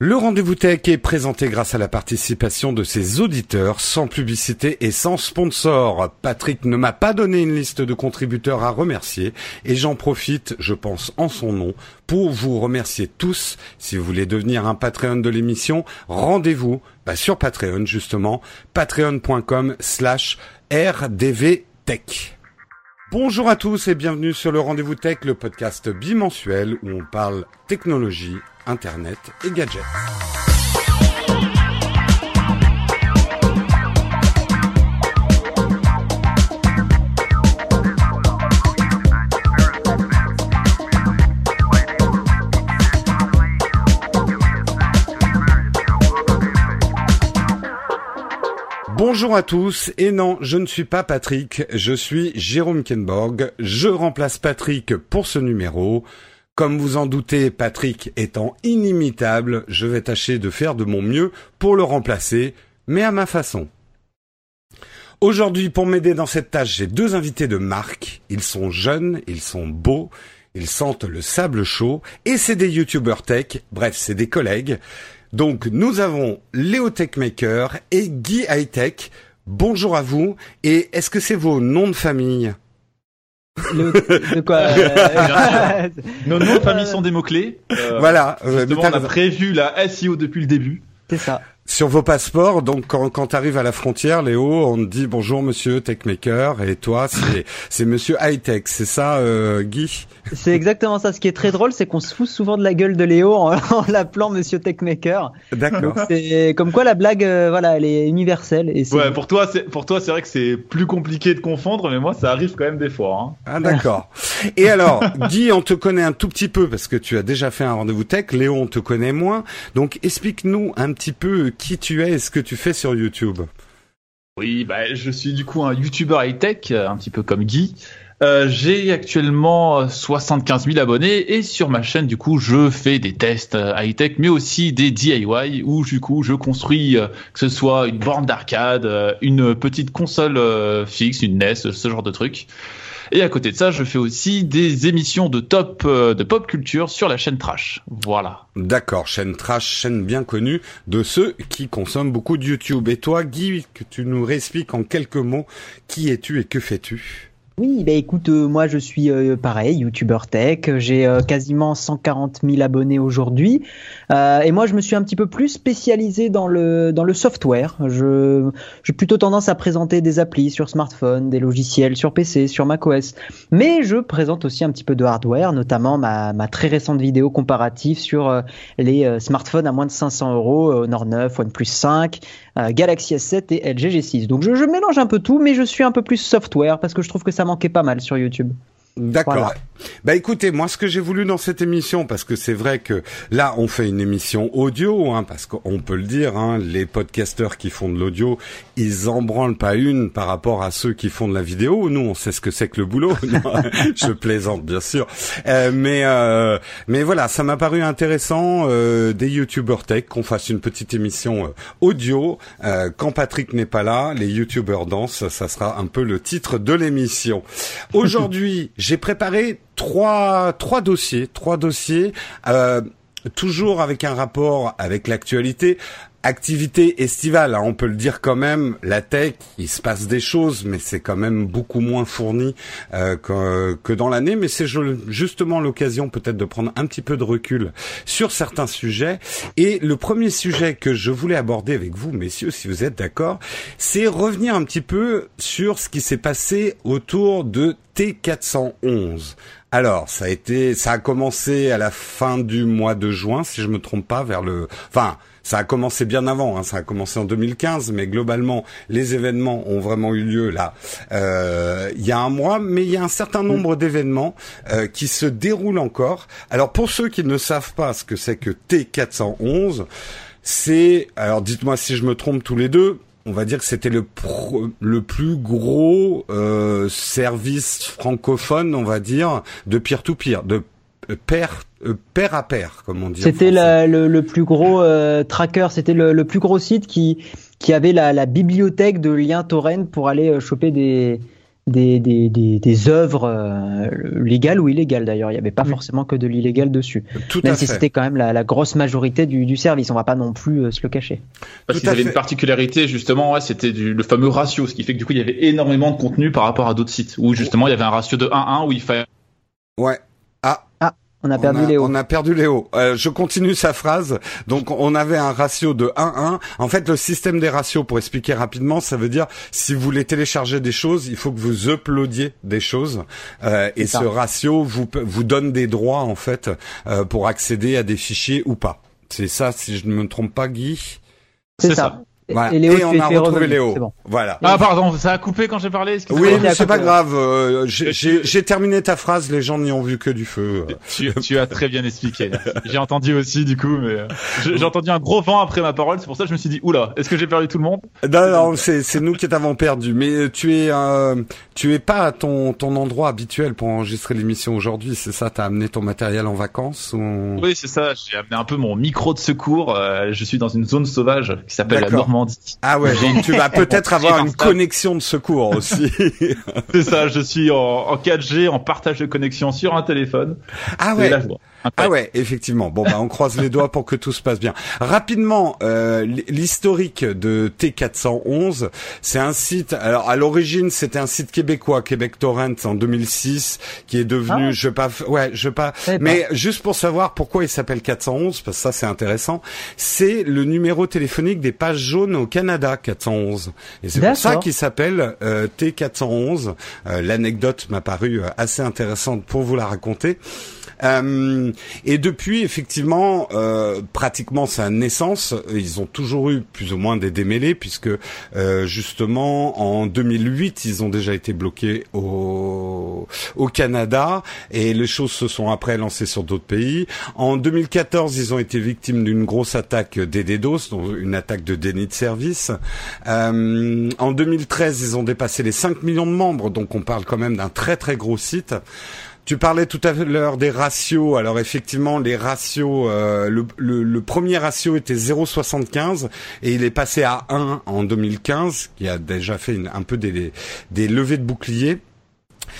Le rendez-vous tech est présenté grâce à la participation de ses auditeurs sans publicité et sans sponsor. Patrick ne m'a pas donné une liste de contributeurs à remercier et j'en profite, je pense en son nom, pour vous remercier tous. Si vous voulez devenir un Patreon de l'émission, rendez-vous bah, sur Patreon justement, patreon.com slash rdvtech. Bonjour à tous et bienvenue sur le Rendez-vous Tech, le podcast bimensuel où on parle technologie, internet et gadgets. Bonjour à tous, et non, je ne suis pas Patrick, je suis Jérôme Kenborg, je remplace Patrick pour ce numéro. Comme vous en doutez, Patrick étant inimitable, je vais tâcher de faire de mon mieux pour le remplacer, mais à ma façon. Aujourd'hui, pour m'aider dans cette tâche, j'ai deux invités de marque. Ils sont jeunes, ils sont beaux, ils sentent le sable chaud, et c'est des youtubeurs tech, bref, c'est des collègues. Donc, nous avons Léo Techmaker et Guy Hightech. Bonjour à vous, et est-ce que c'est vos noms de famille? Le- de quoi euh, Nos noms de famille sont des mots-clés. Euh, Voilà, euh, on a prévu la SEO depuis le début. C'est ça. Sur vos passeports, donc quand, quand tu arrives à la frontière, Léo, on te dit bonjour monsieur Techmaker, et toi, c'est c'est monsieur Hightech, c'est ça, euh, Guy? C'est exactement ça. Ce qui est très drôle, c'est qu'on se fout souvent de la gueule de Léo en, en l'appelant Monsieur Techmaker. D'accord. C'est comme quoi la blague, euh, voilà, elle est universelle. Et Ouais, pour toi, c'est pour toi, c'est vrai que c'est plus compliqué de confondre, mais moi, ça arrive quand même des fois. Hein. Ah d'accord. Et alors, Guy, on te connaît un tout petit peu parce que tu as déjà fait un rendez-vous tech. Léo, on te connaît moins. Donc, explique-nous un petit peu qui tu es et ce que tu fais sur YouTube. Oui, bah, je suis du coup un YouTuber high-tech, euh, un petit peu comme Guy. Euh, j'ai actuellement euh, 75 000 abonnés et sur ma chaîne, du coup, je fais des tests euh, high-tech, mais aussi des DIY où, du coup, je construis euh, que ce soit une borne d'arcade, euh, une petite console euh, fixe, une NES, ce genre de truc. Et à côté de ça, je fais aussi des émissions de top euh, de pop culture sur la chaîne Trash. Voilà. D'accord, chaîne trash, chaîne bien connue de ceux qui consomment beaucoup de YouTube. Et toi, Guy, que tu nous réexpliques en quelques mots, qui es-tu et que fais-tu? Oui, bah écoute, euh, moi je suis euh, pareil, YouTuber tech. J'ai euh, quasiment 140 000 abonnés aujourd'hui. Et moi je me suis un petit peu plus spécialisé dans le dans le software. J'ai plutôt tendance à présenter des applis sur smartphone, des logiciels sur PC, sur macOS. Mais je présente aussi un petit peu de hardware, notamment ma ma très récente vidéo comparative sur les smartphones à moins de 500 euros, Honor 9, OnePlus 5, euh, Galaxy S7 et LG G6. Donc je, je mélange un peu tout, mais je suis un peu plus software parce que je trouve que ça manquait pas mal sur YouTube. D'accord. Voilà. Bah écoutez, moi ce que j'ai voulu dans cette émission, parce que c'est vrai que là on fait une émission audio, hein, parce qu'on peut le dire, hein, les podcasteurs qui font de l'audio, ils en branlent pas une par rapport à ceux qui font de la vidéo. Nous on sait ce que c'est que le boulot. Non, je plaisante bien sûr, Euh, mais euh, mais voilà, ça m'a paru intéressant euh, des youtubeurs tech qu'on fasse une petite émission euh, audio Euh, quand Patrick n'est pas là. Les youtubeurs dansent, ça sera un peu le titre de l'émission. Aujourd'hui, j'ai préparé trois trois dossiers, trois dossiers, euh, toujours avec un rapport avec l'actualité. Activité estivale, hein, on peut le dire quand même, la tech, il se passe des choses, mais c'est quand même beaucoup moins fourni euh, que, que dans l'année. Mais c'est ju- justement l'occasion peut-être de prendre un petit peu de recul sur certains sujets. Et le premier sujet que je voulais aborder avec vous, messieurs, si vous êtes d'accord, c'est revenir un petit peu sur ce qui s'est passé autour de T411. Alors, ça a été, ça a commencé à la fin du mois de juin, si je me trompe pas, vers le, enfin, ça a commencé bien avant, hein, ça a commencé en 2015, mais globalement, les événements ont vraiment eu lieu là. Euh, il y a un mois, mais il y a un certain mm. nombre d'événements euh, qui se déroulent encore. Alors, pour ceux qui ne savent pas ce que c'est que T411, c'est, alors dites-moi si je me trompe tous les deux, on va dire que c'était le le plus gros euh, service francophone, on va dire, de peer to peer, de pair euh, pair à pair, comme on dit. C'était le, plus gros tracker, c'était le, plus gros site qui qui avait la, la bibliothèque de liens torrent pour aller choper des des, des, des, des œuvres euh, légales ou illégales d'ailleurs. Il n'y avait pas forcément que de l'illégal dessus. Tout Même si c'était quand même la, la grosse majorité du, du, service. On va pas non plus euh, se le cacher. Parce qu'ils avaient une particularité justement, ouais, c'était le fameux ratio, ce qui fait que du coup il y avait énormément de contenu par rapport à d'autres sites où justement il y avait un ratio de 1-1 où il fallait. Ouais. On a perdu Léo. On a perdu Léo. Euh, je continue sa phrase. Donc on avait un ratio de 1-1. En fait, le système des ratios, pour expliquer rapidement, ça veut dire si vous voulez télécharger des choses, il faut que vous uploadiez des choses. Euh, et ce ratio vous vous donne des droits en fait euh, pour accéder à des fichiers ou pas. C'est ça, si je ne me trompe pas, Guy? C'est ça. Et, on a retrouvé Léo. Voilà. Ah pardon, ça a coupé quand j'ai parlé. Oui, mais c'est pas grave. Euh, j'ai terminé ta phrase. Les gens n'y ont vu que du feu. Tu, tu as très bien expliqué. j'ai entendu aussi du coup, mais euh, j'ai entendu un gros vent après ma parole. C'est pour ça que je me suis dit oula, est-ce que j'ai perdu tout le monde? Non, non, c'est nous qui t'avons perdu. Mais euh, tu es tu es pas à ton ton endroit habituel pour enregistrer l'émission aujourd'hui. C'est ça? T'as amené ton matériel en vacances ou... Oui, c'est ça. J'ai amené un peu mon micro de secours. je suis dans une zone sauvage qui s'appelle la Normandie ah ouais, donc tu vas peut-être avoir une connexion de secours aussi. C'est ça, je suis en, 4G, en partage de connexion sur un téléphone. Ah ouais. Ah ouais, effectivement. Bon, bah, on croise les doigts pour que tout se passe bien. Rapidement, euh, l'historique de T411, c'est un site. Alors, à l'origine, c'était un site québécois, Québec Torrent, en 2006, qui est devenu, ah. je pas, ouais, je pas. Mais juste pour savoir pourquoi il s'appelle 411, parce que ça, c'est intéressant. C'est le numéro téléphonique des pages jaunes au Canada, 411. Et c'est pour ça qu'il s'appelle euh, T411. Euh, l'anecdote m'a paru euh, assez intéressante pour vous la raconter. Euh, et depuis, effectivement, euh, pratiquement sa naissance, ils ont toujours eu plus ou moins des démêlés, puisque euh, justement en 2008, ils ont déjà été bloqués au, au Canada, et les choses se sont après lancées sur d'autres pays. En 2014, ils ont été victimes d'une grosse attaque des DDoS, donc une attaque de déni de service. Euh, en 2013, ils ont dépassé les 5 millions de membres, donc on parle quand même d'un très très gros site. Tu parlais tout à l'heure des ratios. Alors effectivement, les ratios, euh, le, premier ratio était 0,75 et il est passé à 1 en 2015, qui a déjà fait un peu des, des levées de boucliers.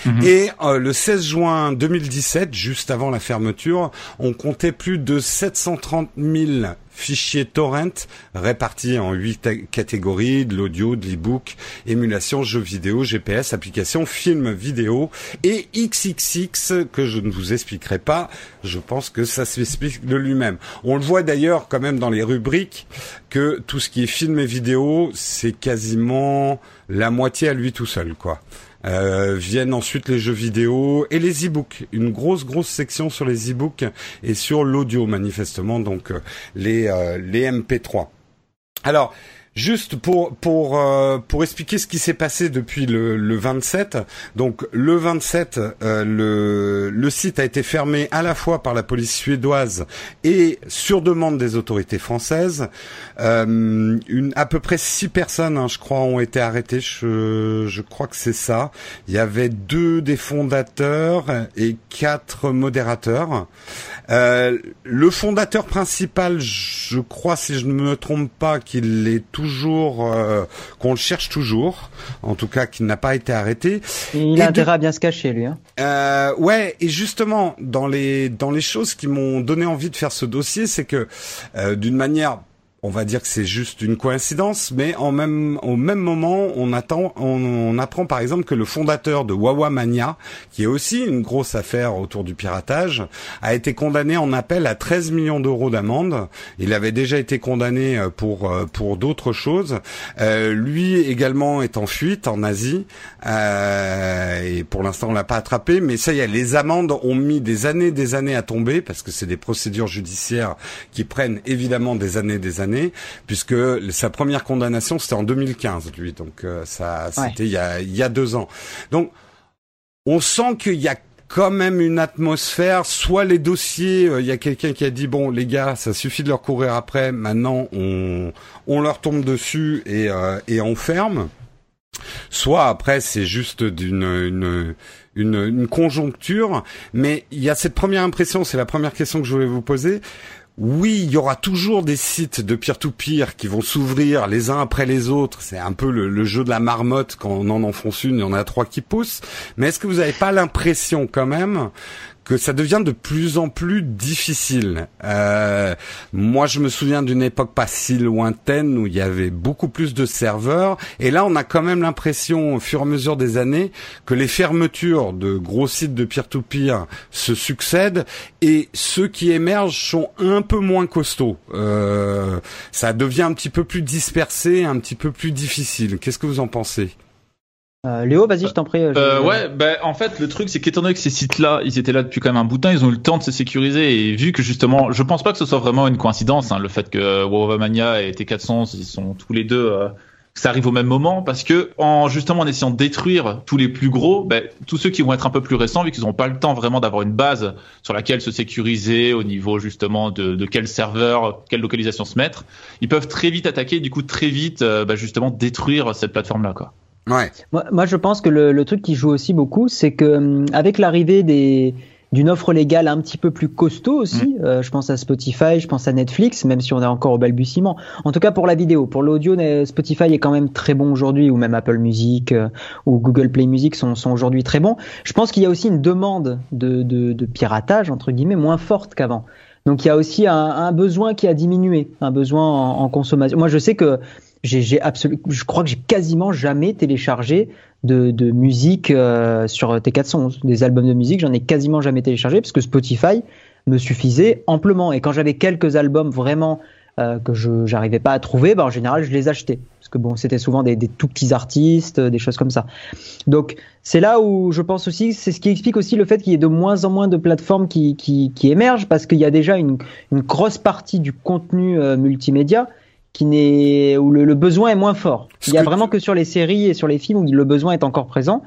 Mhm. Et euh, le 16 juin 2017, juste avant la fermeture, on comptait plus de 730 000 fichiers torrent répartis en huit catégories de l'audio, de l'e-book, émulation, jeux vidéo, GPS, application, film, vidéo et XXX que je ne vous expliquerai pas. Je pense que ça s'explique de lui-même. On le voit d'ailleurs quand même dans les rubriques que tout ce qui est film et vidéo, c'est quasiment la moitié à lui tout seul, quoi. Euh, viennent ensuite les jeux vidéo et les e-books. Une grosse grosse section sur les e-books et sur l'audio manifestement, donc euh, les euh, les MP3. Alors Juste pour pour euh, pour expliquer ce qui s'est passé depuis le, le 27. Donc le 27, euh, le le site a été fermé à la fois par la police suédoise et sur demande des autorités françaises. Euh, une à peu près six personnes, hein, je crois, ont été arrêtées. Je je crois que c'est ça. Il y avait deux des fondateurs et quatre modérateurs. Euh, le fondateur principal, je crois, si je ne me trompe pas, qu'il est toujours, euh, qu'on le cherche toujours, en tout cas, qu'il n'a pas été arrêté. il a intérêt à bien se cacher, lui. Hein. Euh, ouais, et justement, dans les dans les choses qui m'ont donné envie de faire ce dossier, c'est que d'une manière on va dire que c'est juste une coïncidence, mais en même, au même moment, on attend, on, apprend par exemple que le fondateur de Wawa Mania, qui est aussi une grosse affaire autour du piratage, a été condamné en appel à 13 millions d'euros d'amende. Il avait déjà été condamné euh, pour euh, pour d'autres choses. Euh, lui également est en fuite en Asie euh, et pour l'instant on l'a pas attrapé. Mais ça y est, les amendes ont mis des années, des années à tomber parce que c'est des procédures judiciaires qui prennent évidemment des années, des années puisque sa première condamnation c'était en 2015, lui. Donc euh, ça, c'était il, y a, il y a deux ans. Donc on sent qu'il y a quand même une atmosphère. Soit les dossiers, euh, il y a quelqu'un qui a dit bon les gars, ça suffit de leur courir après. Maintenant, on on leur tombe dessus et euh, et on ferme. Soit après c'est juste d'une une, une, une, conjoncture, mais il y a cette première impression, c'est la première question que je voulais vous poser oui, il y aura toujours des sites de peer-to-peer qui vont s'ouvrir les uns après les autres. C'est un peu le, jeu de la marmotte quand on en enfonce une, il y en a trois qui poussent. Mais est-ce que vous n'avez pas l'impression quand même que ça devient de plus en plus difficile. Euh, moi, je me souviens d'une époque pas si lointaine où il y avait beaucoup plus de serveurs, et là, on a quand même l'impression, au fur et à mesure des années, que les fermetures de gros sites de peer-to-peer se succèdent, et ceux qui émergent sont un peu moins costauds. Euh, ça devient un petit peu plus dispersé, un petit peu plus difficile. Qu'est-ce que vous en pensez? Euh, Léo, vas-y, je t'en prie. Euh, ouais, ben en fait, le truc, c'est qu'étant donné que ces sites-là, ils étaient là depuis quand même un bout de temps, ils ont eu le temps de se sécuriser et vu que justement, je pense pas que ce soit vraiment une coïncidence, hein, le fait que Wowamania et T400, ils sont tous les deux, euh, ça arrive au même moment, parce que en justement en essayant de détruire tous les plus gros, ben, tous ceux qui vont être un peu plus récents, vu qu'ils n'ont pas le temps vraiment d'avoir une base sur laquelle se sécuriser au niveau justement de, de quel serveur, quelle localisation se mettre, ils peuvent très vite attaquer, du coup très vite, ben, justement détruire cette plateforme-là, quoi. Ouais. Moi, je pense que le, truc qui joue aussi beaucoup, c'est que hum, avec l'arrivée des d'une offre légale un petit peu plus costaud aussi. Mm. Euh, je pense à Spotify, je pense à Netflix, même si on est encore au balbutiement. En tout cas pour la vidéo, pour l'audio, Spotify est quand même très bon aujourd'hui, ou même Apple Music euh, ou Google Play Music sont, sont aujourd'hui très bons. Je pense qu'il y a aussi une demande de, de, de piratage entre guillemets moins forte qu'avant. Donc il y a aussi un, un, besoin qui a diminué, un besoin en, en consommation. Moi je sais que j'ai absolument, je crois que j'ai quasiment jamais téléchargé de, de musique euh, sur T411, des albums de musique, j'en ai quasiment jamais téléchargé parce que Spotify me suffisait amplement. Et quand j'avais quelques albums vraiment euh, que je n'arrivais pas à trouver, bah, en général, je les achetais. Parce que bon, c'était souvent des, des, tout petits artistes, des choses comme ça. Donc, c'est là où je pense aussi, c'est ce qui explique aussi le fait qu'il y ait de moins en moins de plateformes qui, qui, qui émergent, parce qu'il y a déjà une, une grosse partie du contenu euh, multimédia qui n'est où le, besoin est moins fort. Il y a vraiment que sur les séries et sur les films où le besoin est encore présent.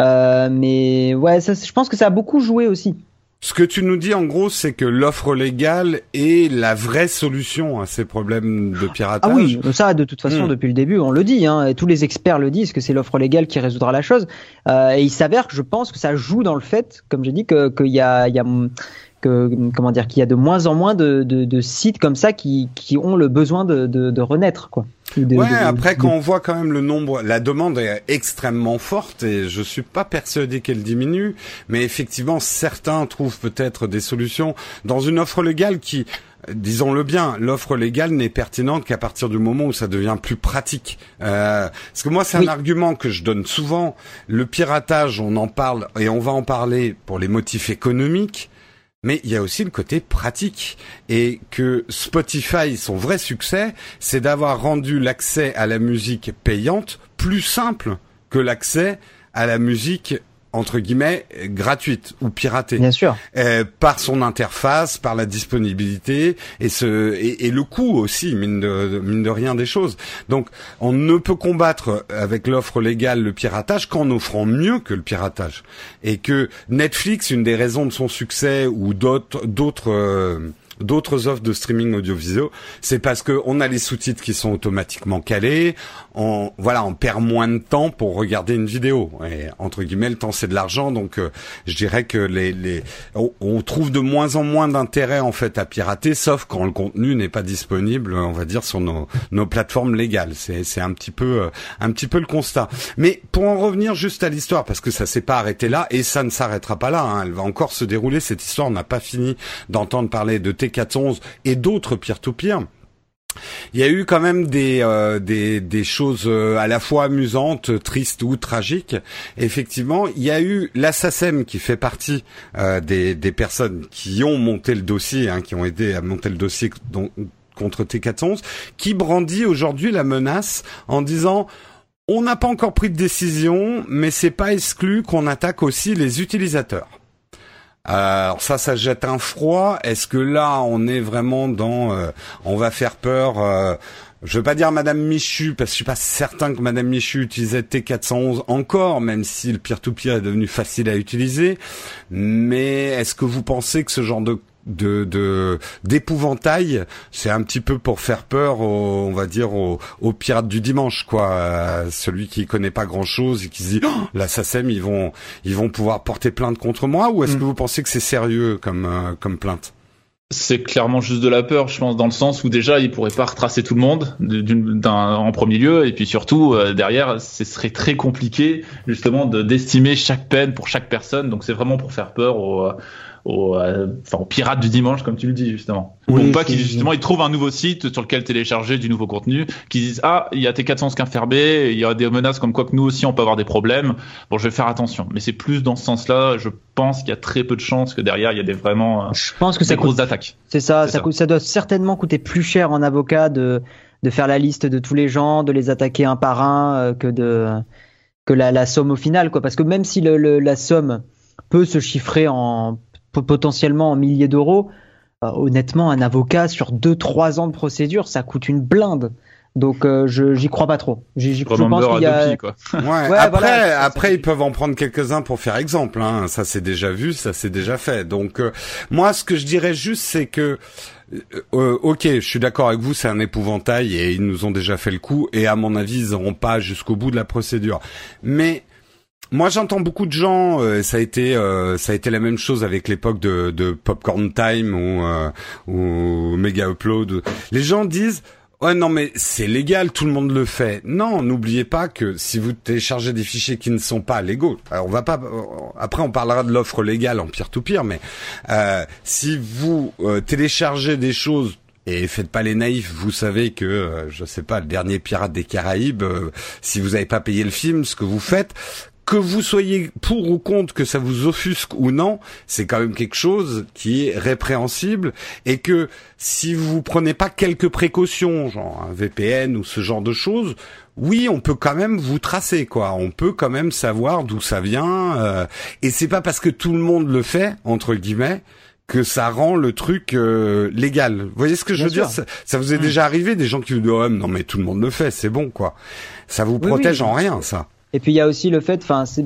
Euh, mais ouais, ça, je pense que ça a beaucoup joué aussi. Ce que tu nous dis en gros, c'est que l'offre légale est la vraie solution à ces problèmes de piratage. Ah oui, ça de toute façon hmm. depuis le début, on le dit, hein, et tous les experts le disent que c'est l'offre légale qui résoudra la chose. Euh, et il s'avère que je pense que ça joue dans le fait, comme j'ai dit, qu'il y a, y a comment dire qu'il y a de moins en moins de, de, sites comme ça qui, qui ont le besoin de, de, renaître quoi. ouais, après quand on voit quand même le nombre, la demande est extrêmement forte et je suis pas persuadé qu'elle diminue, mais effectivement certains trouvent peut-être des solutions dans une offre légale qui disons-le bien, l'offre légale n'est pertinente qu'à partir du moment où ça devient plus pratique. Euh, parce que moi, c'est un argument que je donne souvent. Le piratage, on en parle et on va en parler pour les motifs économiques mais il y a aussi le côté pratique. Et que Spotify, son vrai succès, c'est d'avoir rendu l'accès à la musique payante plus simple que l'accès à la musique entre guillemets gratuite ou piratée. Bien sûr. Euh, par son interface, par la disponibilité et ce et, le coût aussi mine de mine de rien des choses. Donc on ne peut combattre avec l'offre légale le piratage qu'en offrant mieux que le piratage. Et que Netflix, une des raisons de son succès ou d'autres d'autres euh, d'autres offres de streaming audiovisuel, c'est parce que on a les sous-titres qui sont automatiquement calés. On voilà, on perd moins de temps pour regarder une vidéo. Et entre guillemets, le temps c'est de l'argent, donc euh, je dirais que les, les on, trouve de moins en moins d'intérêt en fait à pirater, sauf quand le contenu n'est pas disponible, on va dire sur nos, nos plateformes légales. C'est c'est un petit peu euh, un petit peu le constat. Mais pour en revenir juste à l'histoire, parce que ça s'est pas arrêté là et ça ne s'arrêtera pas là. Hein, elle va encore se dérouler cette histoire. On n'a pas fini d'entendre parler de T411 et d'autres peer-to-peer. Il y a eu quand même des euh, des, des choses euh, à la fois amusantes, tristes ou tragiques. Effectivement, il y a eu l'assassin qui fait partie euh, des, des personnes qui ont monté le dossier, hein, qui ont aidé à monter le dossier contre T411, qui brandit aujourd'hui la menace en disant on n'a pas encore pris de décision, mais c'est pas exclu qu'on attaque aussi les utilisateurs. Alors ça, ça jette un froid. Est-ce que là, on est vraiment dans, euh, on va faire peur euh, Je veux pas dire Madame Michu parce que je suis pas certain que Madame Michu utilisait T411 encore, même si le peer-to-peer est devenu facile à utiliser. Mais est-ce que vous pensez que ce genre de de d'épouvantail, c'est un petit peu pour faire peur, on va dire aux, pirates du dimanche, quoi. celui qui connaît pas grand chose et qui se dit oh, la SACEM, ils vont ils vont pouvoir porter plainte contre moi, ou est-ce mm. que vous pensez que c'est sérieux comme euh, comme plainte? C'est clairement juste de la peur, je pense, dans le sens où déjà ils pourraient pas retracer tout le monde en premier lieu, et puis surtout euh, derrière, ce serait très compliqué justement d'estimer chaque peine pour chaque personne. Donc c'est vraiment pour faire peur aux, aux, euh, enfin, aux pirates du dimanche, comme tu le dis justement. Oui, pas qu'ils justement ils trouvent un nouveau site sur lequel télécharger du nouveau contenu, qu'ils disent ah il y a T415 B, il y a des menaces comme quoi que nous aussi on peut avoir des problèmes. Bon, je vais faire attention. Mais c'est plus dans ce sens-là. Je pense qu'il y a très peu de chances que derrière il y a des vraiment. Euh, je pense que des grosses attaques. C'est ça, ça, Coûte, ça doit certainement coûter plus cher en avocat de de faire la liste de tous les gens, de les attaquer un par un, euh, que de que la, la somme au final, quoi. Parce que même si le, la somme peut se chiffrer en potentiellement en milliers d'euros. Euh, honnêtement, un avocat sur 2-3 ans de procédure, ça coûte une blinde. Donc euh, je j'y crois pas trop. J'y pense qu'il y a. Quoi. Ouais, après, après ils peuvent en prendre quelques-uns pour faire exemple. Hein. Ça c'est déjà vu, ça c'est déjà fait. Donc euh, moi, ce que je dirais juste, c'est que ok, je suis d'accord avec vous, c'est un épouvantail et ils nous ont déjà fait le coup. Et à mon avis, ils n'auront pas jusqu'au bout de la procédure. Mais moi, j'entends beaucoup de gens. Euh, ça a été, euh, ça a été la même chose avec l'époque de, de Popcorn Time ou, euh, ou Mega Upload. Les gens disent. Ouais non mais c'est légal, tout le monde le fait. Non, n'oubliez pas que si vous téléchargez des fichiers qui ne sont pas légaux, alors on va pas. Après on parlera de l'offre légale en pire tout pire, mais si vous téléchargez des choses et faites pas les naïfs, vous savez que je sais pas le dernier pirate des Caraïbes, si vous n'avez pas payé le film, ce que vous faites, que vous soyez pour ou contre, que ça vous offusque ou non, c'est quand même quelque chose qui est répréhensible et que si vous prenez pas quelques précautions, genre un VPN ou ce genre de choses, oui, on peut quand même vous tracer, quoi. On peut quand même savoir d'où ça vient. Euh, et c'est pas parce que tout le monde le fait entre guillemets que ça rend le truc euh, légal. Vous voyez ce que je veux dire? ça, vous est mmh. déjà arrivé des gens qui vous disent oh, non mais tout le monde le fait, c'est bon quoi. Ça vous protège en rien ça. Et puis il y a aussi le fait, enfin, c'est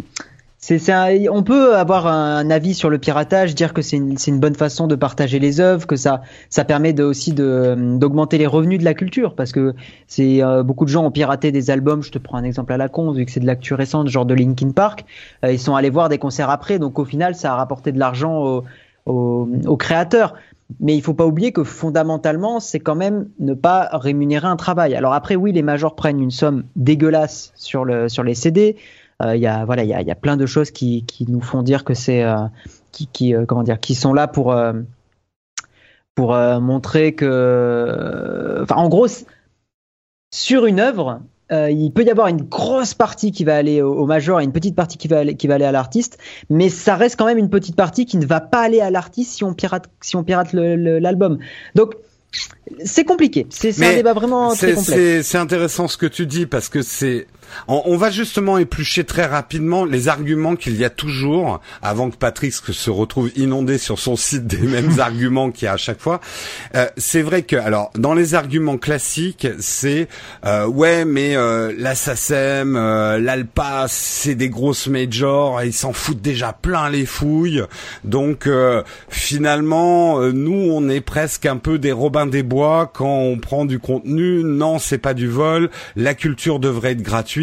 c'est, on peut avoir un avis sur le piratage, dire que c'est une, une, bonne façon de partager les œuvres, que ça, ça permet de, aussi de, d'augmenter les revenus de la culture, parce que c'est euh, beaucoup de gens ont piraté des albums. Je te prends un exemple à la con, vu que c'est de l'actu récente, genre de Linkin Park, euh, ils sont allés voir des concerts après, donc au final, ça a rapporté de l'argent aux, aux créateurs. Mais il faut pas oublier que fondamentalement, c'est quand même ne pas rémunérer un travail. Alors après, oui, les majors prennent une somme dégueulasse sur le sur les CD. Euh, il y a voilà, il y a, y a, plein de choses qui, qui nous font dire que c'est euh, qui, qui euh, comment dire, qui sont là pour pour montrer que, enfin, en gros, sur une œuvre, euh, il peut y avoir une grosse partie qui va aller au, major et une petite partie qui va aller, qui va aller à l'artiste, mais ça reste quand même une petite partie qui ne va pas aller à l'artiste si on pirate, si on pirate l'album. Donc c'est compliqué. C'est un débat vraiment très complexe. C'est intéressant ce que tu dis parce que c'est on, va justement éplucher très rapidement les arguments qu'il y a toujours avant que Patrick se retrouve inondé sur son site des mêmes arguments qu'il y a à chaque fois. Euh, c'est vrai que, alors, dans les arguments classiques, c'est euh, ouais, mais euh, l'Assassin, euh, l'Alpa, c'est des grosses majors, ils s'en foutent déjà plein les fouilles. Donc euh, finalement, nous, on est presque un peu des Robins des Bois quand on prend du contenu. Non, c'est pas du vol. La culture devrait être gratuite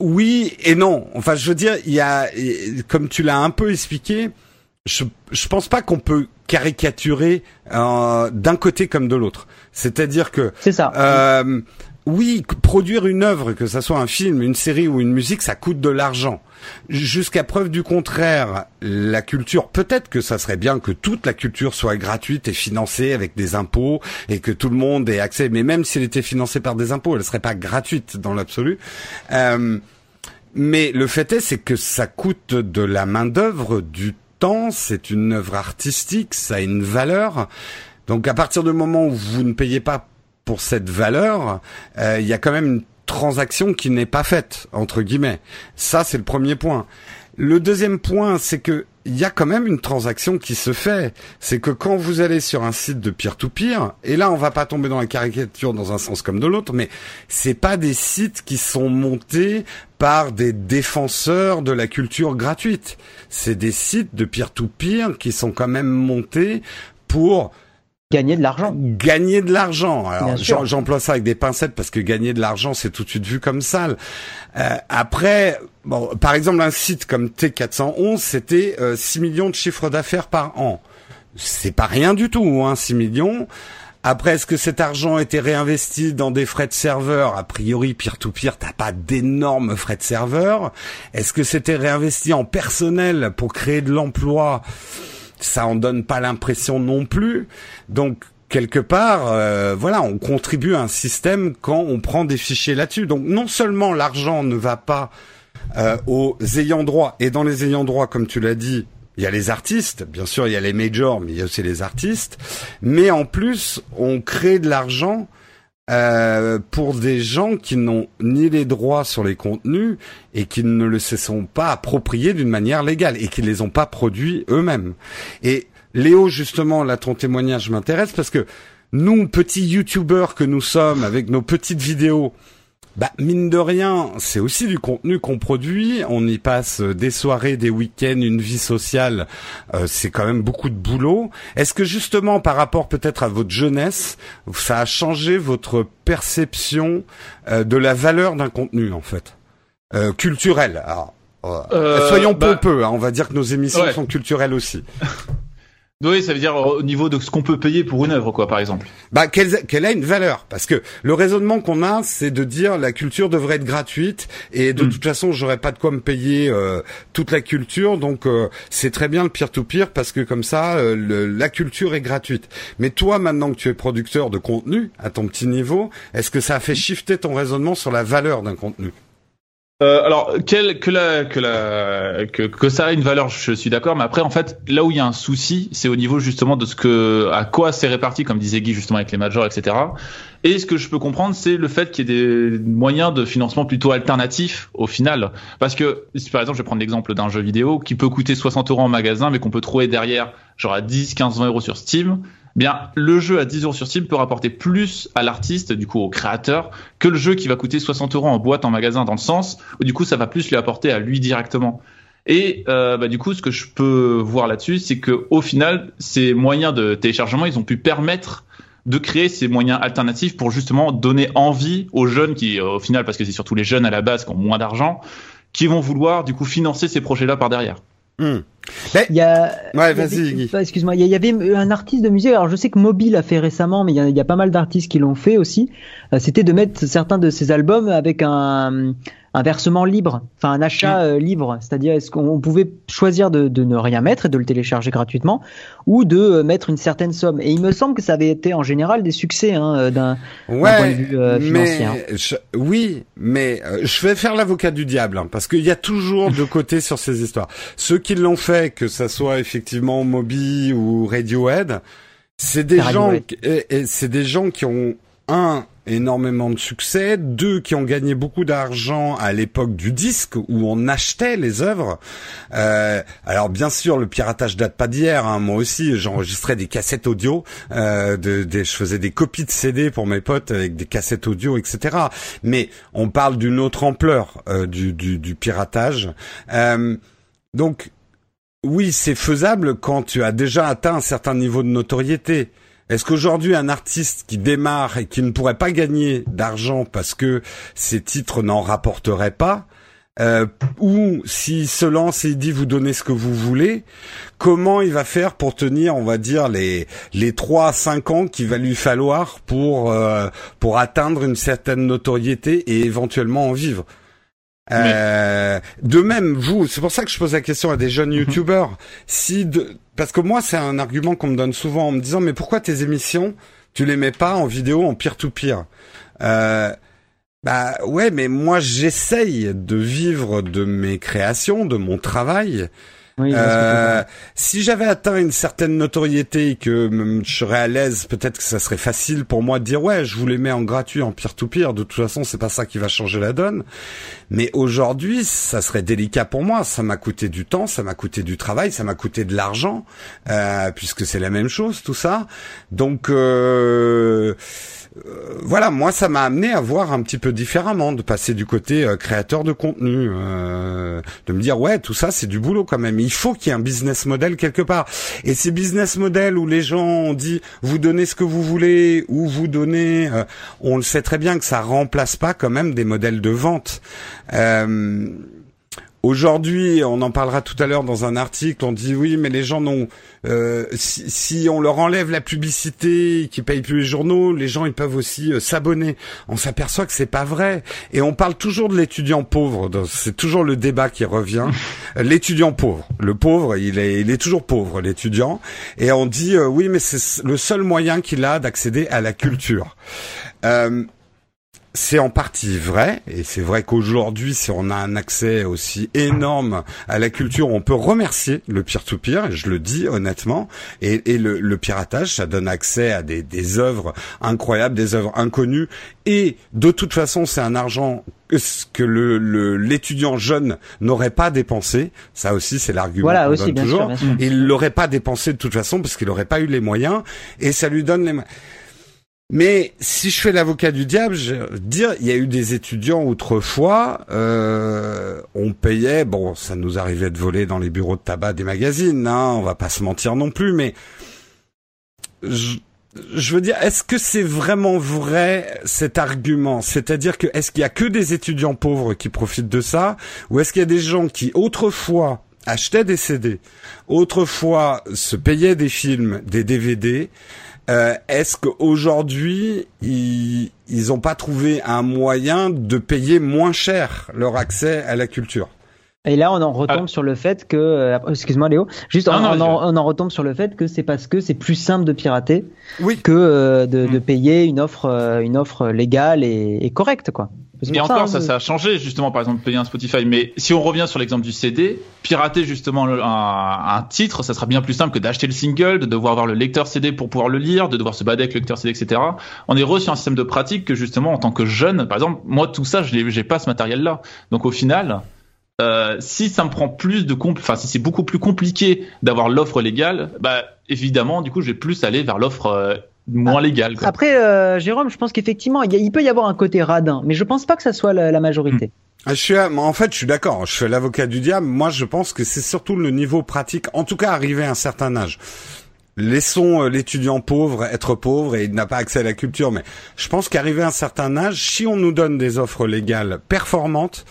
oui et non. Enfin, je veux dire, il y a, comme tu l'as un peu expliqué, je, je pense pas qu'on peut caricaturer euh, d'un côté comme de l'autre. C'est-à-dire que c'est ça. Euh, oui, produire une œuvre, que ça soit un film, une série ou une musique, ça coûte de l'argent. Jusqu'à preuve du contraire, la culture, peut-être que ça serait bien que toute la culture soit gratuite et financée avec des impôts et que tout le monde ait accès. Mais même si elle était financée par des impôts, elle serait pas gratuite dans l'absolu. Euh, mais le fait est, c'est que ça coûte de la main d'œuvre, du temps. C'est une œuvre artistique, ça a une valeur. Donc à partir du moment où vous ne payez pas pour cette valeur, euh, il y a quand même une transaction qui n'est pas faite entre guillemets. Ça c'est le premier point. Le deuxième point, c'est que il y a quand même une transaction qui se fait. C'est que quand vous allez sur un site de peer-to-peer, et là on va pas tomber dans la caricature dans un sens comme de l'autre, mais c'est pas des sites qui sont montés par des défenseurs de la culture gratuite. C'est des sites de peer-to-peer -peer qui sont quand même montés pour Gagner de l'argent. Gagner de l'argent. Alors j'emploie ça avec des pincettes parce que gagner de l'argent c'est tout de suite vu comme sale. Euh, après, bon, par exemple un site comme T411 c'était 6 euh, millions de chiffres d'affaires par an. C'est pas rien du tout, hein, 6 millions. Après, est-ce que cet argent était réinvesti dans des frais de serveur? A priori, peer-to-peer, t'as pas d'énormes frais de serveur. Est-ce que c'était réinvesti en personnel pour créer de l'emploi? Ça en donne pas l'impression non plus. Donc quelque part, euh, voilà, on contribue à un système quand on prend des fichiers là-dessus. Donc non seulement l'argent ne va pas euh, aux ayants droit, et dans les ayants droit, comme tu l'as dit, il y a les artistes, bien sûr, il y a les majors, mais il y a aussi les artistes. Mais en plus, on crée de l'argent euh, pour des gens qui n'ont ni les droits sur les contenus et qui ne le se sont pas appropriés d'une manière légale et qui ne les ont pas produits eux-mêmes. Et Léo, justement, là, ton témoignage m'intéresse parce que nous, petits youtubeurs que nous sommes, avec nos petites vidéos, bah, mine de rien, c'est aussi du contenu qu'on produit. On y passe des soirées, des week-ends, une vie sociale. Euh, c'est quand même beaucoup de boulot. Est-ce que justement, par rapport peut-être à votre jeunesse, ça a changé votre perception euh, de la valeur d'un contenu, en fait, euh, culturel Alors, soyons bah, pompeux. Hein, on va dire que nos émissions sont culturelles aussi. Oui, ça veut dire au niveau de ce qu'on peut payer pour une œuvre, quoi, par exemple. Bah, qu'elle, qu'elle a une valeur, parce que le raisonnement qu'on a, c'est de dire la culture devrait être gratuite et de hmm. toute façon, j'aurais pas de quoi me payer euh, toute la culture, donc euh, c'est très bien le peer-to-peer parce que comme ça, euh, la culture est gratuite. Mais toi, maintenant que tu es producteur de contenu à ton petit niveau, est-ce que ça a fait shifter ton raisonnement sur la valeur d'un contenu? Euh, alors, quel, que, la, que, la, que, que ça a une valeur, je suis d'accord, mais après, en fait, là où il y a un souci, c'est au niveau justement de ce que, à quoi c'est réparti, comme disait Guy justement avec les majors, etc. Et ce que je peux comprendre, c'est le fait qu'il y ait des moyens de financement plutôt alternatifs au final. Parce que, par exemple, je vais prendre l'exemple d'un jeu vidéo qui peut coûter 60 euros en magasin, mais qu'on peut trouver derrière, genre à 10, 15, 20 euros sur Steam bien le jeu à 10 euros sur Steam peut rapporter plus à l'artiste, du coup au créateur, que le jeu qui va coûter 60 euros en boîte en magasin, dans le sens où du coup ça va plus lui apporter à lui directement. Et euh, bah, du coup, ce que je peux voir là-dessus, c'est que au final, ces moyens de téléchargement, ils ont pu permettre de créer ces moyens alternatifs pour justement donner envie aux jeunes qui, au final, parce que c'est surtout les jeunes à la base qui ont moins d'argent, qui vont vouloir du coup financer ces projets-là par derrière. Hmm. Il y a, ouais, vas-y. Excuse-moi, il y, avait un artiste de musique. Alors je sais que Mobile a fait récemment, mais il y, a pas mal d'artistes qui l'ont fait aussi. Euh, c'était de mettre certains de ses albums avec un, un versement libre, enfin un achat mm. euh, libre, c'est-à-dire est-ce qu'on pouvait choisir de, de, ne rien mettre et de le télécharger gratuitement ou de euh, mettre une certaine somme. Et il me semble que ça avait été en général des succès hein, euh, d'un point de vue financier. Hein. oui, mais je vais faire l'avocat du diable hein, parce qu'il y a toujours deux côtés sur ces histoires. Ceux qui l'ont fait, que ça soit effectivement Moby ou Radiohead, c'est des gens, c'est des gens qui ont un énormément de succès, deux qui ont gagné beaucoup d'argent à l'époque du disque où on achetait les œuvres. Euh, alors bien sûr, le piratage date pas d'hier. Hein. Moi aussi, j'enregistrais des cassettes audio, euh, de, je faisais des copies de CD pour mes potes avec des cassettes audio, etc. Mais on parle d'une autre ampleur euh, du, du, du, piratage. Donc oui, c'est faisable quand tu as déjà atteint un certain niveau de notoriété. Est-ce qu'aujourd'hui un artiste qui démarre et qui ne pourrait pas gagner d'argent parce que ses titres n'en rapporteraient pas, euh, ou s'il se lance et il dit vous donnez ce que vous voulez, comment il va faire pour tenir, on va dire les les trois à cinq ans qu'il va lui falloir pour euh, pour atteindre une certaine notoriété et éventuellement en vivre? Euh, de même, vous, c'est pour ça que je pose la question à des jeunes mhm. youtubeurs. Si de, parce que moi, c'est un argument qu'on me donne souvent en me disant, mais pourquoi tes émissions, tu les mets pas en vidéo en peer-to-peer? Euh, Bah ouais, mais moi, j'essaye de vivre de mes créations, de mon travail. Euh, si j'avais atteint une certaine notoriété et que je serais à l'aise, peut-être que ça serait facile pour moi de dire ouais, je vous les mets en gratuit, en peer-to-peer. De toute façon, c'est pas ça qui va changer la donne. Mais aujourd'hui, ça serait délicat pour moi. Ça m'a coûté du temps, ça m'a coûté du travail, ça m'a coûté de l'argent, euh, puisque c'est la même chose, tout ça. Donc euh, euh, voilà, moi ça m'a amené à voir un petit peu différemment, de passer du côté euh, créateur de contenu, euh, de me dire ouais tout ça c'est du boulot quand même. Il faut qu'il y ait un business model quelque part. Et ces business models où les gens ont dit vous donnez ce que vous voulez ou vous donnez, on le sait très bien que ça remplace pas quand même des modèles de vente. Aujourd'hui, on en parlera tout à l'heure dans un article, on dit oui, mais les gens n'ont... Euh, si, on leur enlève la publicité, qui payent plus les journaux, les gens ils peuvent aussi euh, s'abonner. On s'aperçoit que c'est pas vrai. Et on parle toujours de l'étudiant pauvre. C'est toujours le débat qui revient. l'étudiant pauvre. Le pauvre, il est, il est toujours pauvre, l'étudiant. Et on dit euh, oui, mais c'est le seul moyen qu'il a d'accéder à la culture. Euh, c'est en partie vrai, et c'est vrai qu'aujourd'hui, si on a un accès aussi énorme à la culture, on peut remercier le peer-to-peer, je le dis honnêtement, et, le, piratage, ça donne accès à des, des œuvres incroyables, des œuvres inconnues, et de toute façon, c'est un argent que le l'étudiant jeune n'aurait pas dépensé. Ça aussi, c'est l'argument voilà, qu'on donne toujours. Il l'aurait pas dépensé de toute façon parce qu'il n'aurait pas eu les moyens, et ça lui donne les mais si je fais l'avocat du diable, je dire, il y a eu des étudiants autrefois, euh, on payait, bon, ça nous arrivait de voler dans les bureaux de tabac des magazines, hein, on va pas se mentir non plus, mais je, je veux dire, est-ce que c'est vraiment vrai cet argument? C'est-à-dire que est-ce qu'il y a que des étudiants pauvres qui profitent de ça, ou est-ce qu'il y a des gens qui autrefois achetaient des CD, autrefois se payaient des films, des DVD, euh, est-ce qu'aujourd'hui, ils n'ont pas trouvé un moyen de payer moins cher leur accès à la culture? Et là, on en retombe ah. sur le fait que, euh, excuse-moi Léo, juste on, en, retombe sur le fait que c'est parce que c'est plus simple de pirater que euh, de, mm. payer une offre, une offre légale et, correcte, quoi. Et encore, ça, ça a changé justement, par exemple, payer un Spotify. Mais si on revient sur l'exemple du CD, pirater justement un, un, titre, ça sera bien plus simple que d'acheter le single, de devoir avoir le lecteur CD pour pouvoir le lire, de devoir se bader avec le lecteur CD, etc. On est reçu un système de pratique que justement, en tant que jeune, par exemple, moi tout ça, je j'ai pas ce matériel-là. Donc au final, euh, si ça me prend plus de compl enfin si c'est beaucoup plus compliqué d'avoir l'offre légale, bah évidemment, du coup, je vais plus aller vers l'offre euh, moins légal. Après, euh, Jérôme, je pense qu'effectivement, il, peut y avoir un côté radin, mais je pense pas que ça soit la, majorité. Hmm. Ah, je suis, en fait, je suis d'accord. Je fais l'avocat du diable. Moi, je pense que c'est surtout le niveau pratique. En tout cas, arrivé à un certain âge. Laissons l'étudiant pauvre être pauvre et il n'a pas accès à la culture. Mais je pense qu'arrivé à un certain âge, si on nous donne des offres légales performantes,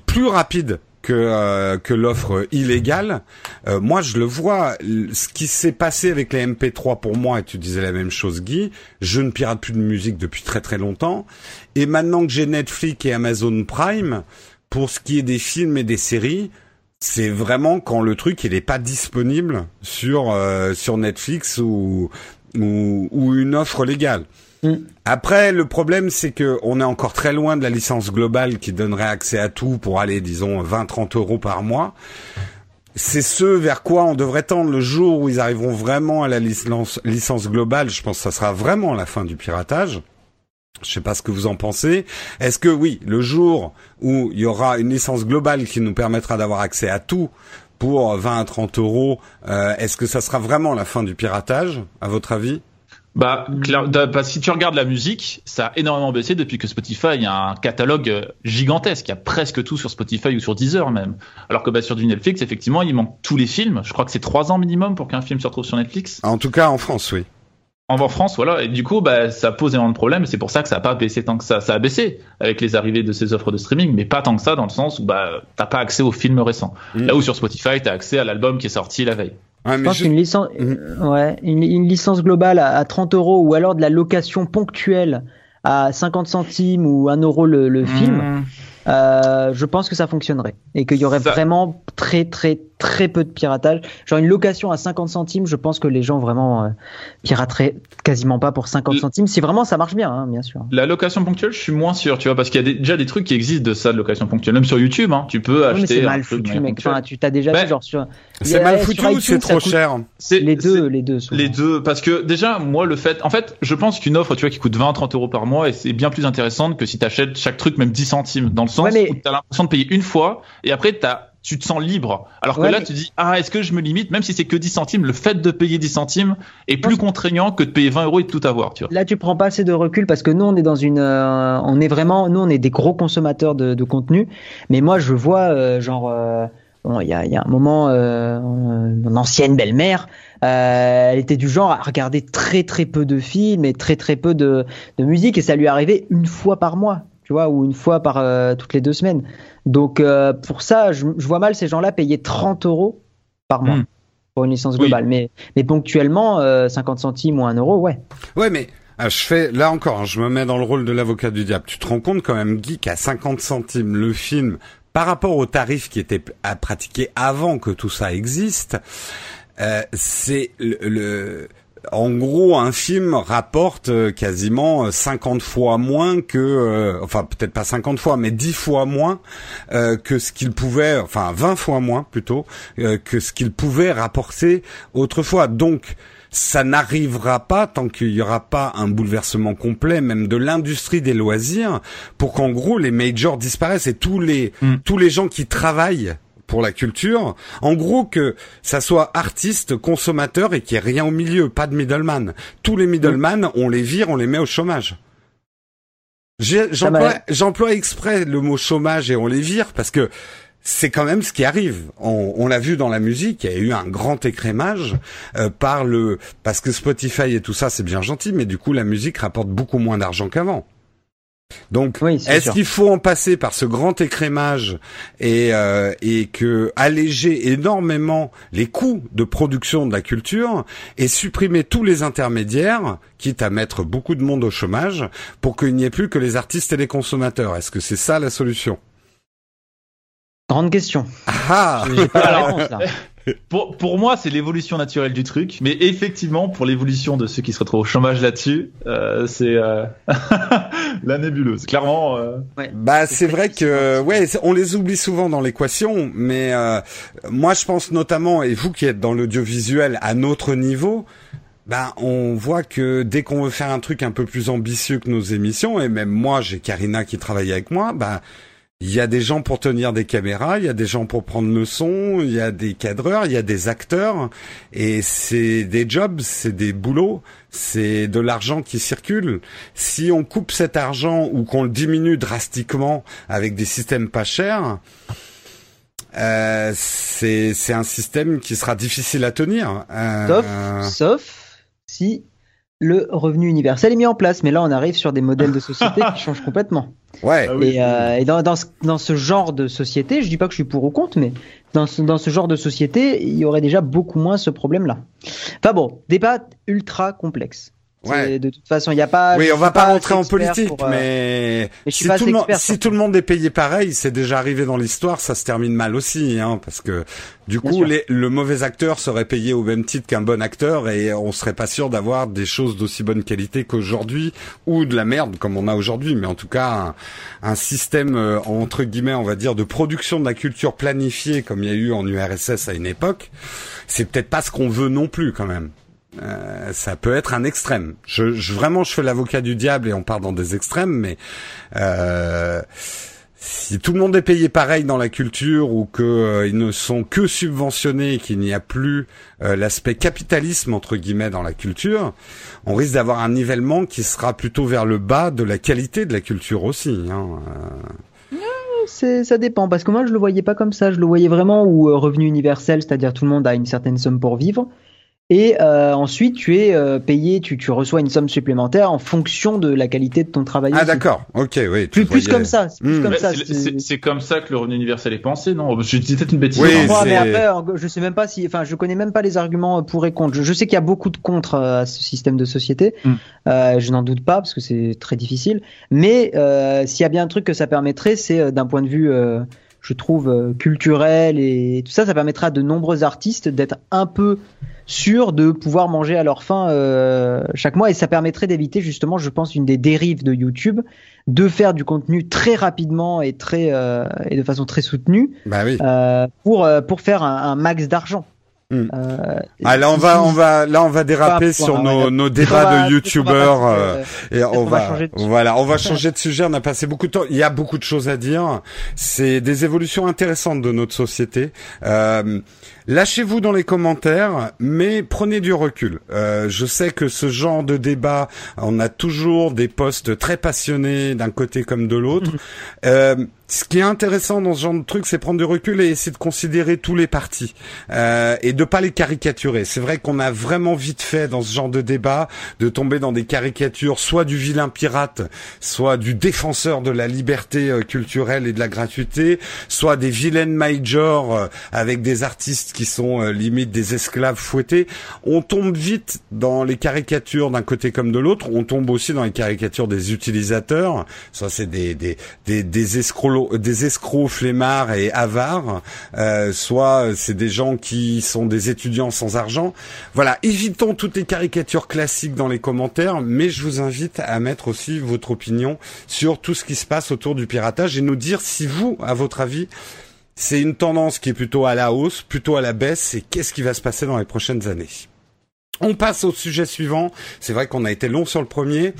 plus rapides que euh, que l'offre illégale. Euh, moi, je le vois. Ce qui s'est passé avec les MP3 pour moi, et tu disais la même chose, Guy. Je ne pirate plus de musique depuis très très longtemps. Et maintenant que j'ai Netflix et Amazon Prime, pour ce qui est des films et des séries, c'est vraiment quand le truc il est pas disponible sur euh, sur Netflix ou, ou ou une offre légale. Mm. Après, le problème, c'est que on est encore très loin de la licence globale qui donnerait accès à tout pour aller, disons, 20-30 euros par mois. C'est ce vers quoi on devrait tendre le jour où ils arriveront vraiment à la licence, licence globale. Je pense que ça sera vraiment la fin du piratage. Je sais pas ce que vous en pensez. Est-ce que oui, le jour où il y aura une licence globale qui nous permettra d'avoir accès à tout pour 20 à 30 euros, euh, est-ce que ça sera vraiment la fin du piratage, à votre avis? Bah, bah, si tu regardes la musique, ça a énormément baissé depuis que Spotify a un catalogue euh, gigantesque. Il y a presque tout sur Spotify ou sur Deezer même. Alors que bah, sur du Netflix, effectivement, il manque tous les films. Je crois que c'est trois ans minimum pour qu'un film se retrouve sur Netflix. En tout cas, en France, oui. En France, voilà, et du coup, bah, ça pose énormément de problèmes, c'est pour ça que ça a pas baissé tant que ça. Ça a baissé avec les arrivées de ces offres de streaming, mais pas tant que ça, dans le sens où bah, t'as pas accès aux films récents. Mm. Là où sur Spotify, t'as accès à l'album qui est sorti la veille. Ouais, Je pense qu'une licence, Mhm. ouais, une, une licence globale à, à 30 euros ou alors de la location ponctuelle à 50 centimes ou 1 euro le, le film. Euh, je pense que ça fonctionnerait et qu'il y aurait Ça- vraiment très très très peu de piratage. Genre une location à 50 centimes, je pense que les gens vraiment euh, pirateraient quasiment pas pour 50 Le- centimes si vraiment ça marche bien, hein, bien sûr. La location ponctuelle, je suis moins sûr, tu vois, parce qu'il y a des- déjà des trucs qui existent de ça, de location ponctuelle. Même sur YouTube, hein, tu peux Ouais, acheter. mais c'est mal foutu, mec. Enfin, tu t'as déjà Ben, vu genre sur c'est mal foutu ou c'est trop cher C'est- Les deux, les deux. souvent. Les deux, parce que déjà, moi, le fait, en fait, je pense qu'une offre, tu vois, qui coûte 20-30 euros par mois, et c'est bien plus intéressante que si t'achètes chaque truc même 10 centimes, dans le sens Ouais, mais- où t'as l'impression de payer une fois, et après t'as, tu te sens libre. Alors que Ouais, là, mais- tu dis, ah, est-ce que je me limite, même si c'est que 10 centimes, le fait de payer 10 centimes est plus contraignant que de payer 20 euros et de tout avoir, tu vois. Là, tu prends pas assez de recul parce que nous, on est dans une, euh, on est vraiment, nous, on est des gros consommateurs de, de contenu. Mais moi, je vois, euh, genre, euh, bon, il y a, il y a un moment, mon ancienne belle-mère, euh, elle était du genre à regarder très très peu de films et très très peu de, de musique et ça lui arrivait une fois par mois, tu vois, ou une fois par euh, toutes les deux semaines. Donc euh, pour ça, je, je vois mal ces gens-là payer 30 euros par mois. Hmm. Pour une licence Oui. globale, mais, mais ponctuellement, euh, 50 centimes ou 1 euro, ouais. Ouais, mais ah, je fais là encore, hein, je me mets dans le rôle de l'avocat du diable. Tu te rends compte quand même, Guy, qu'à 50 centimes le film, par rapport au tarif qui était à pratiquer avant que tout ça existe, euh, c'est le, le- en gros, un film rapporte euh, quasiment euh, 50 fois moins que, euh, enfin peut-être pas 50 fois, mais 10 fois moins euh, que ce qu'il pouvait, enfin 20 fois moins plutôt, euh, que ce qu'il pouvait rapporter autrefois. Donc, ça n'arrivera pas tant qu'il n'y aura pas un bouleversement complet, même de l'industrie des loisirs, pour qu'en gros les majors disparaissent et tous les Mm. tous les gens qui travaillent pour la culture, en gros que ça soit artiste, consommateur et qu'il n'y ait rien au milieu, pas de middleman. Tous les middleman, on les vire, on les met au chômage. J'emploie exprès le mot chômage et on les vire parce que c'est quand même ce qui arrive. On, on l'a vu dans la musique, il y a eu un grand écrémage euh, par le parce que Spotify et tout ça c'est bien gentil, mais du coup la musique rapporte beaucoup moins d'argent qu'avant. Donc Oui, est-ce qu'il faut en passer par ce grand écrémage et euh, et que alléger énormément les coûts de production de la culture et supprimer tous les intermédiaires, quitte à mettre beaucoup de monde au chômage, pour qu'il n'y ait plus que les artistes et les consommateurs? Est-ce que c'est ça la solution? Grande question. Ah J'ai pas la Alors, réponse là. Pour, pour moi, c'est l'évolution naturelle du truc, mais effectivement, pour l'évolution de ceux qui se retrouvent au chômage là-dessus, euh, c'est euh, la nébuleuse. Clairement, euh, Bah C'est vrai que ouais on les oublie souvent dans l'équation mais euh, moi je pense notamment et vous qui êtes dans l'audiovisuel à notre niveau ben on voit que dès qu'on veut faire un truc un peu plus ambitieux que nos émissions et même moi j'ai Karina qui travaille avec moi bah il y a des gens pour tenir des caméras, il y a des gens pour prendre le son, il y a des cadreurs, il y a des acteurs, et c'est des jobs, c'est des boulots, c'est de l'argent qui circule. Si on coupe cet argent ou qu'on le diminue drastiquement avec des systèmes pas chers, euh, c'est un système qui sera difficile à tenir. Euh, Sauf, sauf si le revenu universel est mis en place. Mais là, on arrive sur des modèles de société qui changent complètement. ouais. Ah oui. Et, euh, et dans, dans, ce, dans ce genre de société, je dis pas que je suis pour ou contre, mais dans ce, dans ce genre de société, il y aurait déjà beaucoup moins ce problème-là. Enfin bon, débat ultra complexe. Ouais. De toute façon, il n'y a pas. Oui, on va pas rentrer en politique, pour, euh, mais, si, tout le monde, expert si sur tout le monde est payé pareil, c'est déjà arrivé dans l'histoire, ça se termine mal aussi, hein, parce que du Bien coup, les- le mauvais acteur serait payé au même titre qu'un bon acteur, et on serait pas sûr d'avoir des choses d'aussi bonne qualité qu'aujourd'hui, ou de la merde comme on a aujourd'hui, mais en tout cas, un, un système euh, entre guillemets, on va dire, de production de la culture planifiée comme il y a eu en URSS à une époque, c'est peut-être pas ce qu'on veut non plus quand même. Euh, ça peut être un extrême. Je, vraiment, je fais l'avocat du diable et on part dans des extrêmes, mais euh, si tout le monde est payé pareil dans la culture ou que euh, ne sont que subventionnés et qu'il n'y a plus l'aspect capitalisme entre guillemets dans la culture, on risque d'avoir un nivellement qui sera plutôt vers le bas de la qualité de la culture aussi. Hein. Ça dépend, parce que moi je le voyais pas comme ça, je le voyais vraiment où revenu universel, c'est-à-dire tout le monde a une certaine somme pour vivre, Et euh, ensuite, tu es euh, payé, tu, tu reçois une somme supplémentaire en fonction de la qualité de ton travail. Ah d'accord, ok, oui. tu Plus, plus voyais- comme ça. c'est Plus Hmm. comme Bah, comme ça que le revenu universel est pensé, non? Je dis peut-être une bêtise. Oui, hein. mais après, je sais même pas si, enfin, je connais même pas les arguments pour et contre. Je, je sais qu'il y a beaucoup de contre euh, à ce système de société. Mm. Euh, je n'en doute pas parce que c'est très difficile. Mais euh, s'il y a bien un truc que ça permettrait, c'est d'un point de vue, euh, je trouve euh, culturel et tout ça, ça permettra à de nombreux artistes d'être un peu sûrs de pouvoir manger à leur faim euh, chaque mois et ça permettrait d'éviter justement, je pense, une des dérives de YouTube, de faire du contenu très rapidement et très euh, et de façon très soutenue Bah oui. euh, pour euh, pour faire un, un max d'argent. Hmm. Euh, Ah là on va on va là on va déraper sur nos, nos débats va- de youtubeurs euh, et on, va va, changer de- voilà on va changer de sujet on a passé beaucoup de temps il y a beaucoup de choses à dire c'est des évolutions intéressantes de notre société euh, lâchez-vous dans les commentaires mais prenez du recul. Euh, je sais que ce genre de débat on a toujours des postes très passionnés d'un côté comme de l'autre. Euh, ce qui est intéressant dans ce genre de truc, c'est prendre du recul et essayer de considérer tous les partis euh, et de pas les caricaturer. C'est vrai qu'on a vraiment vite fait dans ce genre de débat de tomber dans des caricatures, soit du vilain pirate, soit du défenseur de la liberté euh, culturelle et de la gratuité, soit des vilaines majors euh, avec des artistes qui sont euh, limite des esclaves fouettés. On tombe vite dans les caricatures d'un côté comme de l'autre. On tombe aussi dans les caricatures des utilisateurs. Ça, c'est des des des, des escrocs des escrocs flemmards et avares. Euh, soit c'est des gens qui sont des étudiants sans argent. Voilà, évitons toutes les caricatures classiques dans les commentaires, mais je vous invite à mettre aussi votre opinion sur tout ce qui se passe autour du piratage et nous dire si vous, à votre avis, c'est une tendance qui est plutôt à la hausse, plutôt à la baisse, et qu'est-ce qui va se passer dans les prochaines années. On passe au sujet suivant. C'est vrai qu'on a été long sur le premier.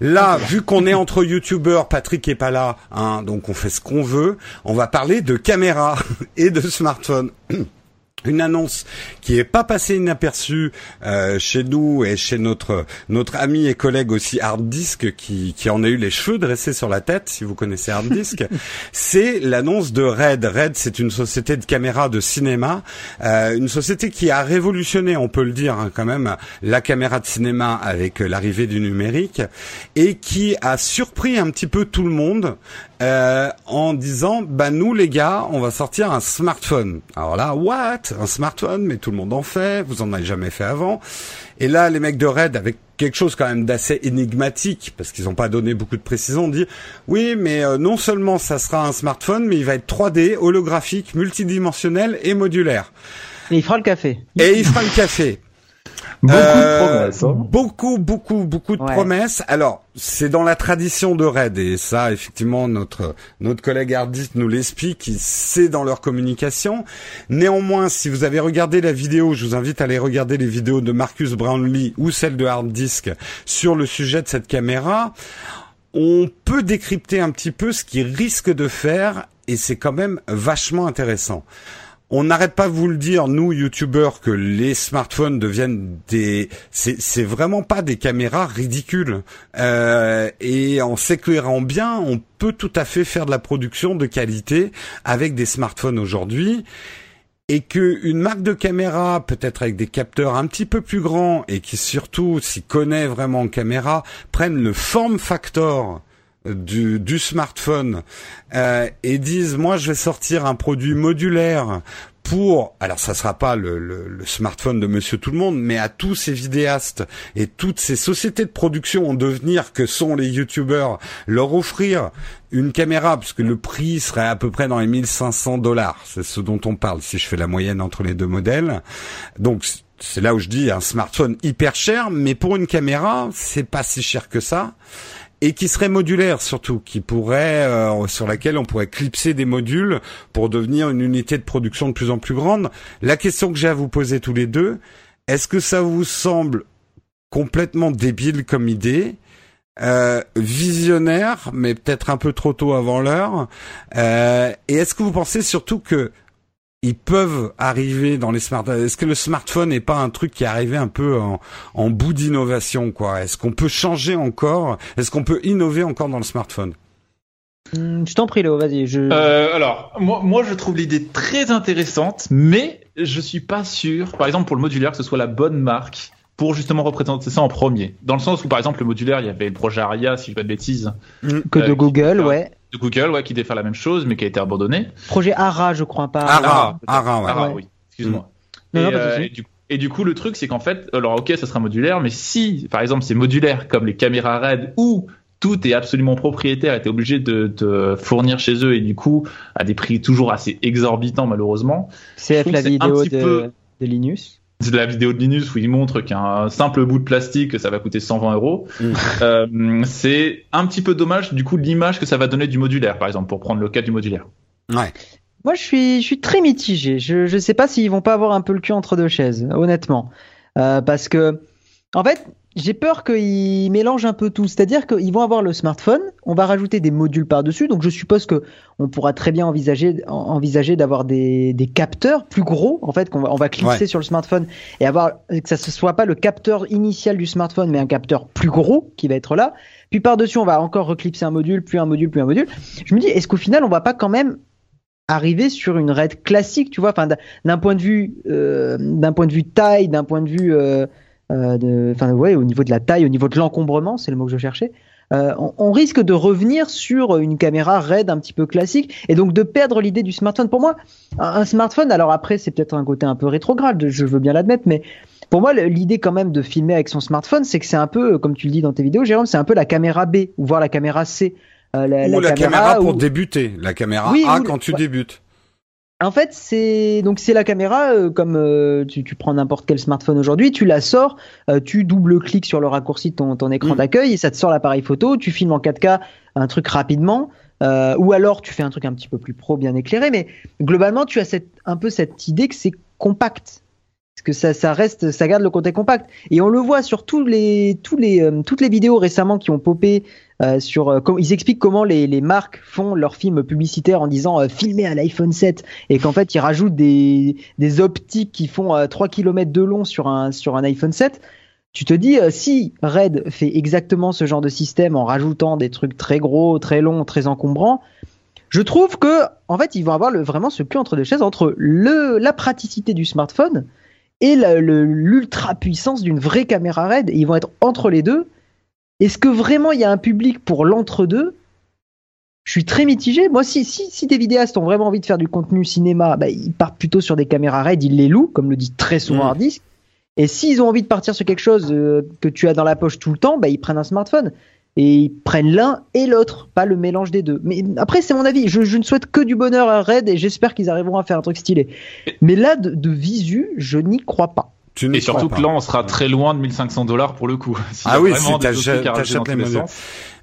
Là, vu qu'on est entre youtubeurs, Patrick est pas là, hein, donc on fait ce qu'on veut. On va parler de caméra et de smartphone. Une annonce qui est pas passée inaperçue euh, chez nous et chez notre notre ami et collègue aussi Hard Disk qui qui en a eu les cheveux dressés sur la tête si vous connaissez Hard Disk, c'est l'annonce de Red. Red, c'est une société de caméras de cinéma, euh, une société qui a révolutionné, on peut le dire hein, quand même, la caméra de cinéma avec euh, l'arrivée du numérique et qui a surpris un petit peu tout le monde euh, en disant bah nous les gars on va sortir un smartphone. Alors là what? Un smartphone mais tout le monde en fait vous en avez jamais fait avant. Et là les mecs de Red avec quelque chose quand même d'assez énigmatique parce qu'ils n'ont pas donné beaucoup de précision on dit oui mais euh, non seulement ça sera un smartphone mais il va être 3D holographique multidimensionnel et modulaire. Et il fera le café. et il fera le café Beaucoup euh, de promesses. hein. Beaucoup, beaucoup, beaucoup de Ouais. promesses. Alors, c'est dans la tradition de Red, et ça, effectivement, notre notre collègue Hardist nous l'explique, c'est dans leur communication. Néanmoins, si vous avez regardé la vidéo, je vous invite à aller regarder les vidéos de Marcus Brownlee ou celle de Hard Disk sur le sujet de cette caméra. On peut décrypter un petit peu ce qu'il risque de faire, et c'est quand même vachement intéressant. On n'arrête pas de vous le dire, nous youtubeurs, que les smartphones deviennent des, c'est vraiment pas des caméras ridicules. Euh, et en s'éclairant bien, on peut tout à fait faire de la production de qualité avec des smartphones aujourd'hui. Et que une marque de caméra, peut-être avec des capteurs un petit peu plus grands et qui surtout s'y connaît vraiment en caméra, prennent le form factor du, du smartphone euh, et disent moi je vais sortir un produit modulaire pour alors ça sera pas le, le, le smartphone de Monsieur Tout le Monde mais à tous ces vidéastes et toutes ces sociétés de production en devenir que sont les youtubeurs leur offrir une caméra parce que le prix serait à peu près dans les 1500 dollars. C'est ce dont on parle si je fais la moyenne entre les deux modèles. Donc c'est là où je dis un smartphone hyper cher mais pour une caméra c'est pas si cher que ça et qui serait modulaire surtout, qui pourrait euh, sur laquelle on pourrait clipser des modules pour devenir une unité de production de plus en plus grande. La question que j'ai à vous poser tous les deux, est-ce que ça vous semble complètement débile comme idée euh, visionnaire, mais peut-être un peu trop tôt avant l'heure. Euh, et est-ce que vous pensez surtout que ils peuvent arriver dans les smartphones. Est-ce que le smartphone n'est pas un truc qui est arrivé un peu en, en bout d'innovation, quoi? Est-ce qu'on peut changer encore? Est-ce qu'on peut innover encore dans le smartphone? Hmm, je t'en prie, Léo, vas-y. Je... Euh, alors, moi, moi, je trouve l'idée très intéressante, mais je suis pas sûr, par exemple, pour le modulaire, que ce soit la bonne marque pour justement représenter ça en premier. Dans le sens où, par exemple, le modulaire, il y avait le projet Aria, si je dis pas de bêtises. Que de euh, Google, ouais. De Google, ouais, qui devait faire la même chose, mais qui a été abandonné. Projet ARA, je crois pas. Ara. Ara, ouais. Ara, Ouais. oui, excuse-moi. Et, non, euh, et du, et du coup, le truc, c'est qu'en fait, alors ok, ça sera modulaire, mais si, par exemple, c'est modulaire comme les caméras RED où tout est absolument propriétaire et t'es obligé de te fournir chez eux et du coup à des prix toujours assez exorbitants malheureusement. CF la vidéo petit de, peu- de Linus. C'est de la vidéo de Linus où il montre qu'un simple bout de plastique ça va coûter 120 euros. Mm. Euh, c'est un petit peu dommage du coup l'image que ça va donner du modulaire par exemple pour prendre le cas du modulaire. Ouais. Moi, je suis, je suis très mitigé. Je, je sais pas s'ils vont pas avoir un peu le cul entre deux chaises, honnêtement. Euh, parce que, en fait, j'ai peur qu'ils mélangent un peu tout. C'est-à-dire qu'ils vont avoir le smartphone, on va rajouter des modules par-dessus. Donc, je suppose que on pourra très bien envisager, en- envisager d'avoir des, des capteurs plus gros, en fait, qu'on va, on va clipser Ouais. sur le smartphone et avoir, que ça ne soit pas le capteur initial du smartphone, mais un capteur plus gros qui va être là. Puis par-dessus, on va encore reclipser un module, puis un module, puis un module. Je me dis, est-ce qu'au final, on va pas quand même arriver sur une RAID classique, tu vois, enfin d'un- point de vue, euh, d'un point de vue taille, d'un point de vue, euh, de, enfin ouais, au niveau de la taille, au niveau de l'encombrement, c'est le mot que je cherchais. euh, on, on risque de revenir sur une caméra RAID un petit peu classique et donc de perdre l'idée du smartphone. Pour moi, un, un smartphone, alors après c'est peut-être un côté un peu rétrograde, je veux bien l'admettre, mais pour moi l'idée quand même de filmer avec son smartphone, c'est que c'est un peu, comme tu le dis dans tes vidéos, Jérôme, c'est un peu la caméra B ou voire la caméra C. Euh, Ou la, caméra, pour débuter. La caméra Oui, A quand tu ouais. débutes. En fait, c'est donc c'est la caméra euh, comme euh, tu, tu prends n'importe quel smartphone aujourd'hui, tu la sors, euh, tu double-cliques sur le raccourci de ton, ton écran Mm. d'accueil et ça te sort l'appareil photo, tu filmes en 4K un truc rapidement, euh, ou alors tu fais un truc un petit peu plus pro, bien éclairé, mais globalement tu as cette, un peu cette idée que c'est compact. Parce que ça, reste, ça garde le côté compact. Et on le voit sur tous les, tous les, euh, toutes les vidéos récemment qui ont popé euh, sur, euh, ils expliquent comment les, les marques font leurs films publicitaires en disant filmer à l'iPhone 7 et qu'en fait ils rajoutent des, des optiques qui font euh, 3 km de long sur un, sur un iPhone 7. Tu te dis, si Red fait exactement ce genre de système en rajoutant des trucs très gros, très longs, très encombrants, je trouve que, en fait, ils vont avoir vraiment ce cul entre deux chaises entre le, la praticité du smartphone et l'ultra puissance d'une vraie caméra Red. Et ils vont être entre les deux. Est-ce que vraiment il y a un public pour l'entre-deux? Je suis très mitigé. Moi, si, si, si des vidéastes ont vraiment envie de faire du contenu cinéma, bah, ils partent plutôt sur des caméras RAID, ils les louent, comme le dit très souvent Mm. Hardisk. Et s'ils ont envie de partir sur quelque chose euh, que tu as dans la poche tout le temps, bah, ils prennent un smartphone. Et ils prennent l'un et l'autre, pas le mélange des deux. Mais après, c'est mon avis. Je, je ne souhaite que du bonheur à Red et j'espère qu'ils arriveront à faire un truc stylé. Mais là, de, de visu, je n'y crois pas. Tu Et surtout que là on sera très loin de 1500 dollars pour le coup. Ah oui, vraiment si des t'achètes- les tous les modules. sens.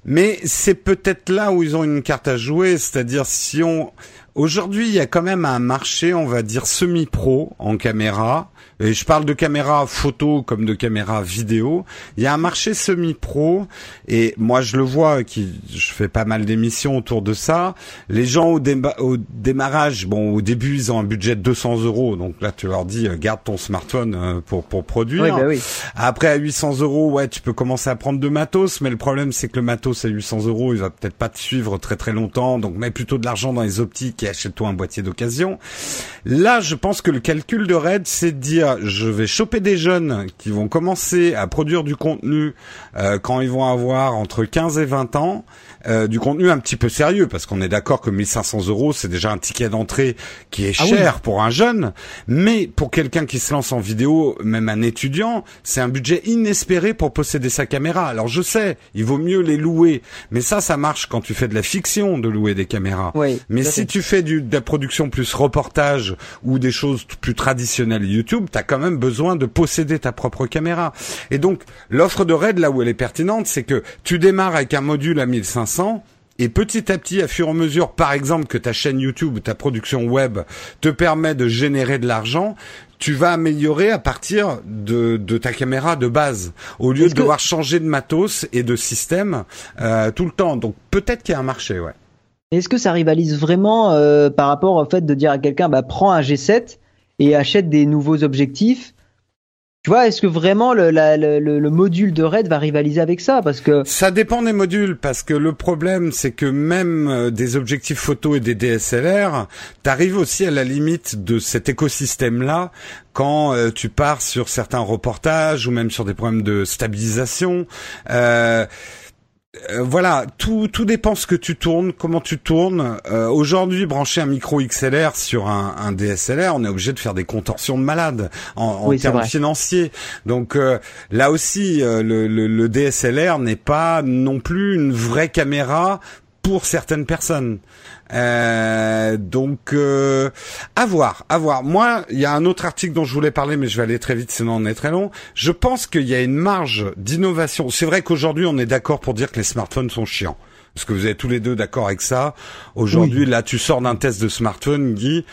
Mais c'est peut-être là où ils ont une carte à jouer, c'est-à-dire si on aujourd'hui il y a quand même un marché, on va dire semi-pro en caméra. Et je parle de caméra photo comme de caméra vidéo. Il y a un marché semi-pro et moi je le vois, qui je fais pas mal d'émissions autour de ça. Les gens au, déma- au démarrage, bon au début ils ont un budget de 200 euros, donc là tu leur dis euh, garde ton smartphone euh, pour pour produire. Oui, bah oui. Après, à 800 euros, ouais, tu peux commencer à prendre de matos, mais le problème, c'est que le matos à 800 euros, il va peut-être pas te suivre très très longtemps, donc mets plutôt de l'argent dans les optiques et achète-toi un boîtier d'occasion. Là, je pense que le calcul de Red, c'est de dire, je vais choper des jeunes qui vont commencer à produire du contenu euh, quand ils vont avoir entre 15 et 20 ans, euh, du contenu un petit peu sérieux, parce qu'on est d'accord que 1500 euros, c'est déjà un ticket d'entrée qui est Ah oui. cher pour un jeune, mais pour quelqu'un qui se lance en vidéo, même un étudiant, c'est un budget inespéré pour posséder sa caméra. Alors je sais, il vaut mieux les louer, mais ça, ça marche quand tu fais de la fiction de louer des caméras. Oui, Mais si tu fais du, de la production plus reportage ou des choses plus traditionnelles YouTube, t'as quand même besoin de posséder ta propre caméra. Et donc, l'offre de Red, là où elle est pertinente, c'est que tu démarres avec un module à 1500 et petit à petit, à fur et à mesure, par exemple, que ta chaîne YouTube ou ta production web te permet de générer de l'argent, tu vas améliorer à partir de, de ta caméra de base, au lieu de que- devoir changer de matos et de système euh, tout le temps. Donc peut-être qu'il y a un marché, ouais. Est-ce que ça rivalise vraiment euh, par rapport au fait de dire à quelqu'un bah, prends un G7 et achète des nouveaux objectifs Tu vois, est-ce que vraiment le, la, le, le, module de RAID va rivaliser avec ça? Parce que ça dépend des modules, parce que le problème, c'est que même euh, des objectifs photo et des DSLR, t'arrives aussi à la limite de cet écosystème-là quand euh, tu pars sur certains reportages ou même sur des problèmes de stabilisation. Euh, euh, voilà, tout tout dépend ce que tu tournes, comment tu tournes. Euh, aujourd'hui, brancher un micro XLR sur un, DSLR, on est obligé de faire des contorsions de malade en, termes financiers. Donc euh, là aussi, le, le DSLR n'est pas non plus une vraie caméra pour certaines personnes. Euh, donc, euh, à voir, à voir. Moi, il y a un autre article dont je voulais parler, mais je vais aller très vite, sinon on est très long. Je pense qu'il y a une marge d'innovation. C'est vrai qu'aujourd'hui, on est d'accord pour dire que les smartphones sont chiants. Parce que vous êtes tous les deux d'accord avec ça? Aujourd'hui, là, tu sors d'un test de smartphone, Guy.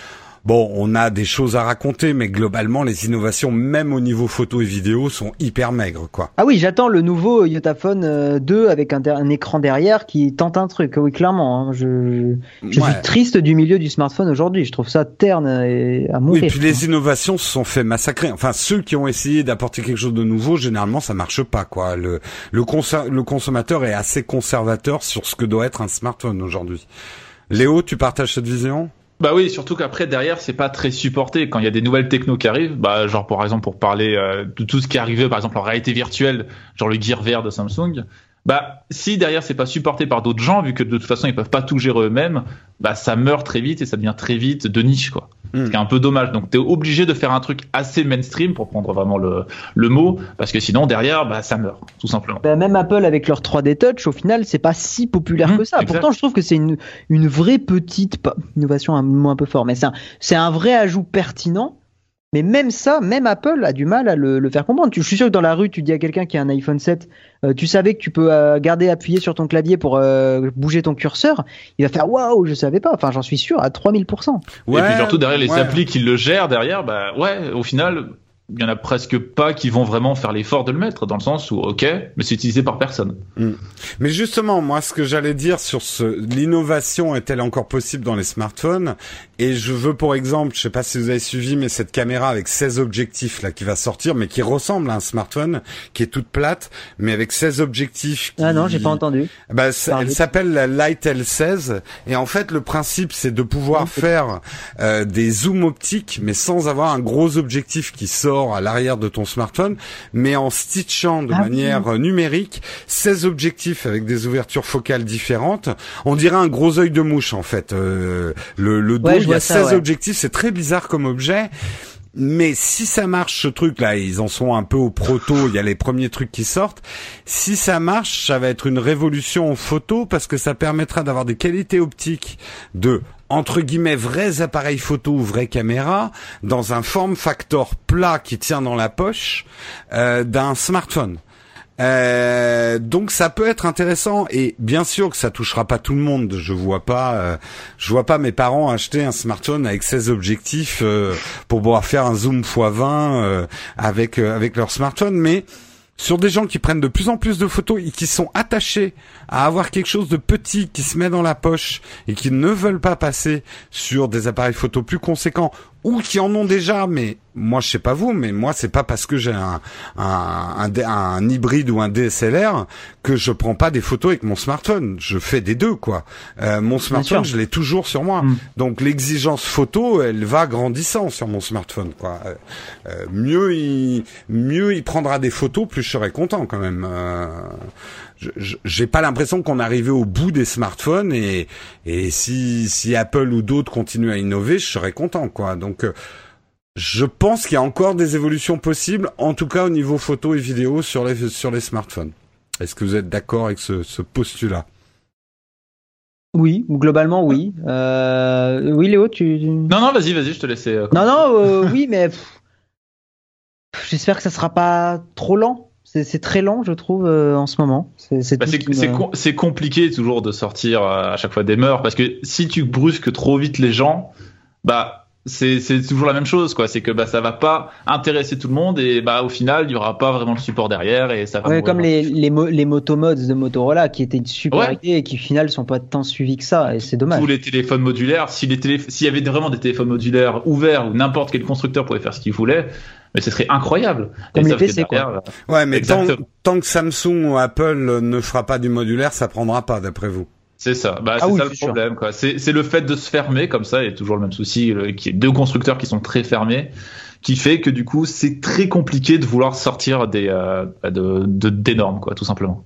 Bon, on a des choses à raconter, mais globalement, les innovations, même au niveau photo et vidéo, sont hyper maigres, quoi. Ah oui, j'attends le nouveau Yotaphone 2 euh, avec un, écran derrière qui tente un truc. Oui, clairement. Hein. Je, je suis triste du milieu du smartphone aujourd'hui. Je trouve ça terne et à mourir. Oui, et puis les innovations se sont fait massacrer. Enfin, ceux qui ont essayé d'apporter quelque chose de nouveau, généralement, ça marche pas, quoi. Le, le, le consommateur est assez conservateur sur ce que doit être un smartphone aujourd'hui. Léo, tu partages cette vision? Bah oui, surtout qu'après derrière c'est pas très supporté quand il y a des nouvelles technos qui arrivent. Bah genre par exemple pour parler euh, de tout ce qui est arrivé par exemple en réalité virtuelle, genre le Gear VR de Samsung. Bah si derrière c'est pas supporté par d'autres gens vu que de toute façon ils peuvent pas tout gérer eux-mêmes, bah ça meurt très vite et ça devient très vite de niche quoi. Ce qui est un peu dommage. Donc tu es obligé de faire un truc assez mainstream pour prendre vraiment le, le mot parce que sinon derrière bah ça meurt tout simplement. Bah, même Apple avec leur 3D Touch au final c'est pas si populaire hmm, que ça. Pourtant je trouve que c'est une, une vraie petite innovation un mot un peu fort mais c'est un, c'est un vrai ajout pertinent mais même ça, même Apple a du mal à le, faire comprendre. Je suis sûr que dans la rue, tu dis à quelqu'un qui a un iPhone 7, euh, tu savais que tu peux euh, garder appuyé sur ton clavier pour euh, bouger ton curseur, il va faire waouh, je savais pas. Enfin, j'en suis sûr à 3000%. Ouais, et puis surtout derrière les applis qui le gèrent derrière, bah ouais, au final, il y en a presque pas qui vont vraiment faire l'effort de le mettre dans le sens où ok mais c'est utilisé par personne. Hmm. mais justement moi ce que j'allais dire sur ce l'innovation est-elle encore possible dans les smartphones? Et je veux pour exemple je sais pas si vous avez suivi mais cette caméra avec 16 objectifs là qui va sortir mais qui ressemble à un smartphone qui est toute plate mais avec 16 objectifs ah non j'ai pas entendu. Bah, elle s'appelle la Light L16 et en fait le principe c'est de pouvoir faire euh, des zooms optiques mais sans avoir un gros objectif qui sort à l'arrière de ton smartphone, mais en stitchant de ah manière euh, numérique 16 objectifs avec des ouvertures focales différentes. On dirait un gros œil de mouche en fait. Euh, le, le dos, il y a 16 objectifs, c'est très bizarre comme objet. Mais si ça marche ce truc là, ils en sont un peu au proto, il y a les premiers trucs qui sortent. Si ça marche, ça va être une révolution en photo parce que ça permettra d'avoir des qualités optiques de entre guillemets vrais appareils photo ou vraies caméras dans un form factor plat qui tient dans la poche euh, d'un smartphone. Euh, donc ça peut être intéressant et bien sûr que ça touchera pas tout le monde. Je vois pas, euh, je vois pas mes parents acheter un smartphone avec 16 objectifs pour pouvoir faire un zoom x20 avec avec leur smartphone, mais sur des gens qui prennent de plus en plus de photos et qui sont attachés à avoir quelque chose de petit qui se met dans la poche et qui ne veulent pas passer sur des appareils photo plus conséquents ou qui en ont déjà, mais moi je sais pas vous, mais moi c'est pas parce que j'ai un, un, un, hybride ou un DSLR que je prends pas des photos avec mon smartphone. Je fais des deux quoi. Euh, mon smartphone, je l'ai toujours sur moi, mm. donc l'exigence photo, elle va grandissant sur mon smartphone quoi. Euh, euh, mieux il mieux il prendra des photos, plus je serai content quand même. Euh, j'ai pas l'impression qu'on est arrivé au bout des smartphones et, et si, si Apple ou d'autres continuent à innover, je serais content, quoi. Donc, euh, je pense qu'il y a encore des évolutions possibles, en tout cas au niveau photo et vidéo sur les, sur les smartphones. Est-ce que vous êtes d'accord avec ce, ce postulat? Oui, globalement oui. Euh, oui, Léo, tu. Non, non, vas-y, vas-y, je te laisse. Euh, non, non, oui, mais j'espère que ça sera pas trop lent. C'est très lent, je trouve, euh, en ce moment. C'est bah, compliqué toujours de sortir euh, à chaque fois des mœurs parce que si tu brusques trop vite les gens, bah c'est toujours la même chose quoi c'est que bah ça va pas intéresser tout le monde et bah au final il y aura pas vraiment le support derrière et ça va ouais, comme les les, les motomods de Motorola qui étaient une super idée et qui au final sont pas tant suivis que ça et c'est dommage tous les téléphones modulaires si les s'il y avait vraiment des téléphones modulaires ouverts où n'importe quel constructeur pouvait faire ce qu'il voulait Mais ce serait incroyable. Comme les PC, quoi. Ouais, mais tant, tant, que Samsung ou Apple ne fera pas du modulaire, ça prendra pas, d'après vous. C'est ça, bah, ah c'est ça le problème. Quoi. C'est, c'est le fait de se fermer comme ça, et toujours le même souci, qui est deux constructeurs qui sont très fermés, qui fait que du coup c'est très compliqué de vouloir sortir des euh, de, de, des normes, quoi, tout simplement.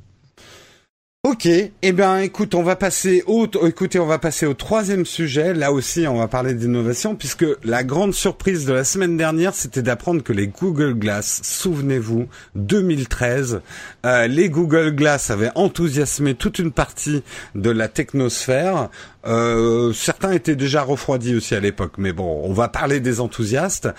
Ok, eh bien écoute, on va passer au écoutez, on va passer au troisième sujet. Là aussi, on va parler d'innovation puisque la grande surprise de la semaine dernière, c'était d'apprendre que les Google Glass, souvenez-vous, 2013, euh, les Google Glass avaient enthousiasmé toute une partie de la technosphère. Euh, certains étaient déjà refroidis aussi à l'époque, mais bon, on va parler des enthousiastes.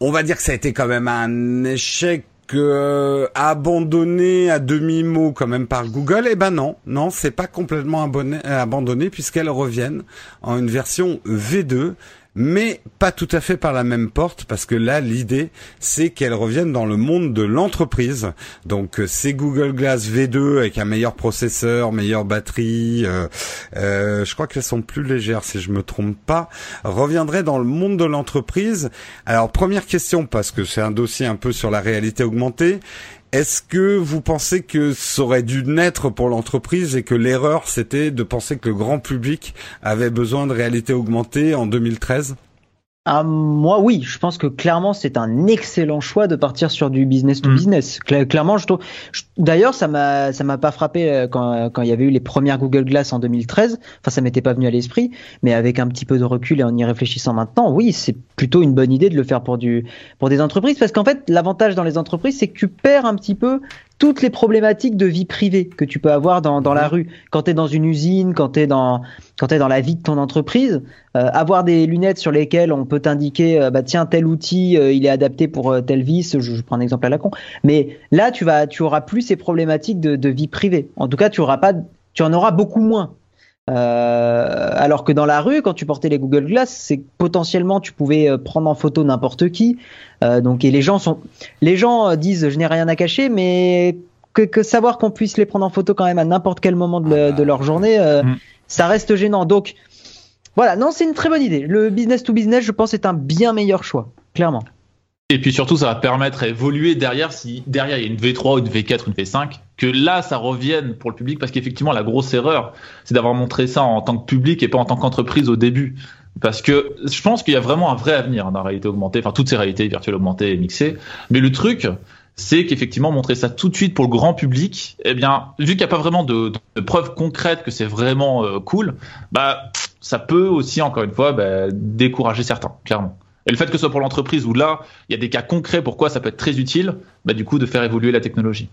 On va dire que ça a été quand même un échec que euh, abandonné à demi mot quand même par Google, eh ben non, non, c'est pas complètement abandonné puisqu'elles reviennent en une version V2 mais pas tout à fait par la même porte parce que là l'idée c'est qu'elles reviennent dans le monde de l'entreprise. Donc euh, c'est Google Glass V2 avec un meilleur processeur, meilleure batterie, euh, euh, je crois qu'elles sont plus légères si je me trompe pas, reviendraient dans le monde de l'entreprise. Alors première question parce que c'est un dossier un peu sur la réalité augmentée. Est-ce que vous pensez que ça aurait dû naître pour l'entreprise et que l'erreur c'était de penser que le grand public avait besoin de réalité augmentée en 2013 ah, moi, oui, je pense que clairement, c'est un excellent choix de partir sur du business to mm. business. clairement, je trouve. D'ailleurs, ça m'a, ça m'a pas frappé euh, quand, quand il y avait eu les premières Google Glass en 2013. Enfin, ça m'était pas venu à l'esprit, mais avec un petit peu de recul et en y réfléchissant maintenant, oui, c'est plutôt une bonne idée de le faire pour du, pour des entreprises, parce qu'en fait, l'avantage dans les entreprises, c'est que tu perds un petit peu toutes les problématiques de vie privée que tu peux avoir dans, dans la rue. Quand tu es dans une usine, quand tu es dans, quand es dans la vie de ton entreprise, euh, avoir des lunettes sur lesquelles on peut t'indiquer, euh, bah tiens, tel outil, euh, il est adapté pour tel vis, je, prends un exemple à la con. Mais là, tu vas, tu auras plus ces problématiques de, de vie privée. En tout cas, tu auras pas, tu en auras beaucoup moins. Euh, alors que dans la rue, quand tu portais les Google Glass, c'est potentiellement tu pouvais euh, prendre en photo n'importe qui. Euh, donc et les gens sont, les gens disent je n'ai rien à cacher, mais que, savoir qu'on puisse les prendre en photo quand même à n'importe quel moment de, leur journée, mm. ça reste gênant. Donc voilà, non, c'est une très bonne idée. Le business to business, je pense, est un bien meilleur choix, clairement. Et puis surtout, ça va permettre à évoluer derrière si derrière il y a une V3, une V4, une V5, que là ça revienne pour le public parce qu'effectivement la grosse erreur, c'est d'avoir montré ça en tant que public et pas en tant qu'entreprise au début. Parce que je pense qu'il y a vraiment un vrai avenir dans la réalité augmentée, enfin toutes ces réalités virtuelles augmentées et mixées. Mais le truc, c'est qu'effectivement montrer ça tout de suite pour le grand public, eh bien, vu qu'il n'y a pas vraiment de, preuves concrètes que c'est vraiment euh, cool, bah ça peut aussi encore une fois bah, décourager certains, clairement. Et le fait que ce soit pour l'entreprise où là, il y a des cas concrets pourquoi ça peut être très utile, bah, du coup, de faire évoluer la technologie.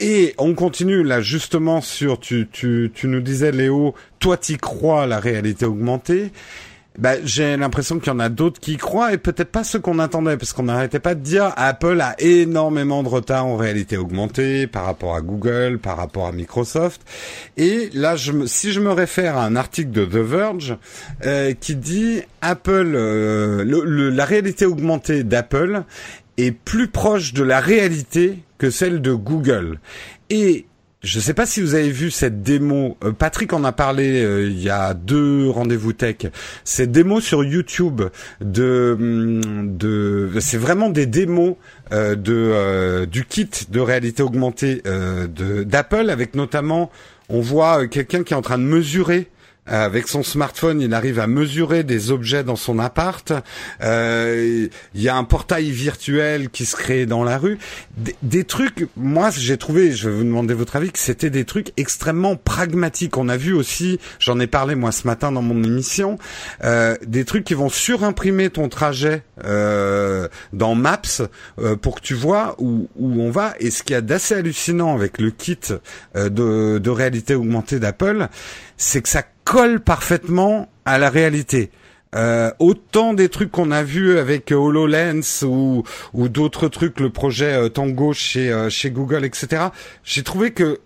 Et on continue là justement sur, tu, nous disais Léo, toi t'y crois la réalité augmentée bah, j'ai l'impression qu'il y en a d'autres qui croient et peut-être pas ceux qu'on attendait parce qu'on n'arrêtait pas de dire Apple a énormément de retard en réalité augmentée par rapport à Google, par rapport à Microsoft. Et là, je me, si je me réfère à un article de The Verge euh, qui dit Apple, euh, le, la réalité augmentée d'Apple est plus proche de la réalité que celle de Google. Et je ne sais pas si vous avez vu cette démo. Euh, Patrick en a parlé euh, il y a deux rendez-vous tech. Cette démo sur YouTube de hum, de c'est vraiment des démos euh, de du kit de réalité augmentée d'Apple avec notamment on voit quelqu'un qui est en train de mesurer avec son smartphone, il arrive à mesurer des objets dans son appart. Euh, il y a un portail virtuel qui se crée dans la rue. Des, trucs, moi j'ai trouvé, je vais vous demander votre avis, que c'était des trucs extrêmement pragmatiques. On a vu aussi, j'en ai parlé moi ce matin dans mon émission, euh, des trucs qui vont surimprimer ton trajet euh, dans Maps euh, pour que tu vois où, où on va. Et ce qu'il y a d'assez hallucinant avec le kit euh, de, de réalité augmentée d'Apple, c'est que ça colle parfaitement à la réalité. Euh, autant des trucs qu'on a vus avec HoloLens ou, ou d'autres trucs, le projet euh, Tango chez, euh, chez Google, etc. J'ai trouvé que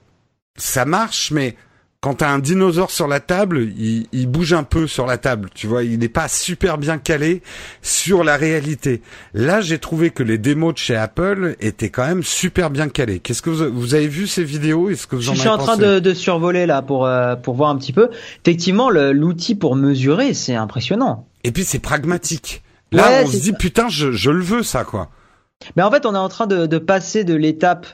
ça marche, mais quand t'as un dinosaure sur la table, il, il, bouge un peu sur la table, tu vois, il n'est pas super bien calé sur la réalité. Là, j'ai trouvé que les démos de chez Apple étaient quand même super bien calés. Qu'est-ce que vous, vous, avez vu ces vidéos? Est-ce que vous Je suis en train de, de, survoler là pour euh, pour voir un petit peu. Effectivement, l'outil pour mesurer, c'est impressionnant. Et puis c'est pragmatique. Là, Ouais, on se dit putain, je, je le veux ça quoi. Mais en fait, on est en train de, de passer de l'étape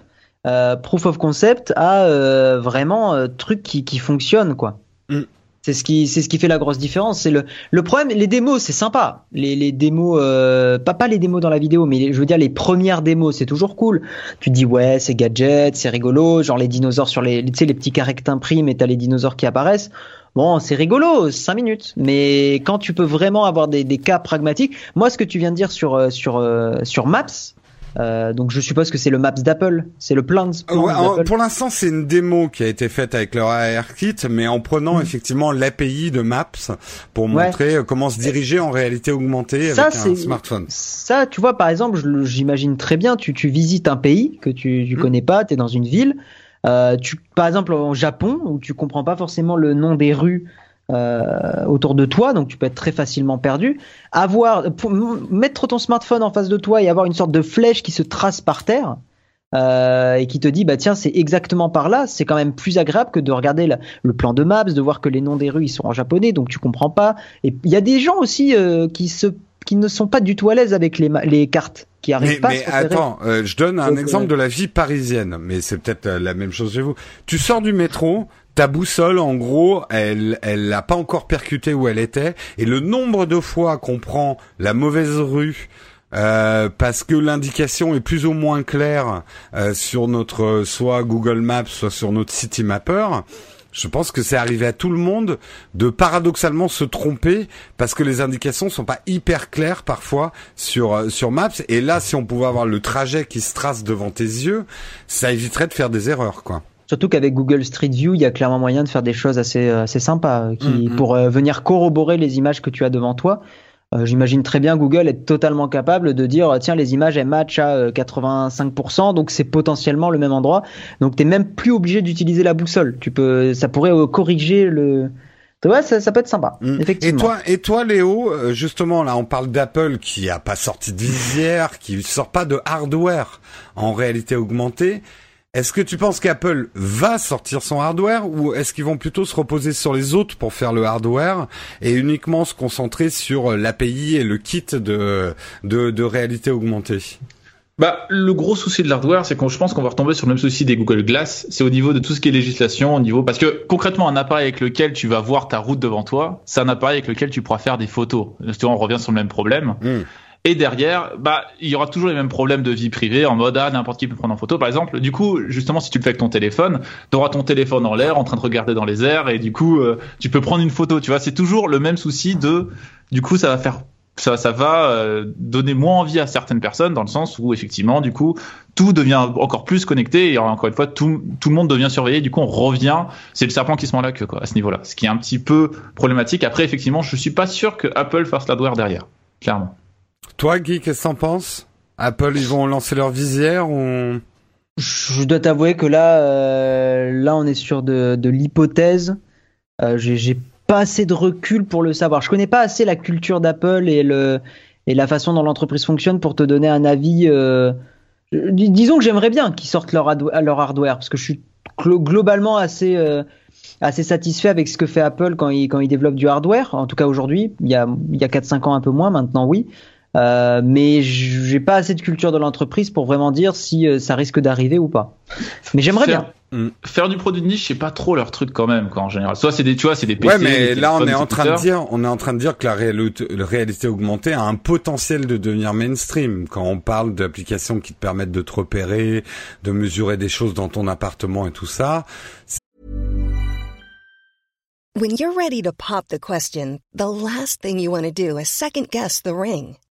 euh, proof of concept à euh, vraiment euh, truc qui, qui fonctionne, quoi. Mm. C'est ce qui c'est ce qui fait la grosse différence. C'est le le problème. Les démos, c'est sympa. Les, les démos, euh, pas pas les démos dans la vidéo, mais les- je veux dire les premières démos, c'est toujours cool. Tu te dis ouais, c'est gadget, c'est rigolo, genre les dinosaures sur les, tu sais les petits carrés que t'imprimes et t'as les dinosaures qui apparaissent. Bon, c'est rigolo, 5 minutes. Mais quand tu peux vraiment avoir des, des cas pragmatiques, moi, ce que tu viens de dire sur euh, sur euh, sur Maps, euh, donc je suppose que c'est le Maps d'Apple, c'est le Plans. Plans Ouais, en- pour l'instant, c'est une démo qui a été faite avec leur ARKit, mais en prenant Mm. effectivement l'API de Maps pour Ouais. montrer euh, comment se diriger en réalité augmentée Ça, avec un smartphone. Ça, tu vois, par exemple, j'imagine très bien, tu, tu visites un pays que tu, tu Mm. connais pas, tu es dans une ville. Euh, tu, par exemple, en Japon, où tu comprends pas forcément le nom des rues euh, autour de toi, donc tu peux être très facilement perdu. Avoir, pour- mettre ton smartphone en face de toi et avoir une sorte de flèche qui se trace par terre. euh, et qui te dit bah tiens c'est exactement par là c'est quand même plus agréable que de regarder le plan de maps de voir que les noms des rues ils sont en japonais donc tu comprends pas et il y a des gens aussi euh, qui se qui ne sont pas du tout à l'aise avec les, les cartes, qui arrivent Mais, pas mais à se repérer. attends, euh, je donne un Donc, exemple euh, de la vie parisienne, mais c'est peut-être euh, la même chose chez vous. Tu sors du métro, ta boussole, en gros, elle, elle n'a pas encore percuté où elle était, et le nombre de fois qu'on prend la mauvaise rue. euh, parce que l'indication est plus ou moins claire euh, sur notre euh, soit Google Maps, soit sur notre City Mapper. Je pense que c'est arrivé à tout le monde de paradoxalement se tromper parce que les indications sont pas hyper claires parfois sur euh, sur Maps et là si on pouvait avoir le trajet qui se trace devant tes yeux, ça éviterait de faire des erreurs quoi. Surtout qu'avec Google Street View, il y a clairement moyen de faire des choses assez, euh, assez sympas euh, qui, Mhm. pour euh, venir corroborer les images que tu as devant toi. Euh, J'imagine très bien Google être totalement capable de dire tiens les images elles matchent à euh, 85% donc c'est potentiellement le même endroit donc t'es même plus obligé d'utiliser la boussole tu peux ça pourrait euh, corriger le ouais ça, ça peut être sympa Mm. effectivement Et toi, et toi, Léo, euh, justement, là, on parle d'Apple qui a pas sorti de visière, qui sort pas de hardware en réalité augmentée. Est-ce que tu penses qu'Apple va sortir son hardware ou est-ce qu'ils vont plutôt se reposer sur les autres pour faire le hardware et uniquement se concentrer sur l'API et le kit de, de, de réalité augmentée? Bah, le gros souci de l'hardware, c'est qu'on, je pense qu'on va retomber sur le même souci des Google Glass. C'est au niveau de tout ce qui est législation, au niveau, parce que concrètement, un appareil avec lequel tu vas voir ta route devant toi, c'est un appareil avec lequel tu pourras faire des photos. Justement, on revient sur le même problème. Hmm. Et derrière, bah, il y aura toujours les mêmes problèmes de vie privée en mode, ah, n'importe qui peut prendre en photo, par exemple. Du coup, justement, si tu le fais avec ton téléphone, tu auras ton téléphone en l'air, en train de regarder dans les airs, et du coup, euh, tu peux prendre une photo, tu vois. C'est toujours le même souci de, du coup, ça va faire, ça, ça va euh, donner moins envie à certaines personnes, dans le sens où, effectivement, du coup, tout devient encore plus connecté, et encore une fois, tout, tout le monde devient surveillé, du coup, on revient, c'est le serpent qui se mord la queue, à ce niveau-là. Ce qui est un petit peu problématique. Après, effectivement, je suis pas sûr que Apple fasse l'hardware derrière. Clairement. Toi, Guy, qu'est-ce que t'en penses? Apple, ils vont lancer leur visière ou Je dois t'avouer que là, euh, là, on est sur de, l'hypothèse. Euh, J'ai pas assez de recul pour le savoir. Je connais pas assez la culture d'Apple et la façon dont l'entreprise fonctionne pour te donner un avis. euh, dis- disons que j'aimerais bien qu'ils sortent leur, hardwa- leur hardware parce que je suis glo- globalement assez satisfait avec ce que fait Apple quand il quand il développe du hardware. En tout cas aujourd'hui, il y a il y a 4-5 ans un peu moins. Maintenant oui. Euh, mais j'ai pas assez de culture de l'entreprise pour vraiment dire si euh, ça risque d'arriver ou pas. Mais j'aimerais bien. Faire du produit de niche, c'est pas trop leur truc quand même, quoi, en général. Soit c'est des, tu vois, c'est des PC. Ouais, mais là, on est en train de dire, on est en train de dire que la réalité, la réalité augmentée a un potentiel de devenir mainstream. Quand on parle d'applications qui te permettent de te repérer, de mesurer des choses dans ton appartement et tout ça, When you're ready to pop the question, the last thing you want to do is second guess the ring.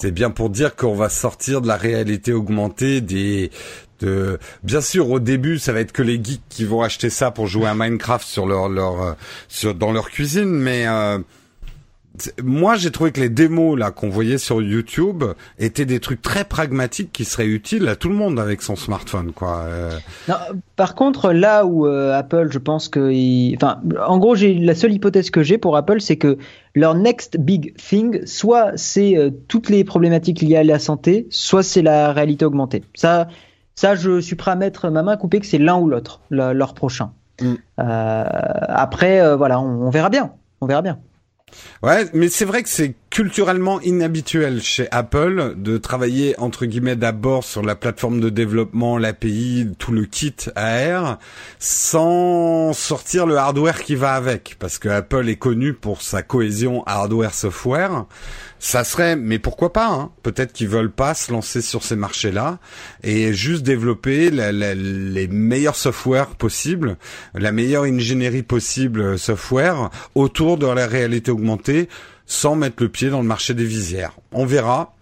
C'est bien pour dire qu'on va sortir de la réalité augmentée des de bien sûr au début ça va être que les geeks qui vont acheter ça pour jouer à Minecraft sur leur leur euh, sur dans leur cuisine mais euh, moi, j'ai trouvé que les démos là qu'on voyait sur YouTube étaient des trucs très pragmatiques qui seraient utiles à tout le monde avec son smartphone, quoi. Euh... Non, par contre, là où euh, Apple, je pense que, il... enfin, en gros, j'ai la seule hypothèse que j'ai pour Apple, c'est que leur next big thing, soit c'est euh, toutes les problématiques liées à la santé, soit c'est la réalité augmentée. Ça, ça, je suis prêt à mettre ma main à couper que c'est l'un ou l'autre, leur prochain. Mm. Euh, après, voilà, on, on verra bien. On verra bien. Ouais, mais c'est vrai que c'est culturellement inhabituel chez Apple de travailler entre guillemets d'abord sur la plateforme de développement, l'API, tout le kit AR, sans sortir le hardware qui va avec, parce que Apple est connu pour sa cohésion hardware-software. Ça serait, mais pourquoi pas hein Peut-être qu'ils veulent pas se lancer sur ces marchés-là et juste développer les meilleurs softwares possibles, la meilleure ingénierie possible software autour de la réalité augmentée sans mettre le pied dans le marché des visières. On verra.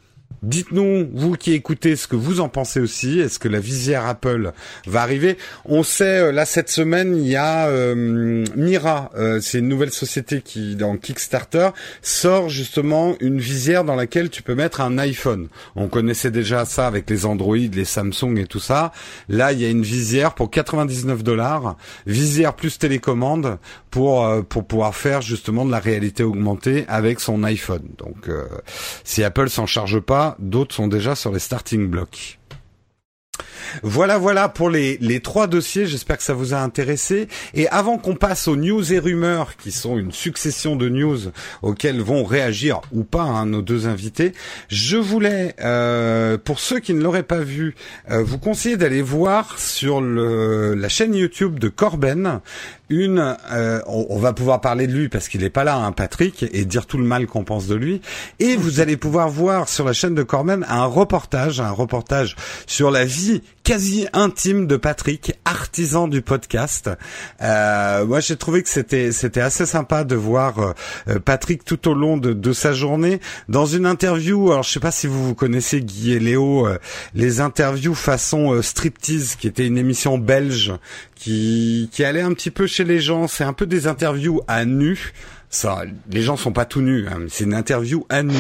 Dites-nous, vous qui écoutez, ce que vous en pensez aussi. Est-ce que la visière Apple va arriver? On sait, euh, là, cette semaine, il y a euh, Mira, euh, c'est une nouvelle société qui, dans Kickstarter, sort justement une visière dans laquelle tu peux mettre un iPhone. On connaissait déjà ça avec les Android, les Samsung et tout ça. Là, il y a une visière pour 99 dollars, visière plus télécommande pour pour pouvoir faire justement de la réalité augmentée avec son iPhone. Donc, si Apple s'en charge pas, d'autres sont déjà sur les starting blocks. Voilà, voilà pour les, les trois dossiers. J'espère que ça vous a intéressé. Et avant qu'on passe aux news et rumeurs, qui sont une succession de news auxquelles vont réagir ou pas hein, nos deux invités, je voulais, euh, pour ceux qui ne l'auraient pas vu, euh, vous conseiller d'aller voir sur le, la chaîne YouTube de Corben une, euh, on, va pouvoir parler de lui parce qu'il n'est pas là, hein, Patrick, et dire tout le mal qu'on pense de lui. Et vous allez pouvoir voir sur la chaîne de Corben un reportage, un reportage sur la vie quasi intime de Patrick, artisan du podcast. Euh, moi, j'ai trouvé que c'était c'était assez sympa de voir euh, Patrick tout au long de, de, sa journée dans une interview. Alors, je sais pas si vous vous connaissez Guy et Léo, euh, les interviews façon euh, striptease, qui était une émission belge qui qui allait un petit peu chez les gens. C'est un peu des interviews à nu ça, les gens sont pas tout nus. Hein. C'est une interview à nu,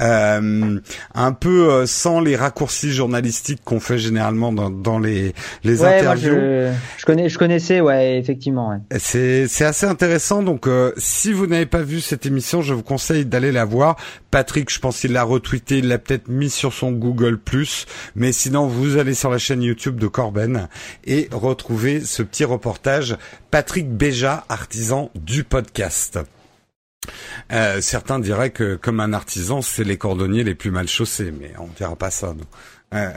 euh, un peu euh, sans les raccourcis journalistiques qu'on fait généralement dans, dans les les interviews. je, je, connais, je connaissais, ouais, effectivement. Ouais. C'est c'est assez intéressant. Donc, euh, si vous n'avez pas vu cette émission, je vous conseille d'aller la voir. Patrick, je pense qu'il l'a retweeté, il l'a peut-être mis sur son Google mais sinon vous allez sur la chaîne YouTube de Corben et retrouvez ce petit reportage. Patrick Béja, artisan du podcast. Euh, certains diraient que comme un artisan, c'est les cordonniers les plus mal chaussés, mais on ne verra pas ça. Non.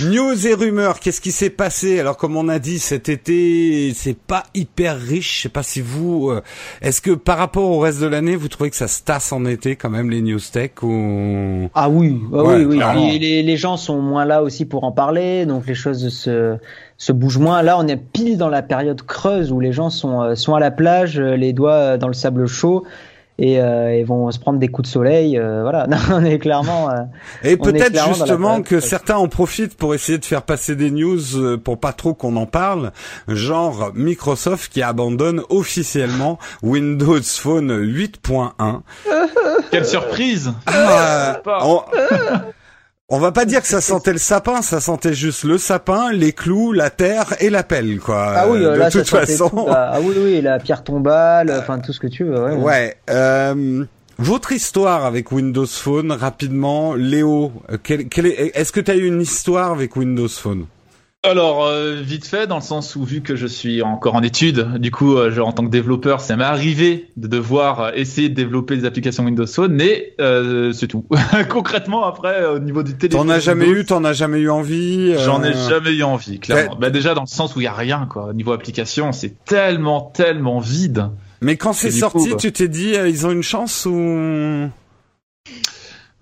News et rumeurs, qu'est-ce qui s'est passé? Alors comme on a dit cet été, c'est pas hyper riche. Je sais pas si vous, euh, est-ce que par rapport au reste de l'année, vous trouvez que ça se tasse en été quand même les news tech ou? Ah oui, ah oui, oui. Les, les, gens sont moins là aussi pour en parler, donc les choses se se bougent moins. Là, on est pile dans la période creuse où les gens sont euh, sont à la plage, euh, les doigts dans le sable chaud et, euh, vont se prendre des coups de soleil. Euh, voilà, on est clairement. Euh, et peut-être justement que certains en profitent pour essayer de faire passer des news euh, pour pas trop qu'on en parle, genre Microsoft qui abandonne officiellement Windows Phone 8.1. Quelle surprise ah, on va pas dire que ça sentait le sapin, ça sentait juste le sapin, les clous, la terre et la pelle, quoi. Ah oui, de toute façon. ah oui, oui, la pierre tombale, enfin tout ce que tu veux. Ouais. ouais euh, votre histoire avec Windows Phone, rapidement, Léo, quel, quel est, est-ce que tu as eu une histoire avec Windows Phone? Alors, euh, vite fait, dans le sens où vu que je suis encore en études, du coup, euh, en tant que développeur, ça m'est arrivé de devoir euh, essayer de développer des applications Windows Phone, mais c'est tout. Concrètement, après, au niveau du téléphone. T'en as jamais eu, t'en as jamais eu envie J'en ai jamais eu envie, clairement. Bah, déjà, dans le sens où il y a rien, quoi. Au niveau application, c'est tellement, tellement vide. Mais quand c'est sorti, tu t'es dit, ils ont une chance ou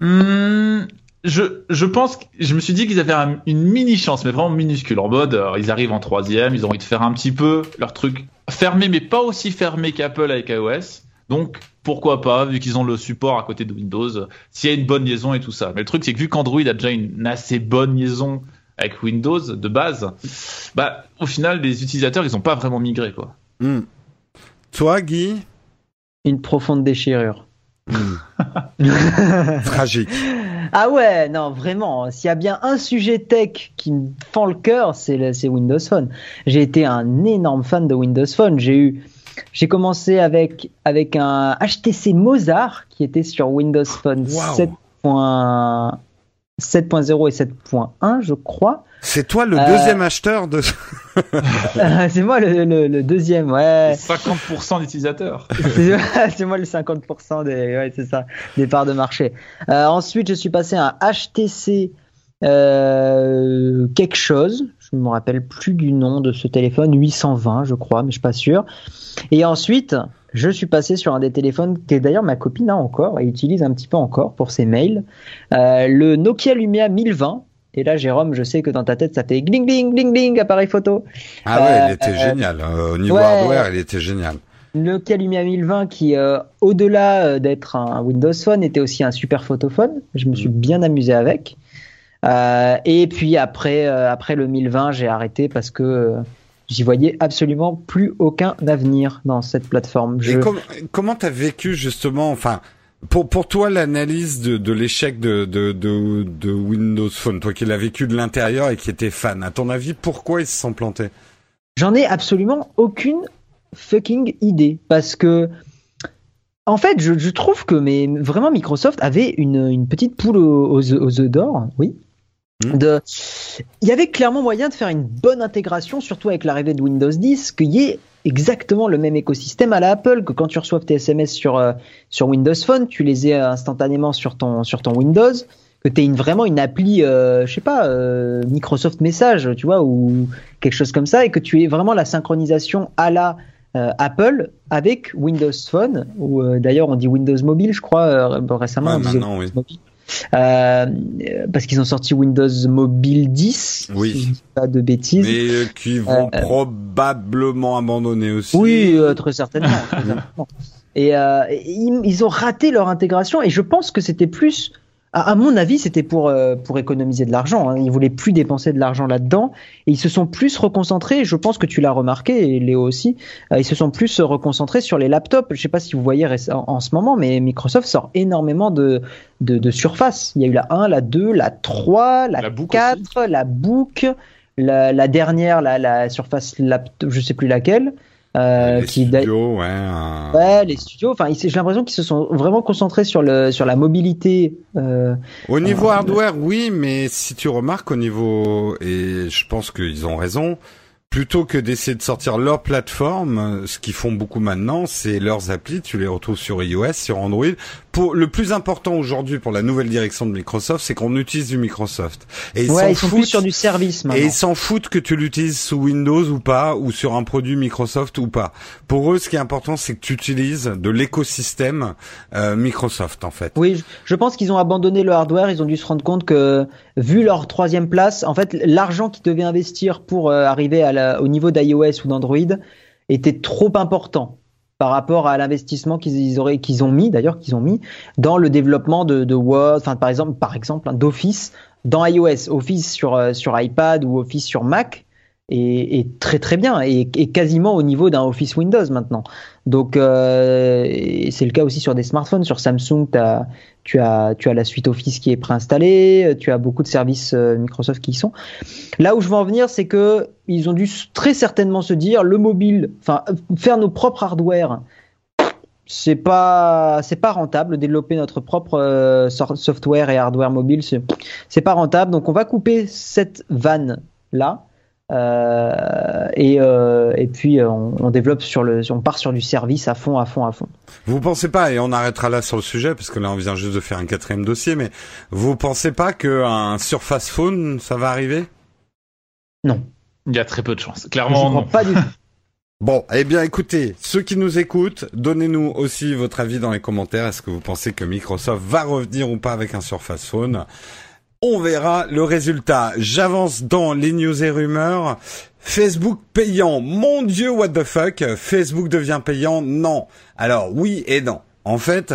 hmm, je, je pense, je me suis dit qu'ils avaient une mini chance, mais vraiment minuscule. En mode, euh, ils arrivent en troisième, ils ont envie de faire un petit peu leur truc fermé, mais pas aussi fermé qu'Apple avec iOS. Donc, pourquoi pas, vu qu'ils ont le support à côté de Windows, s'il y a une bonne liaison et tout ça. Mais le truc, c'est que vu qu'Android a déjà une assez bonne liaison avec Windows de base, bah, au final, les utilisateurs, ils n'ont pas vraiment migré, quoi. Hmm. Toi, Guy? Une profonde déchirure. Hmm. Tragique. Ah ouais, non, vraiment. S'il y a bien un sujet tech qui me fend le cœur, c'est Windows Phone. J'ai été un énorme fan de Windows Phone. J'ai eu, j'ai commencé avec avec un HTC Mozart qui était sur Windows Phone 7.0 et 7.1, je crois. C'est toi le deuxième euh, acheteur de. c'est moi le, deuxième, ouais. 50% d'utilisateurs. c'est moi le 50% des, ouais, c'est ça, des parts de marché. Euh, ensuite, je suis passé à HTC euh, quelque chose. Je ne me rappelle plus du nom de ce téléphone, 820, je crois, mais je suis pas sûr. Et ensuite, je suis passé sur un des téléphones que d'ailleurs ma copine a encore et utilise un petit peu encore pour ses mails, le Nokia Lumia 1020 et là, Jérôme, je sais que dans ta tête, ça fait gling gling gling gling appareil photo. Ah ouais, il était euh, génial. Euh, au niveau hardware, il était génial. Le Lumia 1020 qui, euh, au-delà d'être un Windows Phone, était aussi un super photophone. Je me suis mm. bien amusé avec. et puis après, après le 1020, j'ai arrêté parce que j'y voyais absolument plus aucun avenir dans cette plateforme. Et comment t'as vécu justement, enfin, pour, pour toi, l'analyse de, de l'échec de, de, de, de, Windows Phone, toi qui l'as vécu de l'intérieur et qui étais fan, à ton avis, pourquoi ils se sont plantés? J'en ai absolument aucune fucking idée. Parce que, en fait, je, je trouve que mais, vraiment Microsoft avait une, une petite poule aux, aux, aux œufs d'or, oui. Hmm. De... Il y avait clairement moyen de faire une bonne intégration, surtout avec l'arrivée de Windows 10, qu'il y ait exactement le même écosystème à la Apple que quand tu reçois tes SMS sur, euh, sur Windows Phone, tu les aies instantanément sur ton, sur ton Windows, que tu aies une, vraiment une appli, euh, je sais pas, euh, Microsoft Message, tu vois, ou quelque chose comme ça, et que tu aies vraiment la synchronisation à la Apple avec Windows Phone, ou d'ailleurs on dit Windows Mobile, je crois, récemment. on maintenant, oui. Euh, parce qu'ils ont sorti Windows Mobile 10, oui. si je dis pas de bêtises. Mais euh, qui vont euh, probablement abandonner aussi. Oui, très certainement. et ils, ils, ont raté leur intégration et je pense que c'était plus à, mon avis, c'était pour, euh, pour économiser de l'argent. Hein. Ils voulaient plus dépenser de l'argent là-dedans et ils se sont plus reconcentrés. Je pense que tu l'as remarqué et Léo aussi. Euh, ils se sont plus reconcentrés sur les laptops. Je sais pas si vous voyez en, ce moment, mais Microsoft sort énormément de, de, de surfaces. Il y a eu la 1, la 2, la 3, la, 4, la Book, la, la dernière, la, la Surface laptop, je sais plus laquelle. Euh, les studios, ouais, ouais, les studios. Enfin, j'ai l'impression qu'ils se sont vraiment concentrés sur le sur la mobilité. Euh, au niveau hardware, oui, mais si tu remarques au niveau et je pense qu'ils ont raison, plutôt que d'essayer de sortir leur plateforme, ce qu'ils font beaucoup maintenant, c'est leurs applis, tu les retrouves sur iOS, sur Android. Pour le plus important aujourd'hui pour la nouvelle direction de Microsoft, c'est qu'on utilise du Microsoft. Et ils s'en foutent sur du service Et ils s'en foutent que tu l'utilises sous Windows ou pas, ou sur un produit Microsoft ou pas. Pour eux, ce qui est important, c'est que tu utilises de l'écosystème euh, Microsoft en fait. Oui, je pense qu'ils ont abandonné le hardware. Ils ont dû se rendre compte que vu leur troisième place, en fait, l'argent qu'ils devaient investir pour euh, arriver à au niveau d'iOS ou d'Android était trop important par rapport à l'investissement qu'ils auraient qu'ils ont mis d'ailleurs qu'ils ont mis dans le développement de, de Word, enfin par exemple par exemple hein, d'Office dans iOS, Office sur euh, sur iPad ou Office sur Mac est, très très bien et, quasiment au niveau d'un Office Windows maintenant. Donc euh, c'est le cas aussi sur des smartphones, sur Samsung as, tu as tu as la suite Office qui est préinstallée, tu as beaucoup de services euh, Microsoft qui y sont. Là où je veux en venir, c'est que ils ont dû très certainement se dire le mobile, enfin faire nos propres hardware c'est pas c'est pas rentable. Développer notre propre euh, software et hardware mobile c'est pas rentable. Donc on va couper cette vanne là Euh, et, euh, et puis euh, on, on, développe sur le, on part sur du service à fond, à fond, à fond. Vous pensez pas, et on arrêtera là sur le sujet, parce que là on vient juste de faire un quatrième dossier, mais vous pensez pas qu'un Surface Phone, ça va arriver? Non. Il y a très peu de chance. Clairement, non. pas du tout. Bon, eh bien écoutez, ceux qui nous écoutent, donnez-nous aussi votre avis dans les commentaires. Est-ce que vous pensez que Microsoft va revenir ou pas avec un Surface Phone On verra le résultat. J'avance dans les news et rumeurs. Facebook payant. Mon Dieu, what the fuck Facebook devient payant Non. Alors oui et non. En fait,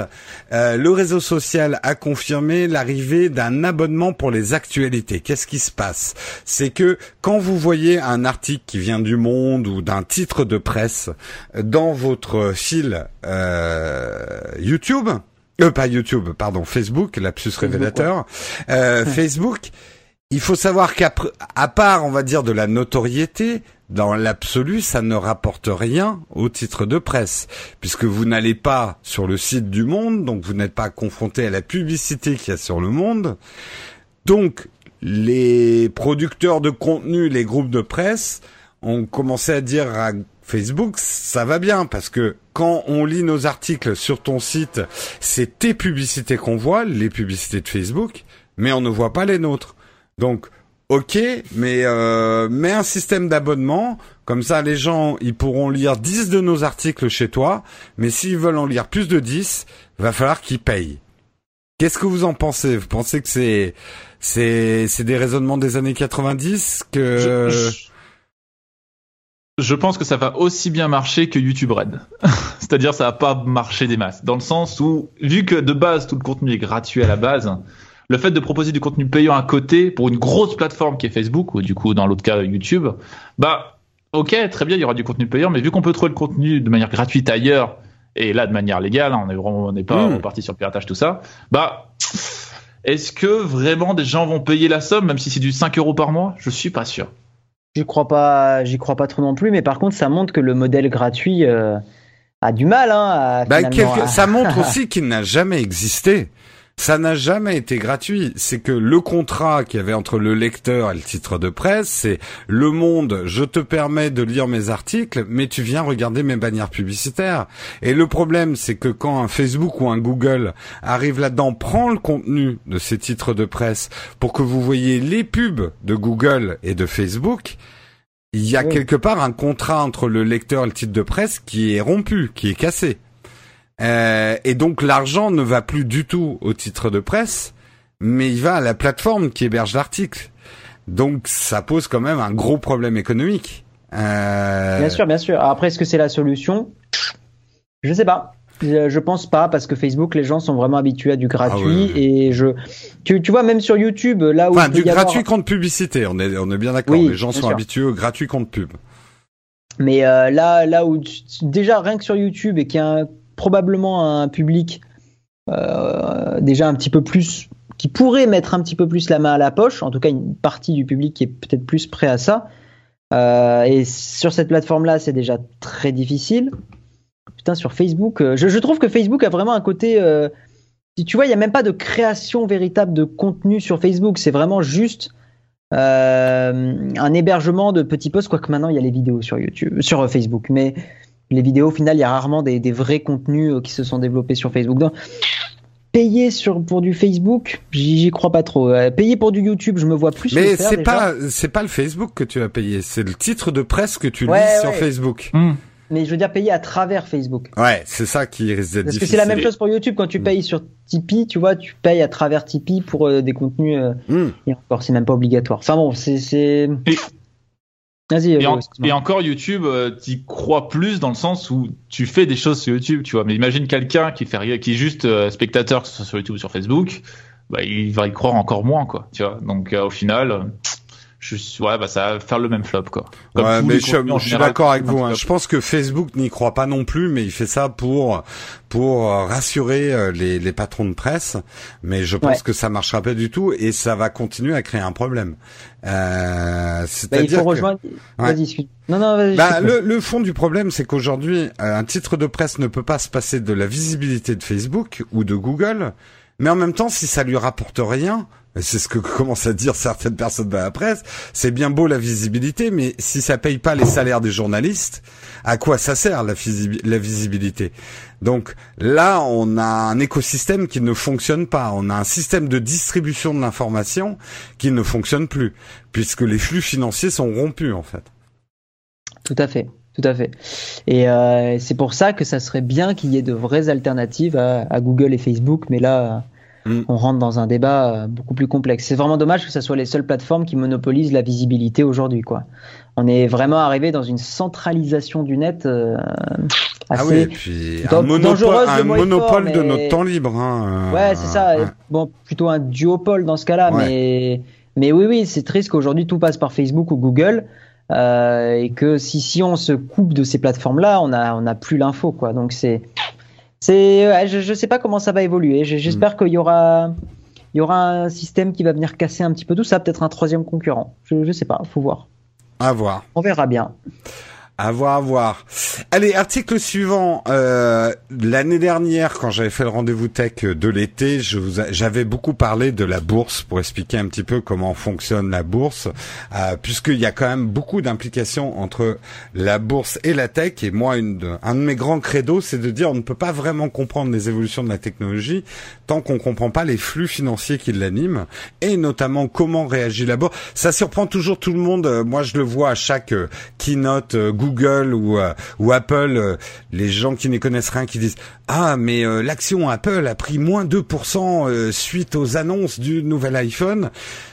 euh, le réseau social a confirmé l'arrivée d'un abonnement pour les actualités. Qu'est-ce qui se passe? C'est que quand vous voyez un article qui vient du Monde ou d'un titre de presse dans votre fil euh, YouTube, euh, pas YouTube, pardon, Facebook, lapsus révélateur, euh, Facebook, il faut savoir qu'à part, on va dire, de la notoriété, dans l'absolu, ça ne rapporte rien au titre de presse, puisque vous n'allez pas sur le site du Monde, donc vous n'êtes pas confronté à la publicité qu'il y a sur le Monde. Donc, les producteurs de contenu, les groupes de presse, ont commencé à dire à Facebook, ça va bien, parce que quand on lit nos articles sur ton site, c'est tes publicités qu'on voit, les publicités de Facebook, mais on ne voit pas les nôtres. Donc, ok, mais euh, mets un système d'abonnement, comme ça les gens ils pourront lire 10 de nos articles chez toi, mais s'ils veulent en lire plus de 10, va falloir qu'ils payent. Qu'est-ce que vous en pensez? Vous pensez que c'est c'est c'est des raisonnements des années 90 que pense que ça va aussi bien marcher que YouTube Red. C'est-à-dire ça va pas marcher des masses dans le sens où vu que de base tout le contenu est gratuit à la base, le fait de proposer du contenu payant à côté pour une grosse plateforme qui est Facebook ou du coup dans l'autre cas YouTube, bah ok très bien il y aura du contenu payant, mais vu qu'on peut trouver le contenu de manière gratuite ailleurs et là de manière légale, hein, on est vraiment on n'est pas Mm. parti sur le piratage tout ça, bah est-ce que vraiment des gens vont payer la somme même si c'est du 5 euros par mois? Je suis pas sûr. J'y crois pas, j'y crois pas trop non plus, mais par contre ça montre que le modèle gratuit euh, a du mal hein, à Bah, finalement, quelque- à- ça montre aussi qu'il n'a jamais existé. Ça n'a jamais été gratuit. C'est que le contrat qu'il y avait entre le lecteur et le titre de presse, c'est le monde, je te permets de lire mes articles, mais tu viens regarder mes bannières publicitaires. Et le problème, c'est que quand un Facebook ou un Google arrive là-dedans, prend le contenu de ces titres de presse pour que vous voyez les pubs de Google et de Facebook, il y a Oui. quelque part un contrat entre le lecteur et le titre de presse qui est rompu, qui est cassé. Euh, et donc l'argent ne va plus du tout au titre de presse, mais il va à la plateforme qui héberge l'article. Donc ça pose quand même un gros problème économique. Euh, Bien sûr, bien sûr. Après, est-ce que c'est la solution? Je sais pas. Je je pense pas parce que Facebook, les gens sont vraiment habitués à du gratuit Ah ouais. et je, tu, tu vois, même sur YouTube, là où Enfin, du avoir- gratuit contre publicité, on est, on est bien d'accord. Oui, Les gens sont sûr. habitués au gratuit contre pub. Mais euh, là, là où déjà rien que sur YouTube et qu'il y a un- probablement un public euh, déjà un petit peu plus qui pourrait mettre un petit peu plus la main à la poche, en tout cas une partie du public qui est peut-être plus prêt à ça. Euh, et sur cette plateforme-là, c'est déjà très difficile. Putain, sur Facebook, euh, je, trouve que Facebook a vraiment un côté. euh, tu vois, il n'y a même pas de création véritable de contenu sur Facebook. C'est vraiment juste un hébergement de petits posts, quoique maintenant il y a les vidéos sur YouTube, sur Facebook. Mais les vidéos, au final, il y a rarement des, des vrais contenus euh, qui se sont développés sur Facebook. Donc, payer sur, pour du Facebook, j'y crois pas trop. Euh, payer pour du YouTube, je me vois plus Mais c'est pas, c'est pas le Facebook que tu as payé, c'est le titre de presse que tu Ouais, lis sur. Facebook. Mais je veux dire payer à travers Facebook. Ouais, c'est ça qui risque d'être Parce que difficile. c'est la même chose pour YouTube. Quand tu Mm. payes sur Tipeee, tu vois, tu payes à travers Tipeee pour euh, des contenus. euh, Hmm. et encore, c'est même pas obligatoire. Enfin bon, c'est. c'est- Et- Vas-y, Et, en- et encore YouTube, euh, t'y crois plus dans le sens où tu fais des choses sur YouTube, tu vois. Mais imagine quelqu'un qui fait qui est juste euh, spectateur, que ce soit sur YouTube ou sur Facebook, bah, il va y croire encore moins, quoi. Tu vois. Donc euh, au final, euh, je suis, ouais, bah ça va faire le même flop, quoi. Comme Ouais, mais je, je suis d'accord avec vous. hein. Je pense que Facebook n'y croit pas non plus, mais il fait ça pour pour euh, rassurer euh, les, les patrons de presse. Mais je pense Ouais. que ça marchera pas du tout et ça va continuer à créer un problème. Euh, Bah, il C'est-à-dire faut que- rejoindre. Ouais. Non, non, vas-y. bah, le, le fond du problème, c'est qu'aujourd'hui, euh, un titre de presse ne peut pas se passer de la visibilité de Facebook ou de Google, mais en même temps, si ça lui rapporte rien, c'est ce que commencent à dire certaines personnes dans la presse, c'est bien beau la visibilité, mais si ça paye pas les salaires des journalistes, à quoi ça sert la, visibilité? Donc là, on a un écosystème qui ne fonctionne pas, on a un système de distribution de l'information qui ne fonctionne plus, puisque les flux financiers sont rompus en fait. Tout à fait. Tout à fait. Et euh, c'est pour ça que ça serait bien qu'il y ait de vraies alternatives à Google et Facebook, mais là, Mm. on rentre dans un débat euh, beaucoup plus complexe. C'est vraiment dommage que ce soit les seules plateformes qui monopolisent la visibilité aujourd'hui, quoi. On est vraiment arrivé dans une centralisation du net euh, assez ah oui, et puis un, monopole, un monopole de notre temps libre. Hein, euh, ouais, c'est ça. Bon, plutôt un duopole dans ce cas-là, mais mais oui, oui, c'est triste qu'aujourd'hui tout passe par Facebook ou Google. Euh, et que si, si on se coupe de ces plateformes-là, on a, on a plus l'info, quoi. Donc c'est, c'est, je ne sais pas comment ça va évoluer. J'espère mm. qu'il y aura, il y aura un système qui va venir casser un petit peu tout ça, peut-être un troisième concurrent. Je ne sais pas, faut voir. À voir. On verra bien. À voir, à voir. Allez, article suivant. Euh, L'année dernière, quand j'avais fait le rendez-vous tech de l'été, j'avais beaucoup parlé de la bourse pour expliquer un petit peu comment fonctionne la bourse, euh, puisqu'il y a quand même beaucoup d'implications entre la bourse et la tech. Et moi, une un de mes grands credos, c'est de dire on ne peut pas vraiment comprendre les évolutions de la technologie tant qu'on comprend pas les flux financiers qui l'animent, et notamment comment réagit la bourse. Ça surprend toujours tout le monde. Moi, je le vois à chaque euh, keynote euh, Google ou, euh, ou Apple, euh, les gens qui ne connaissent rien qui disent ah mais euh, l'action Apple a pris moins 2% suite aux annonces du nouvel iPhone,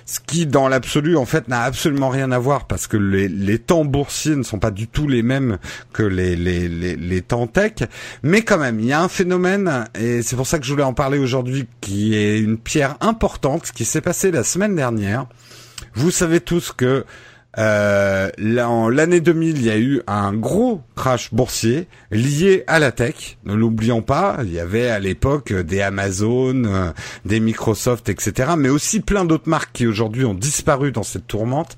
ce qui dans l'absolu en fait n'a absolument rien à voir parce que les, les, temps boursiers ne sont pas du tout les mêmes que les, les, les, les temps tech, mais quand même il y a un phénomène et c'est pour ça que je voulais en parler aujourd'hui qui est une pierre importante qui s'est passé la semaine dernière. Vous savez tous que euh, l'année 2000, il y a eu un gros crash boursier lié à la tech. Ne l'oublions pas, il y avait à l'époque des Amazon, euh, des Microsoft, etc. Mais aussi plein d'autres marques qui aujourd'hui ont disparu dans cette tourmente.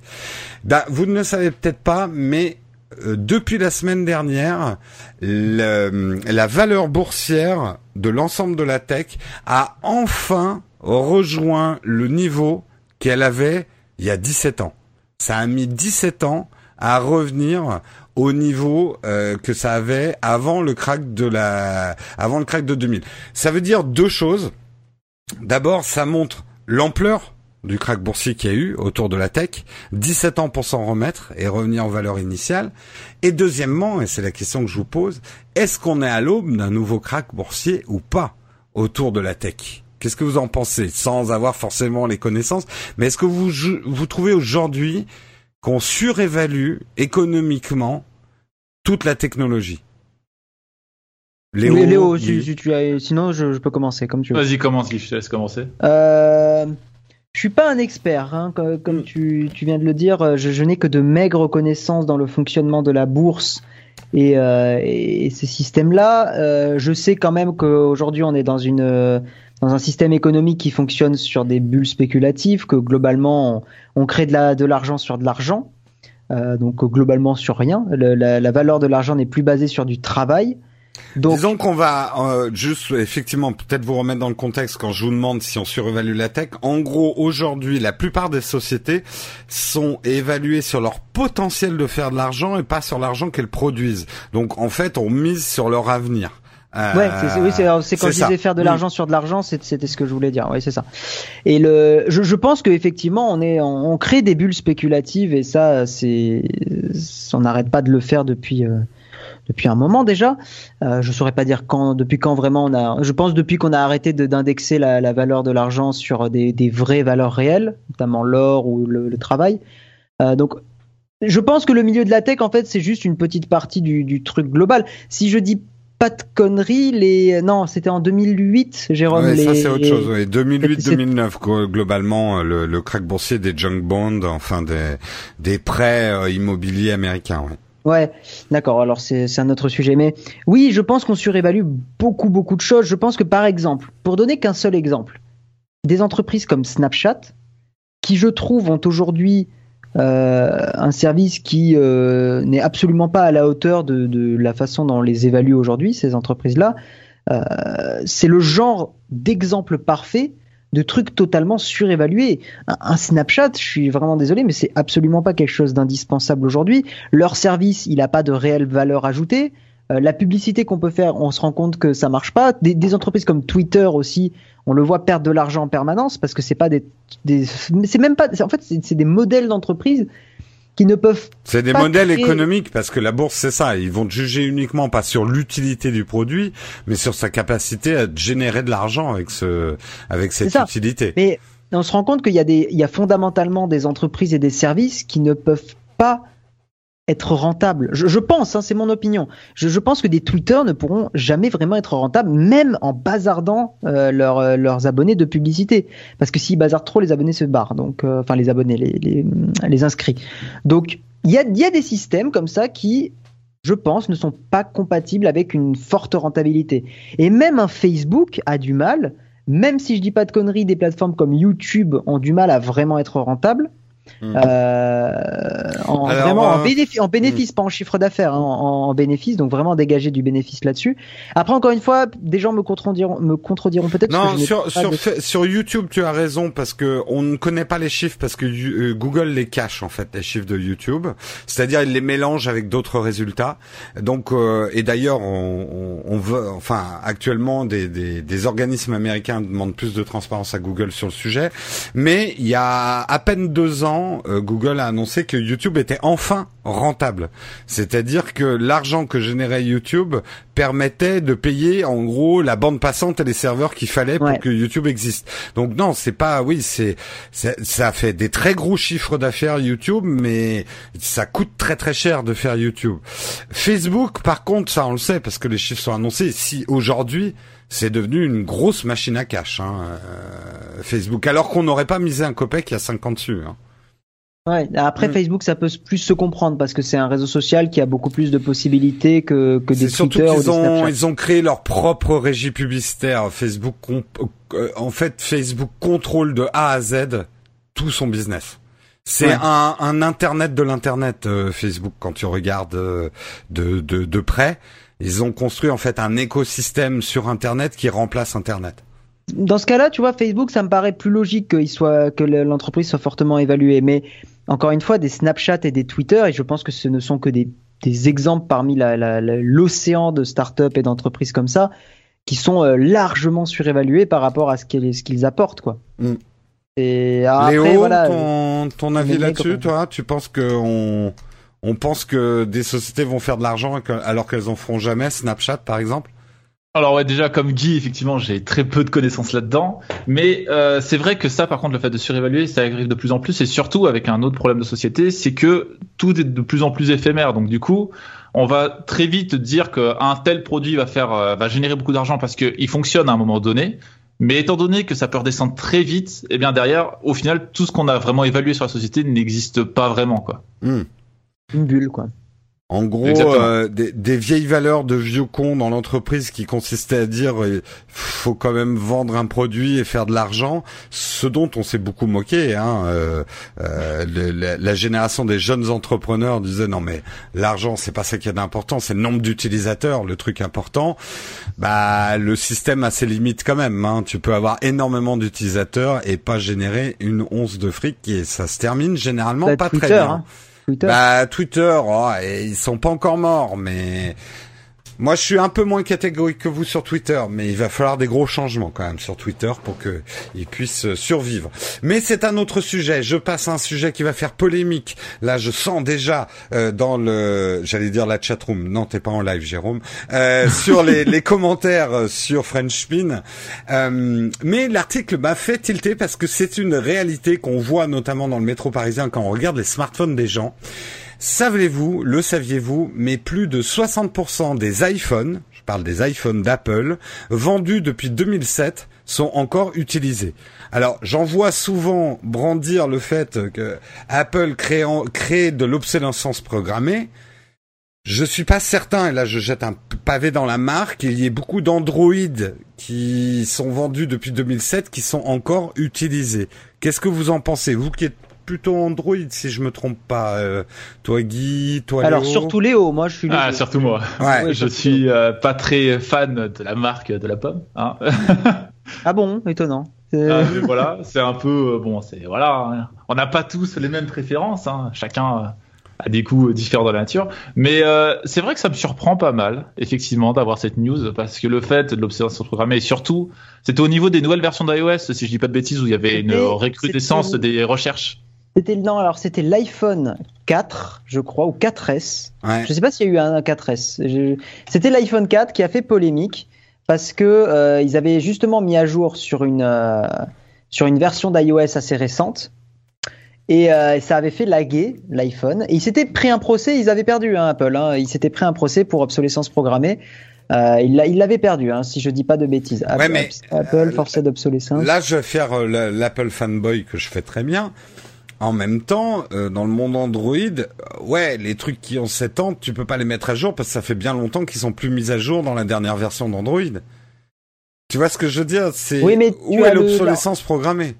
Bah, vous ne le savez peut-être pas, mais euh, depuis la semaine dernière, la valeur boursière de l'ensemble de la tech a enfin rejoint le niveau qu'elle avait il y a 17 ans. Ça a mis 17 ans à revenir au niveau euh, que ça avait avant le crack de la avant le crack de 2000. Ça veut dire deux choses. D'abord, ça montre l'ampleur du crack boursier qu'il y a eu autour de la tech, 17 ans pour s'en remettre et revenir en valeur initiale. Et deuxièmement, et c'est la question que je vous pose, est-ce qu'on est à l'aube d'un nouveau crack boursier ou pas autour de la tech? Qu'est-ce que vous en pensez Sans avoir forcément les connaissances? Mais est-ce que vous, vous trouvez aujourd'hui qu'on surévalue économiquement toute la technologie? Léo, Léo tu as... sinon je, peux commencer comme tu veux. Vas-y, commence, je te laisse commencer. Euh, je suis pas un expert, hein, comme, mm. tu, viens de le dire. Je, n'ai que de maigres connaissances dans le fonctionnement de la bourse et, euh, ces systèmes-là. Euh, je sais quand même qu'aujourd'hui on est dans une dans un système économique qui fonctionne sur des bulles spéculatives, que globalement on, crée de l'argent sur de l'argent, euh, donc globalement sur rien. la, valeur de l'argent n'est plus basée sur du travail. Donc, Disons qu'on va euh, juste effectivement peut-être vous remettre dans le contexte quand je vous demande si on surévalue la tech. En gros, aujourd'hui, la plupart des sociétés sont évaluées sur leur potentiel de faire de l'argent et pas sur l'argent qu'elles produisent. Donc en fait, on mise sur leur avenir. Euh, ouais, c'est, oui, c'est, quand je disais faire de l'argent sur de l'argent, c'était ce que je voulais dire. Oui, c'est ça. Et le, je, je pense qu'effectivement, on est, on, crée des bulles spéculatives et ça, c'est, on n'arrête pas de le faire depuis. Euh, depuis un moment déjà. Euh, je saurais pas dire quand, depuis quand vraiment on a. Je pense depuis qu'on a arrêté d'indexer la, la, valeur de l'argent sur des, des, vraies valeurs réelles, notamment l'or ou le, le travail. Euh, donc, je pense que le milieu de la tech, en fait, c'est juste une petite partie du, du truc global. Si je dis pas de conneries, les non, c'était en 2008, Jérôme. Ouais, ça c'est autre chose. 2008-2009 globalement euh, le, le crack boursier des junk bonds, enfin des des prêts euh, immobiliers américains. Ouais. Ouais, d'accord. Alors c'est un autre sujet, mais oui, je pense qu'on surévalue beaucoup beaucoup de choses. Je pense que par exemple, pour donner qu'un seul exemple, des entreprises comme Snapchat, qui je trouve ont aujourd'hui euh, un service qui euh, n'est absolument pas à la hauteur de, de, la façon dont on les évalue aujourd'hui, ces entreprises-là. Euh, c'est le genre d'exemple parfait de trucs totalement surévalués. Un, Snapchat, je suis vraiment désolé, mais c'est absolument pas quelque chose d'indispensable aujourd'hui. Leur service, il n'a pas de réelle valeur ajoutée. Euh, la publicité qu'on peut faire, on se rend compte que ça marche pas. Des, entreprises comme Twitter aussi, on le voit perdre de l'argent en permanence parce que c'est pas des, c'est même pas, en fait, c'est des modèles d'entreprise qui ne peuvent. C'est des modèles économiques parce que la bourse c'est ça. Ils vont te juger uniquement pas sur l'utilité du produit, mais sur sa capacité à générer de l'argent avec ce, avec cette utilité. Mais on se rend compte qu'il y a des, il y a fondamentalement des entreprises et des services qui ne peuvent pas être rentable. Je, pense, hein, c'est mon opinion. Je, pense que des Twitter ne pourront jamais vraiment être rentables, même en bazardant euh, euh, leurs abonnés de publicité. Parce que s'ils bazardent trop, les abonnés se barrent. Donc, euh, enfin, les abonnés, les, les, inscrits. Donc, il y a, y a des systèmes comme ça qui, je pense, ne sont pas compatibles avec une forte rentabilité. Et même un Facebook a du mal, même si je dis pas de conneries, des plateformes comme YouTube ont du mal à vraiment être rentables Hmm. Euh, en, vraiment en, bénéfice, en bénéfice, hmm. pas en chiffre d'affaires, hein, en, bénéfice, donc vraiment dégager du bénéfice là-dessus. Après, encore une fois, des gens me contrediront, me contrediront peut-être. Non, sur sur, sur YouTube, tu as raison parce que on ne connaît pas les chiffres parce que euh, Google les cache en fait les chiffres de YouTube, c'est-à-dire il les mélange avec d'autres résultats. Donc euh, et d'ailleurs, on, on, veut, enfin actuellement, des, des, des organismes américains demandent plus de transparence à Google sur le sujet, mais il y a à peine deux ans euh, Google a annoncé que YouTube était enfin rentable. C'est-à-dire que l'argent que générait YouTube permettait de payer en gros la bande passante et les serveurs qu'il fallait pour que YouTube existe. Donc non, c'est pas oui, c'est ça fait des très gros chiffres d'affaires YouTube mais ça coûte très très cher de faire YouTube. Facebook par contre, ça on le sait parce que les chiffres sont annoncés, si aujourd'hui c'est devenu une grosse machine à cash, hein, euh, Facebook, alors qu'on n'aurait pas misé un copec il y a 5 ans dessus. Hein. Ouais, après mm. Facebook, ça peut plus se comprendre parce que c'est un réseau social qui a beaucoup plus de possibilités que, que des Twitter ou des ont, ils ont créé leur propre régie publicitaire. Facebook, euh, en fait, Facebook contrôle de A à Z tout son business. C'est un, un, internet de l'internet euh, Facebook quand tu regardes euh, de, de, de près. Ils ont construit en fait un écosystème sur internet qui remplace internet dans ce cas-là, tu vois, Facebook, ça me paraît plus logique qu'il soit, que l'entreprise soit fortement évaluée. Mais encore une fois, des Snapchat et des Twitter, et je pense que ce ne sont que des, exemples parmi l'océan de startups et d'entreprises comme ça, qui sont euh, largement surévalués par rapport à ce qu'ils apportent, quoi. Mm. Et après, Léo, voilà, ton, ton avis là-dessus, toi, tu penses que on, on pense que des sociétés vont faire de l'argent alors qu'elles en feront jamais, Snapchat par exemple? Alors ouais, déjà comme Guy, effectivement, j'ai très peu de connaissances là-dedans, mais euh, c'est vrai que ça, par contre, le fait de surévaluer, ça arrive de plus en plus, et surtout avec un autre problème de société, c'est que tout est de plus en plus éphémère. Donc du coup, on va très vite dire qu'un tel produit va faire, euh, va générer beaucoup d'argent parce qu'il fonctionne à un moment donné. Mais étant donné que ça peut redescendre très vite, et eh bien derrière, au final, tout ce qu'on a vraiment évalué sur la société n'existe pas vraiment, quoi. Hmm. Une bulle, quoi. En gros, euh, des, vieilles valeurs de vieux cons dans l'entreprise qui consistaient à dire il euh, faut quand même vendre un produit et faire de l'argent, ce dont on s'est beaucoup moqué. Hein, euh, la, génération des jeunes entrepreneurs disait non mais l'argent c'est pas ça qui est important, c'est le nombre d'utilisateurs, le truc important. Bah le système a ses limites quand même. Hein. Tu peux avoir énormément d'utilisateurs et pas générer une once de fric et ça se termine généralement bah, pas très bien. Hein. Twitter? Bah Twitter, oh, ils sont pas encore morts, mais moi, je suis un peu moins catégorique que vous sur Twitter, mais il va falloir des gros changements quand même sur Twitter pour qu'ils puissent euh, survivre. Mais c'est un autre sujet. Je passe à un sujet qui va faire polémique. Là, je sens déjà euh, dans le, j'allais dire la chatroom. Non, t'es pas en live, Jérôme. Euh, sur les, les, commentaires euh, sur French Spin. Euh, mais l'article m'a fait tilter parce que c'est une réalité qu'on voit notamment dans le métro parisien quand on regarde les smartphones des gens. Savez-vous, le saviez-vous, mais plus de 60% des iPhones, je parle des iPhones d'Apple, vendus depuis 2007 sont encore utilisés. Alors, j'en vois souvent brandir le fait que Apple crée, de l'obsolescence programmée. Je suis pas certain, et là je jette un pavé dans la marque, il y ait beaucoup d'Android qui sont vendus depuis 2007 qui sont encore utilisés. Qu'est-ce que vous en pensez Vous qui êtes plutôt Android si je me trompe pas. Euh, toi Guy, toi Alors surtout Léo, moi je suis. Ah surtout moi. Ouais. je suis euh, pas très fan de la marque de la pomme. Hein. ah bon, étonnant. Ah, voilà, c'est un peu bon, c'est voilà, hein. on n'a pas tous les mêmes préférences, hein. chacun a des goûts différents de la nature. Mais euh, c'est vrai que ça me surprend pas mal, effectivement, d'avoir cette news, parce que le fait de l'observation programmée, et surtout, c'était au niveau des nouvelles versions d'iOS, si je dis pas de bêtises, où il y avait une recrudescence des recherches. C'était non, alors c'était l'iPhone 4, je crois, ou 4S. Je Je sais pas s'il y a eu un 4S. C'était l'iPhone 4 qui a fait polémique parce que euh, ils avaient justement mis à jour sur une euh, sur une version d'iOS assez récente euh, et ça avait fait laguer l'iPhone. Et ils s'étaient pris un procès, ils avaient perdu hein, Apple. Hein. Ils s'étaient pris un procès pour obsolescence programmée. Euh, il l'avait perdu, hein, si je dis pas de bêtises. Apple, mais, Apple euh, forcé d'obsolescence. Là, je vais faire euh, l'Apple fanboy que je fais très bien. En même temps, dans le monde Android, ouais, les trucs qui ont 7 ans, tu peux pas les mettre à jour parce que ça fait bien longtemps qu'ils sont plus mis à jour dans la dernière version d'Android. Tu vois ce que je veux dire? C'est oui, mais où est l'obsolescence programmée?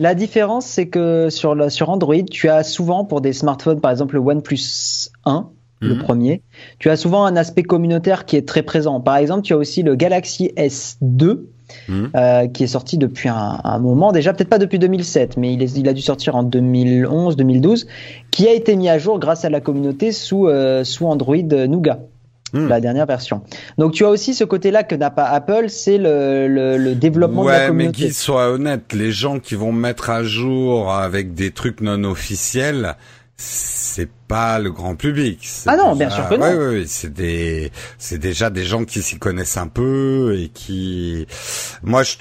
La différence, c'est que sur Android, tu as souvent pour des smartphones, par exemple le OnePlus 1, le mhm. premier, tu as souvent un aspect communautaire qui est très présent. Par exemple, tu as aussi le Galaxy S2, mhm. euh, qui est sorti depuis un, moment déjà, peut-être pas depuis 2007, mais il, il, a dû sortir en 2011, 2012, qui a été mis à jour grâce à la communauté sous, euh, sous Android Nougat. Hmm. la dernière version. Donc tu as aussi ce côté-là que n'a pas Apple, c'est le, le, développement de la communauté. mais Guy, sois honnête, les gens qui vont mettre à jour avec des trucs non officiels, c'est pas le grand public. Ah non, bien sûr que non. Oui, oui, c'est des, c'est déjà des gens qui s'y connaissent un peu et qui, moi, je...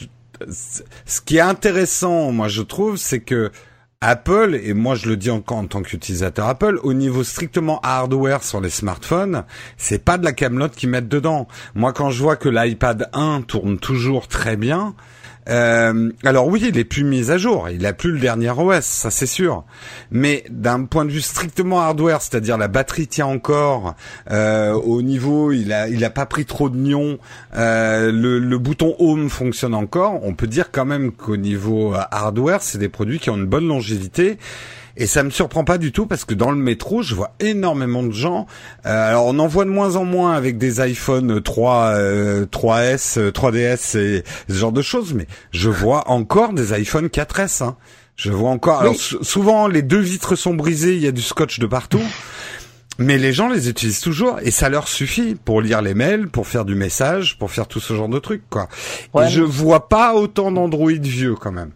ce qui est intéressant, moi, je trouve, c'est que Apple, et moi je le dis encore en tant qu'utilisateur Apple, au niveau strictement hardware sur les smartphones, c'est pas de la camelote qu'ils mettent dedans. Moi quand je vois que l'iPad 1 tourne toujours très bien, euh, alors oui, il est plus mis à jour, il a plus le dernier OS, ça c'est sûr. Mais d'un point de vue strictement hardware, c'est-à-dire la batterie tient encore, euh, au niveau, il a, il a pas pris trop de nions, euh, le, le, bouton Home fonctionne encore. On peut dire quand même qu'au niveau euh, hardware, c'est des produits qui ont une bonne longévité. Et ça me surprend pas du tout parce que dans le métro, je vois énormément de gens. Euh, alors on en voit de moins en moins avec des iPhone 3, 3S, 3DS et ce genre de choses, mais je vois encore des iPhone 4S. Hein. Je vois encore. Alors souvent les deux vitres sont brisées, il y a du scotch de partout. Mais les gens les utilisent toujours et ça leur suffit pour lire les mails, pour faire du message, pour faire tout ce genre de trucs quoi. et je vois pas autant d'Android vieux quand même.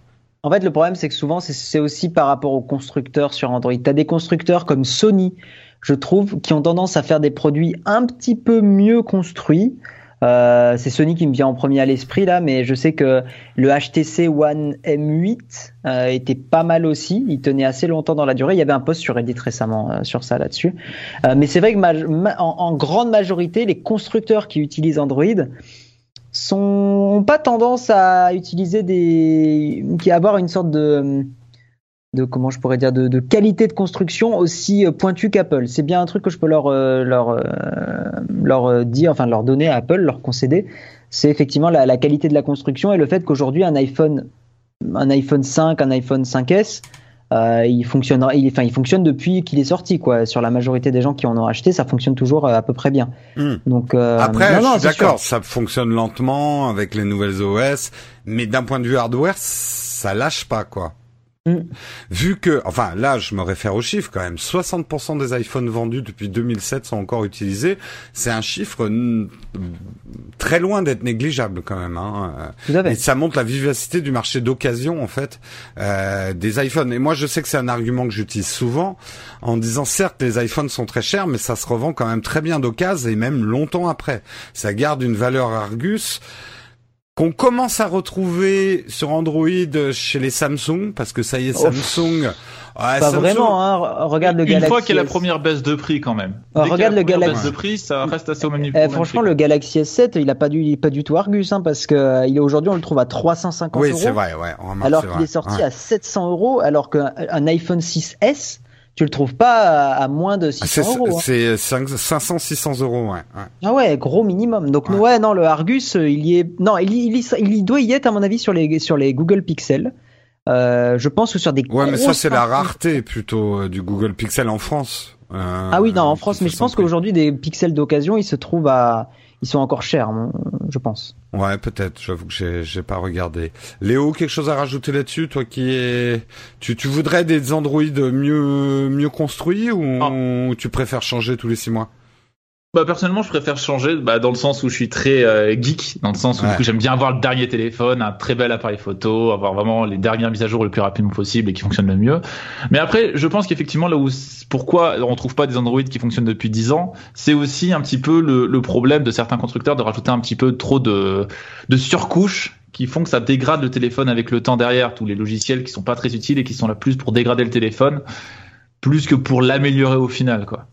En fait, le problème, c'est que souvent, c'est aussi par rapport aux constructeurs sur Android. Tu as des constructeurs comme Sony, je trouve, qui ont tendance à faire des produits un petit peu mieux construits. Euh, c'est Sony qui me vient en premier à l'esprit là, mais je sais que le HTC One M8 euh, était pas mal aussi. Il tenait assez longtemps dans la durée. Il y avait un post sur Reddit récemment euh, sur ça là-dessus. Euh, mais c'est vrai que en, en, grande majorité, les constructeurs qui utilisent Android sont pas tendance à utiliser des qui avoir une sorte de de comment je pourrais dire de, qualité de construction aussi euh, pointue qu'Apple. C'est bien un truc que je peux leur euh, leur euh, leur dire, enfin leur donner à Apple, leur concéder. C'est effectivement la, la, qualité de la construction et le fait qu'aujourd'hui un iPhone un iPhone 5, un iPhone 5S euh, il fonctionnera, il, enfin, il fonctionne depuis qu'il est sorti, quoi. Sur la majorité des gens qui en ont acheté, ça fonctionne toujours euh, à peu près bien. Hmm. Donc euh, après, non, je suis d'accord, ça fonctionne lentement avec les nouvelles OS, mais d'un point de vue hardware, ça lâche pas, quoi. Mm. Vu que, enfin là je me réfère aux chiffres quand même, 60% des iPhones vendus depuis 2007 sont encore utilisés, c'est un chiffre très loin d'être négligeable quand même. Hein. Et ça montre la vivacité du marché d'occasion en fait euh, des iPhones. Et moi je sais que c'est un argument que j'utilise souvent en disant certes les iPhones sont très chers mais ça se revend quand même très bien d'occasion et même longtemps après. Ça garde une valeur Argus qu'on commence à retrouver sur Android chez les Samsung, parce que ça y est, Samsung... Ouais, pas vraiment, hein. regarde le Galaxy. Une fois qu'il y a la première baisse de prix quand même. regarde le Galaxy. Baisse de prix, ça reste assez au même niveau. Eh, franchement, le Galaxy S7, il a pas du, pas du tout Argus, hein, parce que il est aujourd'hui, on le trouve à 350 oui, euros. Oui, c'est vrai, ouais. alors qu'il est sorti à 700 euros, alors qu'un iPhone 6S, tu le trouves pas à, moins de 600 ah, euros. Hein. C'est 500, 600 euros, ouais, Ah ouais, gros minimum. Donc ouais, non, le Argus, euh, il y est, non, il, il, il, doit y être à mon avis sur les sur les Google Pixel. Euh, je pense que sur des. Ouais, mais ça c'est la rareté plutôt euh, du Google Pixel en France. ah oui, non, en France, mais je pense qu'aujourd'hui des pixels d'occasion, ils se trouvent à ils sont encore chers, je pense. Ouais, peut-être. J'avoue que j'ai, j'ai pas regardé. Léo, quelque chose à rajouter là-dessus, toi qui es, tu, tu voudrais des Android mieux, mieux construits ou ah. tu préfères changer tous les six mois? Bah personnellement, je préfère changer, bah, dans le sens où je suis très euh, geek, dans le sens où j'aime bien avoir le dernier téléphone, un très bel appareil photo, avoir vraiment les dernières mises à jour le plus rapidement possible et qui fonctionnent le mieux. Mais après, je pense qu'effectivement, là où pourquoi on trouve pas des Android qui fonctionnent depuis 10 ans, c'est aussi un petit peu le, le, problème de certains constructeurs de rajouter un petit peu trop de, de surcouches qui font que ça dégrade le téléphone avec le temps derrière, tous les logiciels qui sont pas très utiles et qui sont là plus pour dégrader le téléphone, plus que pour l'améliorer au final, quoi.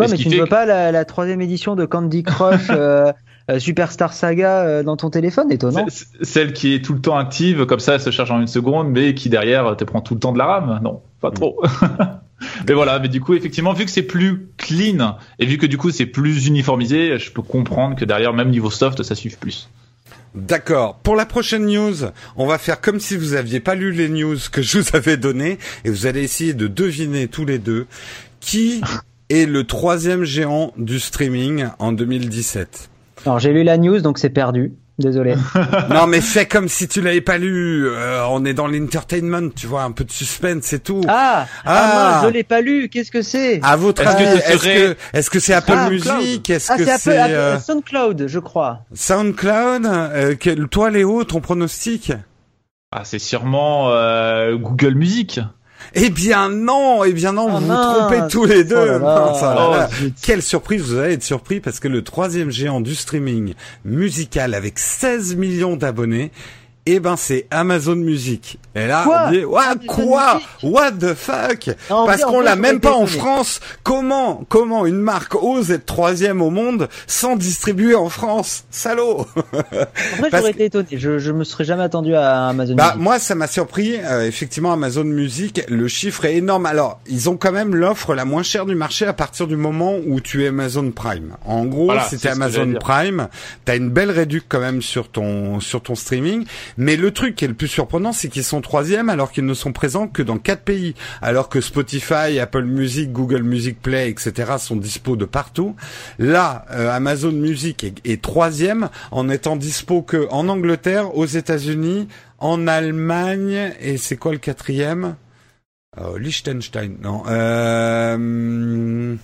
Quoi, mais tu ne veux pas la, troisième édition de Candy Crush euh, euh, Superstar Saga euh, dans ton téléphone Étonnant. Celle qui est tout le temps active, comme ça, elle se charge en une seconde, mais qui derrière te prend tout le temps de la RAM Non, pas trop. mais voilà, mais du coup, effectivement, vu que c'est plus clean et vu que du coup c'est plus uniformisé, je peux comprendre que derrière, même niveau soft, ça suffit plus. D'accord. Pour la prochaine news, on va faire comme si vous aviez pas lu les news que je vous avais données et vous allez essayer de deviner tous les deux qui est le troisième géant du streaming en 2017. Alors j'ai lu la news, donc c'est perdu. Désolé. non, mais fais comme si tu l'avais pas lu. Euh, on est dans l'entertainment, tu vois, un peu de suspense, c'est tout. Ah, ah, ah je l'ai pas lu. Qu'est-ce que c'est À votre avis, est-ce que est-ce que c'est Apple ah, Music Est-ce ah, que c'est euh... SoundCloud, je crois. SoundCloud. Euh, toi, Léo, ton pronostic? Ah, c'est sûrement euh, Google Music. Eh bien non, eh bien non, vous vous trompez tous les deux. Oh Quelle surprise, vous allez être surpris parce que le troisième géant du streaming musical avec 16 millions d'abonnés eh ben c'est Amazon Music. Et là, quoi on dit, quoi? What the fuck? Parce qu'on l'a même pas en France. Comment, comment une marque ose être troisième au monde sans distribuer en France? Salaud En vrai, j'aurais été étonné. Je, je me serais jamais attendu à Amazon bah, Music. Moi, ça m'a surpris. Euh, effectivement, Amazon Music, le chiffre est énorme. Alors, ils ont quand même l'offre la moins chère du marché à partir du moment où tu es Amazon Prime. En gros, si tu Amazon Prime, t'as une belle réduction quand même sur ton sur ton streaming mais le truc qui est le plus surprenant, c'est qu'ils sont troisième alors qu'ils ne sont présents que dans quatre pays, alors que Spotify, Apple Music, Google Music Play, etc. sont dispo de partout. Là, euh, Amazon Music est, troisième en étant dispo que en Angleterre, aux États-Unis, en Allemagne et c'est quoi le quatrième? Oh, Liechtenstein, non. Euh...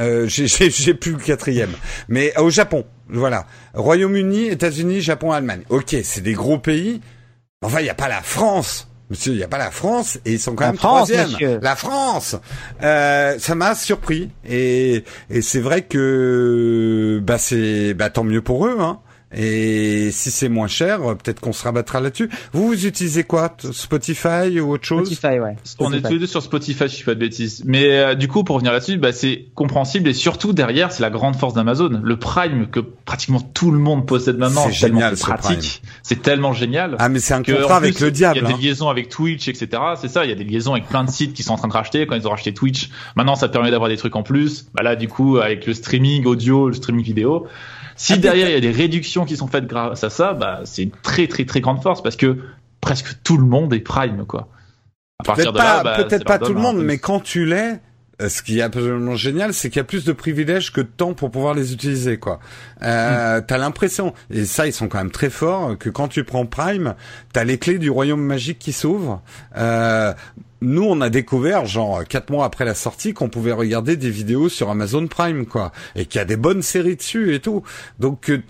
Euh, j'ai plus le quatrième. Mais au Japon, voilà. Royaume-Uni, États-Unis, Japon, Allemagne. Ok, c'est des gros pays. Enfin, il n'y a pas la France. Monsieur, il n'y a pas la France et ils sont quand même troisième. La France. Euh, ça m'a surpris et, et c'est vrai que bah c'est bah tant mieux pour eux. Hein. Et si c'est moins cher, peut-être qu'on se rabattra là-dessus. Vous, vous utilisez quoi? Spotify ou autre chose? Spotify, ouais. On est tous les deux sur Spotify, si je fais pas de bêtises. Mais euh, du coup, pour revenir là-dessus, bah, c'est compréhensible et surtout derrière, c'est la grande force d'Amazon. Le Prime que pratiquement tout le monde possède maintenant, c'est génial, pratique. C'est tellement génial. Ah, mais c'est un contrat avec le diable. Il y a des hein. liaisons avec Twitch, etc. C'est ça. Il y a des liaisons avec plein de sites qui sont en train de racheter. Quand ils ont racheté Twitch, maintenant, ça permet d'avoir des trucs en plus. Bah là, du coup, avec le streaming audio, le streaming vidéo si derrière il y a des réductions qui sont faites grâce à ça, bah, c'est une très très très grande force parce que presque tout le monde est Prime, quoi. Peut-être pas, bah, peut-être pas tout le monde, mais quand tu l'es, euh, ce qui est absolument génial, c'est qu'il y a plus de privilèges que de temps pour pouvoir les utiliser, quoi. Euh, hmm. T'as l'impression, et ça, ils sont quand même très forts, que quand tu prends Prime, t'as les clés du royaume magique qui s'ouvrent. Euh, nous, on a découvert, genre quatre mois après la sortie, qu'on pouvait regarder des vidéos sur Amazon Prime, quoi, et qu'il y a des bonnes séries dessus et tout. Donc euh,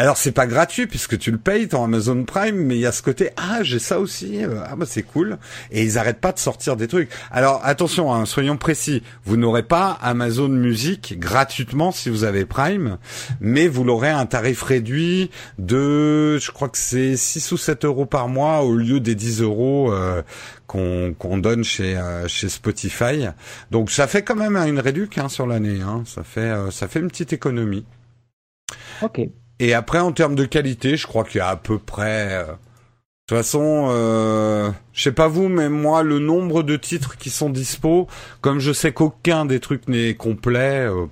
alors c'est pas gratuit puisque tu le payes ton Amazon Prime, mais il y a ce côté ah j'ai ça aussi euh, ah bah c'est cool et ils arrêtent pas de sortir des trucs. Alors attention, hein, soyons précis, vous n'aurez pas Amazon Music gratuitement si vous avez Prime, mais vous l'aurez à un tarif réduit de je crois que c'est 6 ou 7 euros par mois au lieu des 10 euros euh, qu'on donne chez euh, chez Spotify. Donc ça fait quand même une réduction hein, sur l'année, hein. ça fait ça fait une petite économie. Ok. Et après, en termes de qualité, je crois qu'il y a à peu près. Euh, de toute façon, euh, je sais pas vous, mais moi, le nombre de titres qui sont dispo, comme je sais qu'aucun des trucs n'est complet. Euh,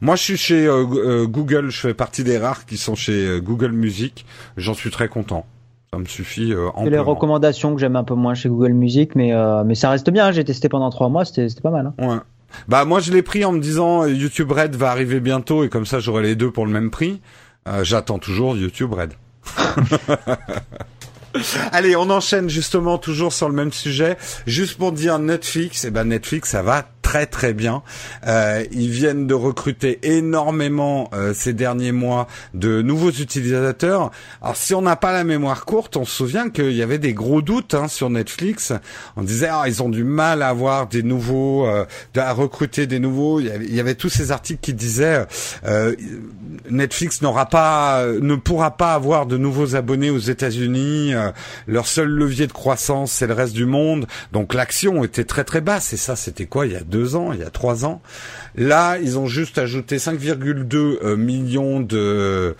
moi, je suis chez euh, Google. Je fais partie des rares qui sont chez Google Music. J'en suis très content. Ça me suffit C'est les recommandations que j'aime un peu moins chez Google Music, mais mais ça reste bien. J'ai testé pendant trois mois, c'était pas mal. Hein. Ouais. Bah moi je l'ai pris en me disant YouTube Red va arriver bientôt et comme ça j'aurai les deux pour le même prix. Euh, J'attends toujours YouTube Red. Allez, on enchaîne justement toujours sur le même sujet. Juste pour dire Netflix, et eh ben Netflix ça va très très bien. Euh, ils viennent de recruter énormément euh, ces derniers mois de nouveaux utilisateurs. Alors si on n'a pas la mémoire courte, on se souvient qu'il y avait des gros doutes hein, sur Netflix. On disait ah ils ont du mal à avoir des nouveaux, euh, à recruter des nouveaux. Il y, avait, il y, avait, tous ces articles qui disaient euh, Netflix n'aura pas, ne pourra pas avoir de nouveaux abonnés aux États-Unis. Euh, leur seul levier de croissance c'est le reste du monde. Donc l'action était très très basse. Et ça c'était quoi il y a deux ans, il y a trois ans. Là, ils ont juste ajouté 5,2 euh, millions de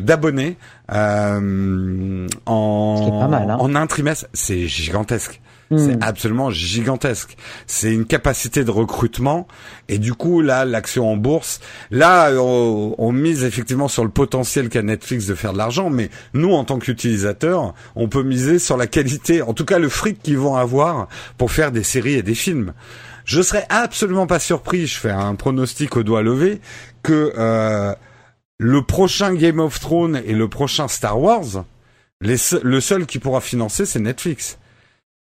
d'abonnés euh, en hein. en un trimestre. C'est gigantesque. C'est hmm. absolument gigantesque. C'est une capacité de recrutement et du coup là l'action en bourse, là on, on, mise effectivement sur le potentiel qu'a Netflix de faire de l'argent, mais nous en tant qu'utilisateurs, on peut miser sur la qualité, en tout cas le fric qu'ils vont avoir pour faire des séries et des films. Je serais absolument pas surpris, je fais un pronostic au doigt levé, que euh, le prochain Game of Thrones et le prochain Star Wars, le seul qui pourra financer, c'est Netflix.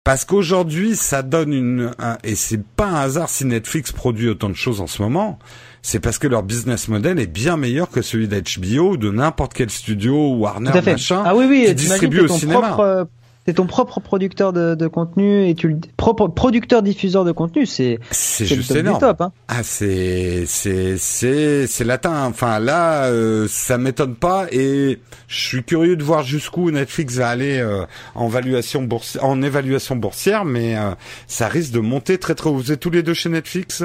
Parce qu'aujourd'hui, ça donne une, et c'est pas un hasard si Netflix produit autant de choses en ce moment, c'est parce que leur business model est bien meilleur que celui d'HBO ou de n'importe quel studio Warner machin ah oui, oui, qui distribue au cinéma. Euh, c'est ton propre producteur de, de, contenu et tu le propre producteur diffuseur de contenu, c'est c'est juste énorme. Top, hein. Ah c'est c'est c'est c'est latin. Enfin là, euh, ça m'étonne pas et je suis curieux de voir jusqu'où Netflix va aller euh, en évaluation boursière, en évaluation boursière, mais euh, ça risque de monter très très haut. Vous êtes tous les deux chez Netflix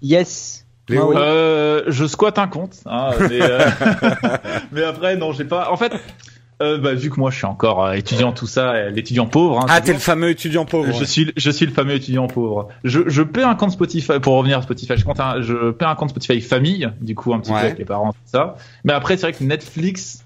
Yes. Euh, je squatte un compte, hein, mais, mais après non, j'ai pas. En fait, euh, bah, vu que moi je suis encore euh, étudiant tout ça, euh, l'étudiant pauvre. Hein, ah, t'es le fameux étudiant pauvre. Je suis, je suis le fameux étudiant pauvre. Je, je paie un compte Spotify pour revenir à Spotify. Je compte, un, je paie un compte Spotify famille, du coup un petit peu avec les parents tout ça. Mais après c'est vrai que Netflix,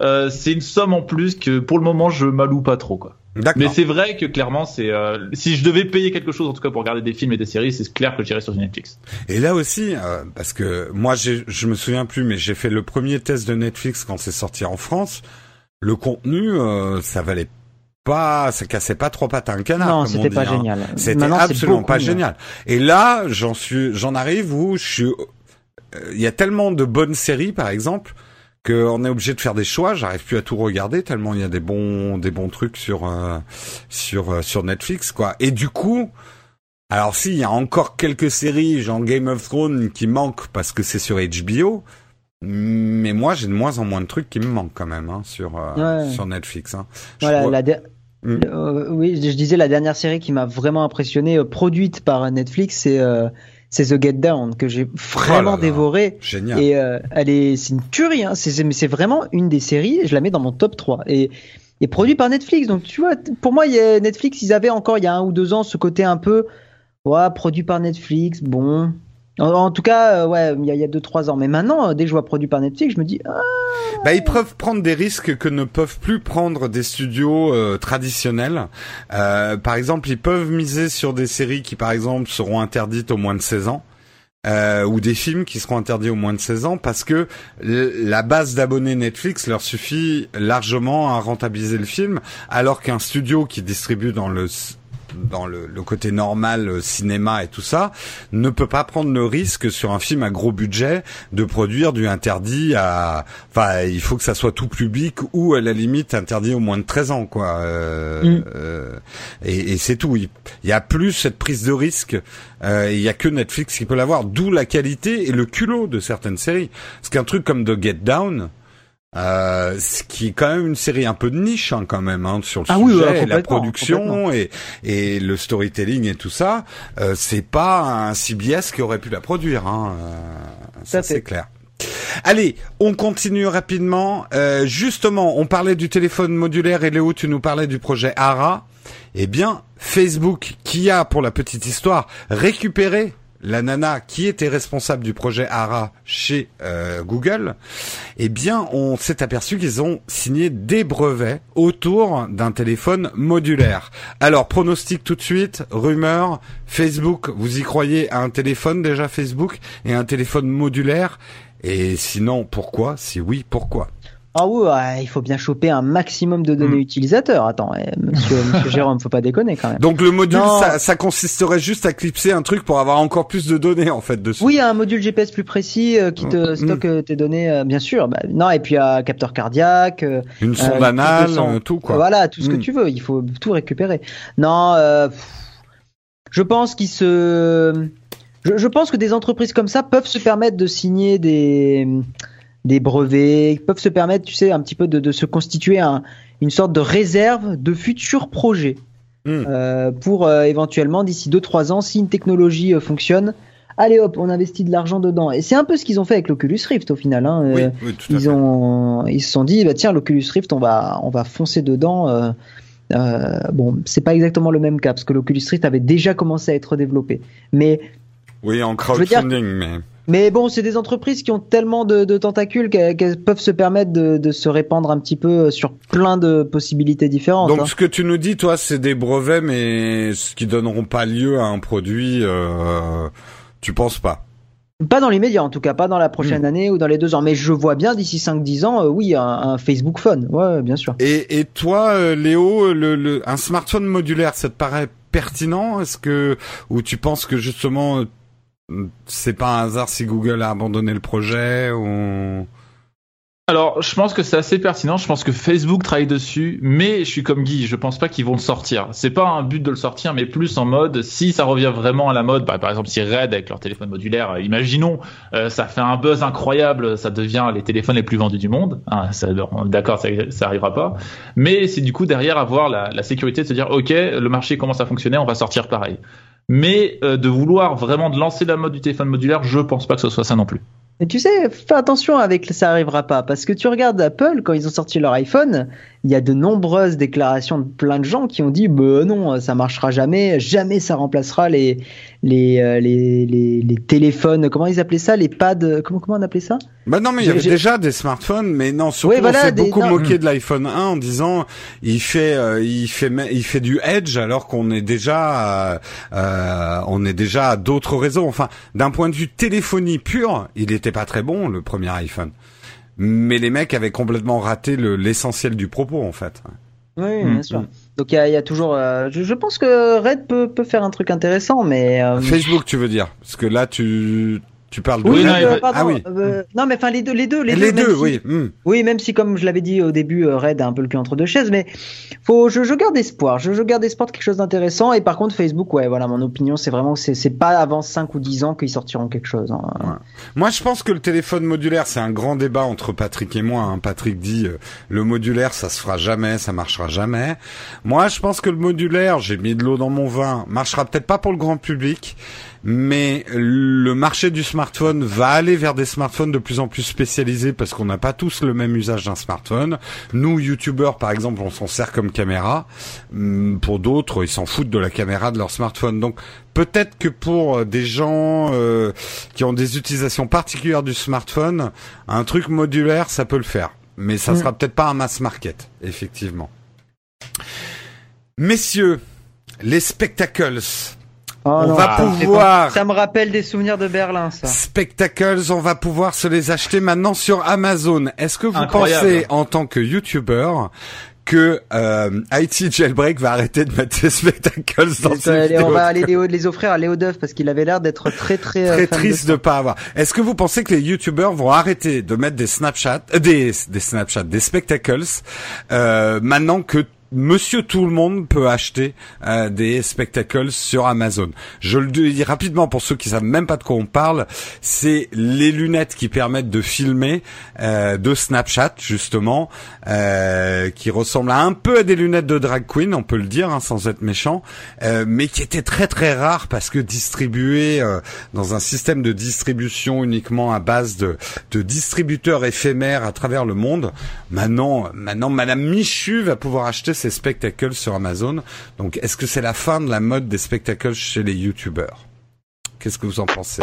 euh, c'est une somme en plus que pour le moment je m'alloue pas trop quoi. Mais c'est vrai que clairement, c'est euh, si je devais payer quelque chose en tout cas pour regarder des films et des séries, c'est clair que j'irais sur Netflix. Et là aussi, euh, parce que moi, je me souviens plus, mais j'ai fait le premier test de Netflix quand c'est sorti en France le contenu, euh, ça valait pas, ça cassait pas trois pattes à un canard. Non, c'était pas hein. génial. C'était absolument pas génial. Et là, j'en suis, j'en arrive où je suis, euh, il y a tellement de bonnes séries, par exemple, qu'on est obligé de faire des choix. J'arrive plus à tout regarder tellement il y a des bons, des bons trucs sur, euh, sur, sur Netflix, quoi. Et du coup, alors s'il y a encore quelques séries, genre Game of Thrones, qui manquent parce que c'est sur HBO, mais moi, j'ai de moins en moins de trucs qui me manquent quand même hein, sur euh, sur Netflix. Hein. Voilà, la hmm. euh, oui, je disais la dernière série qui m'a vraiment impressionné, euh, produite par Netflix, c'est c'est The Get Down que j'ai vraiment oh dévoré. Génial. Et elle est, c'est une tuerie. Hein. C'est, mais c'est vraiment une des séries. Je la mets dans mon top 3 et et produit par Netflix. Donc tu vois, pour moi, y a Netflix, ils avaient encore il y a un ou deux ans ce côté un peu, ouais, produit par Netflix. Bon, en, tout cas, euh, ouais, il y a, y a deux trois ans. Mais maintenant, euh, dès que je vois produit par Netflix, je me dis. Ah, bah, ils peuvent prendre des risques que ne peuvent plus prendre des studios euh, traditionnels. Euh, par exemple, ils peuvent miser sur des séries qui, par exemple, seront interdites au moins de 16 ans. Euh, ou des films qui seront interdits au moins de 16 ans parce que la base d'abonnés Netflix leur suffit largement à rentabiliser le film alors qu'un studio qui distribue dans le dans le, le, côté normal euh, cinéma et tout ça, ne peut pas prendre le risque sur un film à gros budget de produire du interdit à, enfin, il faut que ça soit tout public ou à la limite interdit au moins de 13 ans, quoi. Euh, mm. euh, et, et c'est tout. Il y a plus cette prise de risque. Euh, il y a que Netflix qui peut l'avoir, d'où la qualité et le culot de certaines séries. Parce qu'un truc comme The Get Down, euh, ce qui est quand même une série un peu de niche hein, quand même hein, sur le ah sujet, la production et, et le storytelling et tout ça. Euh, c'est pas un CBS qui aurait pu la produire, hein, euh, ça, c'est clair. Allez, on continue rapidement. Euh, justement, on parlait du téléphone modulaire et Léo, tu nous parlais du projet ARA. Eh bien, Facebook, qui a, pour la petite histoire, récupéré la nana qui était responsable du projet ARA chez euh, Google, eh bien, on s'est aperçu qu'ils ont signé des brevets autour d'un téléphone modulaire. Alors, pronostic tout de suite, rumeur, Facebook, vous y croyez à un téléphone déjà Facebook et un téléphone modulaire? Et sinon, pourquoi? Si oui, pourquoi? Ah oui, il faut bien choper un maximum de données hmm. utilisateurs. Attends, eh, monsieur, monsieur Jérôme, faut pas déconner quand même. Donc le module, ça, ça, consisterait juste à clipser un truc pour avoir encore plus de données en fait dessus. Oui, un module GPS plus précis euh, qui te hmm. stocke euh, tes données, euh, bien sûr. Bah, non, et puis un capteur cardiaque, une sonde anale, tout quoi. Voilà, tout ce que hmm. tu veux. Il faut tout récupérer. Non, je pense qu'il se, je, je pense que des entreprises comme ça peuvent se permettre de signer des des brevets, peuvent se permettre, tu sais, un petit peu de, se constituer un, une sorte de réserve de futurs projets hmm. euh, pour euh, éventuellement d'ici 2-3 ans, si une technologie euh, fonctionne, allez hop, on investit de l'argent dedans. Et c'est un peu ce qu'ils ont fait avec l'Oculus Rift au final. Hein. ils ont, ils se sont dit, bah tiens, l'Oculus Rift, on va, on va foncer dedans. bon, c'est pas exactement le même cas parce que l'Oculus Rift avait déjà commencé à être développé, mais oui, en crowdfunding, mais mais bon, c'est des entreprises qui ont tellement de, tentacules qu'elles peuvent se permettre de, se répandre un petit peu sur plein de possibilités différentes. Donc hein. ce que tu nous dis, toi, c'est des brevets, mais ce qui donneront pas lieu à un produit, euh, tu penses pas? Pas dans l'immédiat, en tout cas, pas dans la prochaine hmm. année ou dans les deux ans. Mais je vois bien d'ici 5-10 ans, euh, oui, un, Facebook Phone, ouais, bien sûr. Et, et toi, euh, Léo, le, le, un smartphone modulaire, ça te paraît pertinent? Est-ce que ou tu penses que justement c'est pas un hasard si Google a abandonné le projet alors, je pense que c'est assez pertinent. Je pense que Facebook travaille dessus, mais je suis comme Guy. Je pense pas qu'ils vont le sortir. C'est pas un but de le sortir, mais plus en mode si ça revient vraiment à la mode. Bah, par exemple, si Red avec leur téléphone modulaire, euh, imaginons, euh, ça fait un buzz incroyable, ça devient les téléphones les plus vendus du monde. Hein, D'accord, ça, ça arrivera pas. Mais c'est du coup derrière avoir la, la sécurité de se dire, ok, le marché commence à fonctionner, on va sortir pareil. Mais euh, de vouloir vraiment de lancer la mode du téléphone modulaire, je pense pas que ce soit ça non plus. Et tu sais, fais attention avec ça arrivera pas parce que tu regardes Apple quand ils ont sorti leur iPhone, il y a de nombreuses déclarations de plein de gens qui ont dit bah non, ça marchera jamais, jamais ça remplacera les les, euh, les, les, les, téléphones, comment ils appelaient ça, les pads, comment comment on appelait ça? Bah non, mais il y avait déjà des smartphones, mais non, surtout on s'est beaucoup moqué de l'iPhone 1 en disant il fait euh, il fait il fait du edge alors qu'on est déjà euh, on est déjà à d'autres réseaux. Enfin, d'un point de vue téléphonie pure, il était pas très bon le premier iPhone mais les mecs avaient complètement raté l'essentiel du propos en fait. Oui, bien mm, sûr. Donc il y, a, toujours. Euh, je, pense que Red peut, peut faire un truc intéressant, mais. Euh, Facebook, tu veux dire? Parce que là, tu tu parles de oui, non, euh, ah oui. Euh, non, mais enfin les deux, les deux, les, les deux, oui. Hmm. Oui, même si comme je l'avais dit au début, euh, Red a un peu le cul entre deux chaises, mais faut, je, je garde espoir. Je, je garde espoir de quelque chose d'intéressant. Et par contre, Facebook, ouais, voilà, mon opinion, c'est vraiment que c'est pas avant 5 ou 10 ans qu'ils sortiront quelque chose. Hein. Moi, je pense que le téléphone modulaire, c'est un grand débat entre Patrick et moi. Hein. Patrick dit le modulaire, ça se fera jamais, ça marchera jamais. Moi, je pense que le modulaire, j'ai mis de l'eau dans mon vin, marchera peut-être pas pour le grand public mais le marché du smartphone va aller vers des smartphones de plus en plus spécialisés parce qu'on n'a pas tous le même usage d'un smartphone. Nous, youtubeurs, par exemple, on s'en sert comme caméra. Hum, pour d'autres, ils s'en foutent de la caméra de leur smartphone. Donc, peut-être que pour des gens euh, qui ont des utilisations particulières du smartphone, un truc modulaire, ça peut le faire. Mais ça mm. sera peut-être pas un mass market, effectivement. Messieurs, les spectacles Oh on va pouvoir. Ça me rappelle des souvenirs de Berlin, ça. Spectacles, on va pouvoir se les acheter maintenant sur Amazon. Est-ce que vous pensez, en tant que YouTuber, que euh, IT Jailbreak va arrêter de mettre ses spectacles dans ses vidéos. On va aller les, offrir à Léo Duff parce qu'il avait l'air d'être très très très euh, triste de, pas avoir. Est-ce que vous pensez que les YouTubers vont arrêter de mettre des Snapchat, euh, des des Snapchat, des spectacles euh, maintenant que Monsieur tout le monde peut acheter euh, des spectacles sur Amazon. Je le dis rapidement pour ceux qui savent même pas de quoi on parle. C'est les lunettes qui permettent de filmer euh, de Snapchat justement, euh, qui ressemblent un peu à des lunettes de drag queen, on peut le dire hein, sans être méchant, mais qui étaient très très rares parce que distribuées dans un système de distribution uniquement à base de, de distributeurs éphémères à travers le monde. Maintenant, maintenant, Madame Michu va pouvoir acheter ces spectacles sur Amazon. Donc, est-ce que c'est la fin de la mode des spectacles chez les YouTubers Qu'est-ce que vous en pensez?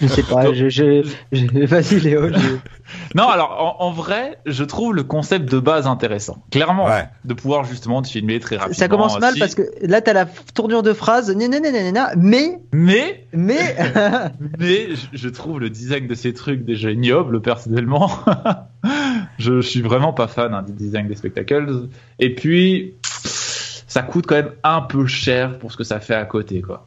Je sais pas, je, je, je... vas-y Léo. Je... Non, alors en, en, vrai, je trouve le concept de base intéressant. Clairement, Ouais. de pouvoir justement te filmer très rapidement. Ça commence mal si- parce que là t'as la tournure de phrase, nanana, mais, Mais, mais, mais je, je trouve le design de ces trucs déjà ignoble personnellement. je, je suis vraiment pas fan hein, du design des spectacles. Et puis, ça coûte quand même un peu cher pour ce que ça fait à côté, quoi.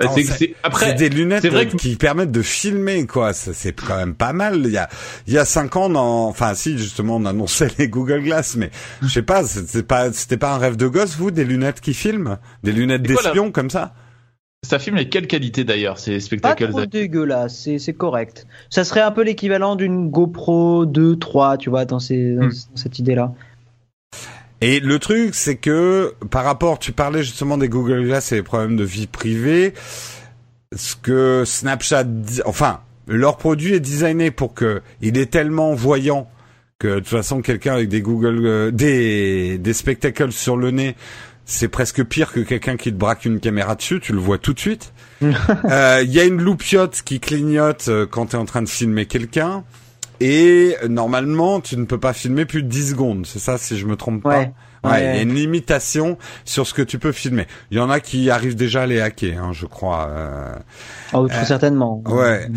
Attends, C'est- après, c'est des lunettes c'est vrai que- qui permettent de filmer, quoi. Ça, C'est quand même pas mal. Il y a, il y a cinq ans, dans... enfin, si, justement, on annonçait les Google Glass, mais je sais pas, pas, c'était pas un rêve de gosse, vous, des lunettes qui filment? Des lunettes C'est quoi, la- d'espion, comme ça? ça filme les quelle qualité d'ailleurs, ces pas spectacles trop dégueulasse, c'est c'est correct. Ça serait un peu l'équivalent d'une GoPro 2, 3, tu vois, dans, ces, Hmm. dans cette idée-là. Et le truc, c'est que par rapport, tu parlais justement des Google Glass et les problèmes de vie privée, ce que Snapchat, enfin, leur produit est designé pour que il est tellement voyant que de toute façon, quelqu'un avec des Google, euh, des des spectacles sur le nez, c'est presque pire que quelqu'un qui te braque une caméra dessus. Tu le vois tout de suite. Euh, Il y a une loupiote qui clignote euh, quand tu es en train de filmer quelqu'un. Et euh, normalement, tu ne peux pas filmer plus de 10 secondes. C'est ça, si je me trompe Ouais. pas. Ouais, il y a une limitation sur ce que tu peux filmer. Il y en a qui arrivent déjà à les hacker, hein, je crois. euh. Oh, très certainement. ouais.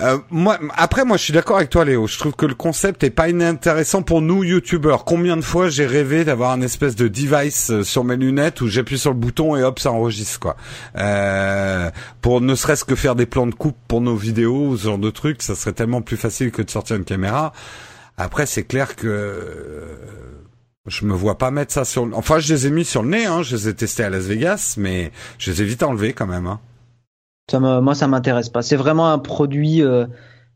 Euh, moi, après, moi, je suis d'accord avec toi, Léo. Je trouve que le concept est pas inintéressant pour nous, youtubeurs. Combien de fois j'ai rêvé d'avoir un espèce de device euh, sur mes lunettes où j'appuie sur le bouton et hop, ça enregistre, quoi. Euh, pour ne serait-ce que faire des plans de coupe pour nos vidéos ce genre de trucs, ça serait tellement plus facile que de sortir une caméra. Après, c'est clair que euh, je me vois pas mettre ça sur. le- Enfin, je les ai mis sur le nez. Hein, je les ai testés à Las Vegas, mais je les ai vite enlevés quand même. Hein. Ça me, moi, ça m'intéresse pas. C'est vraiment un produit. euh,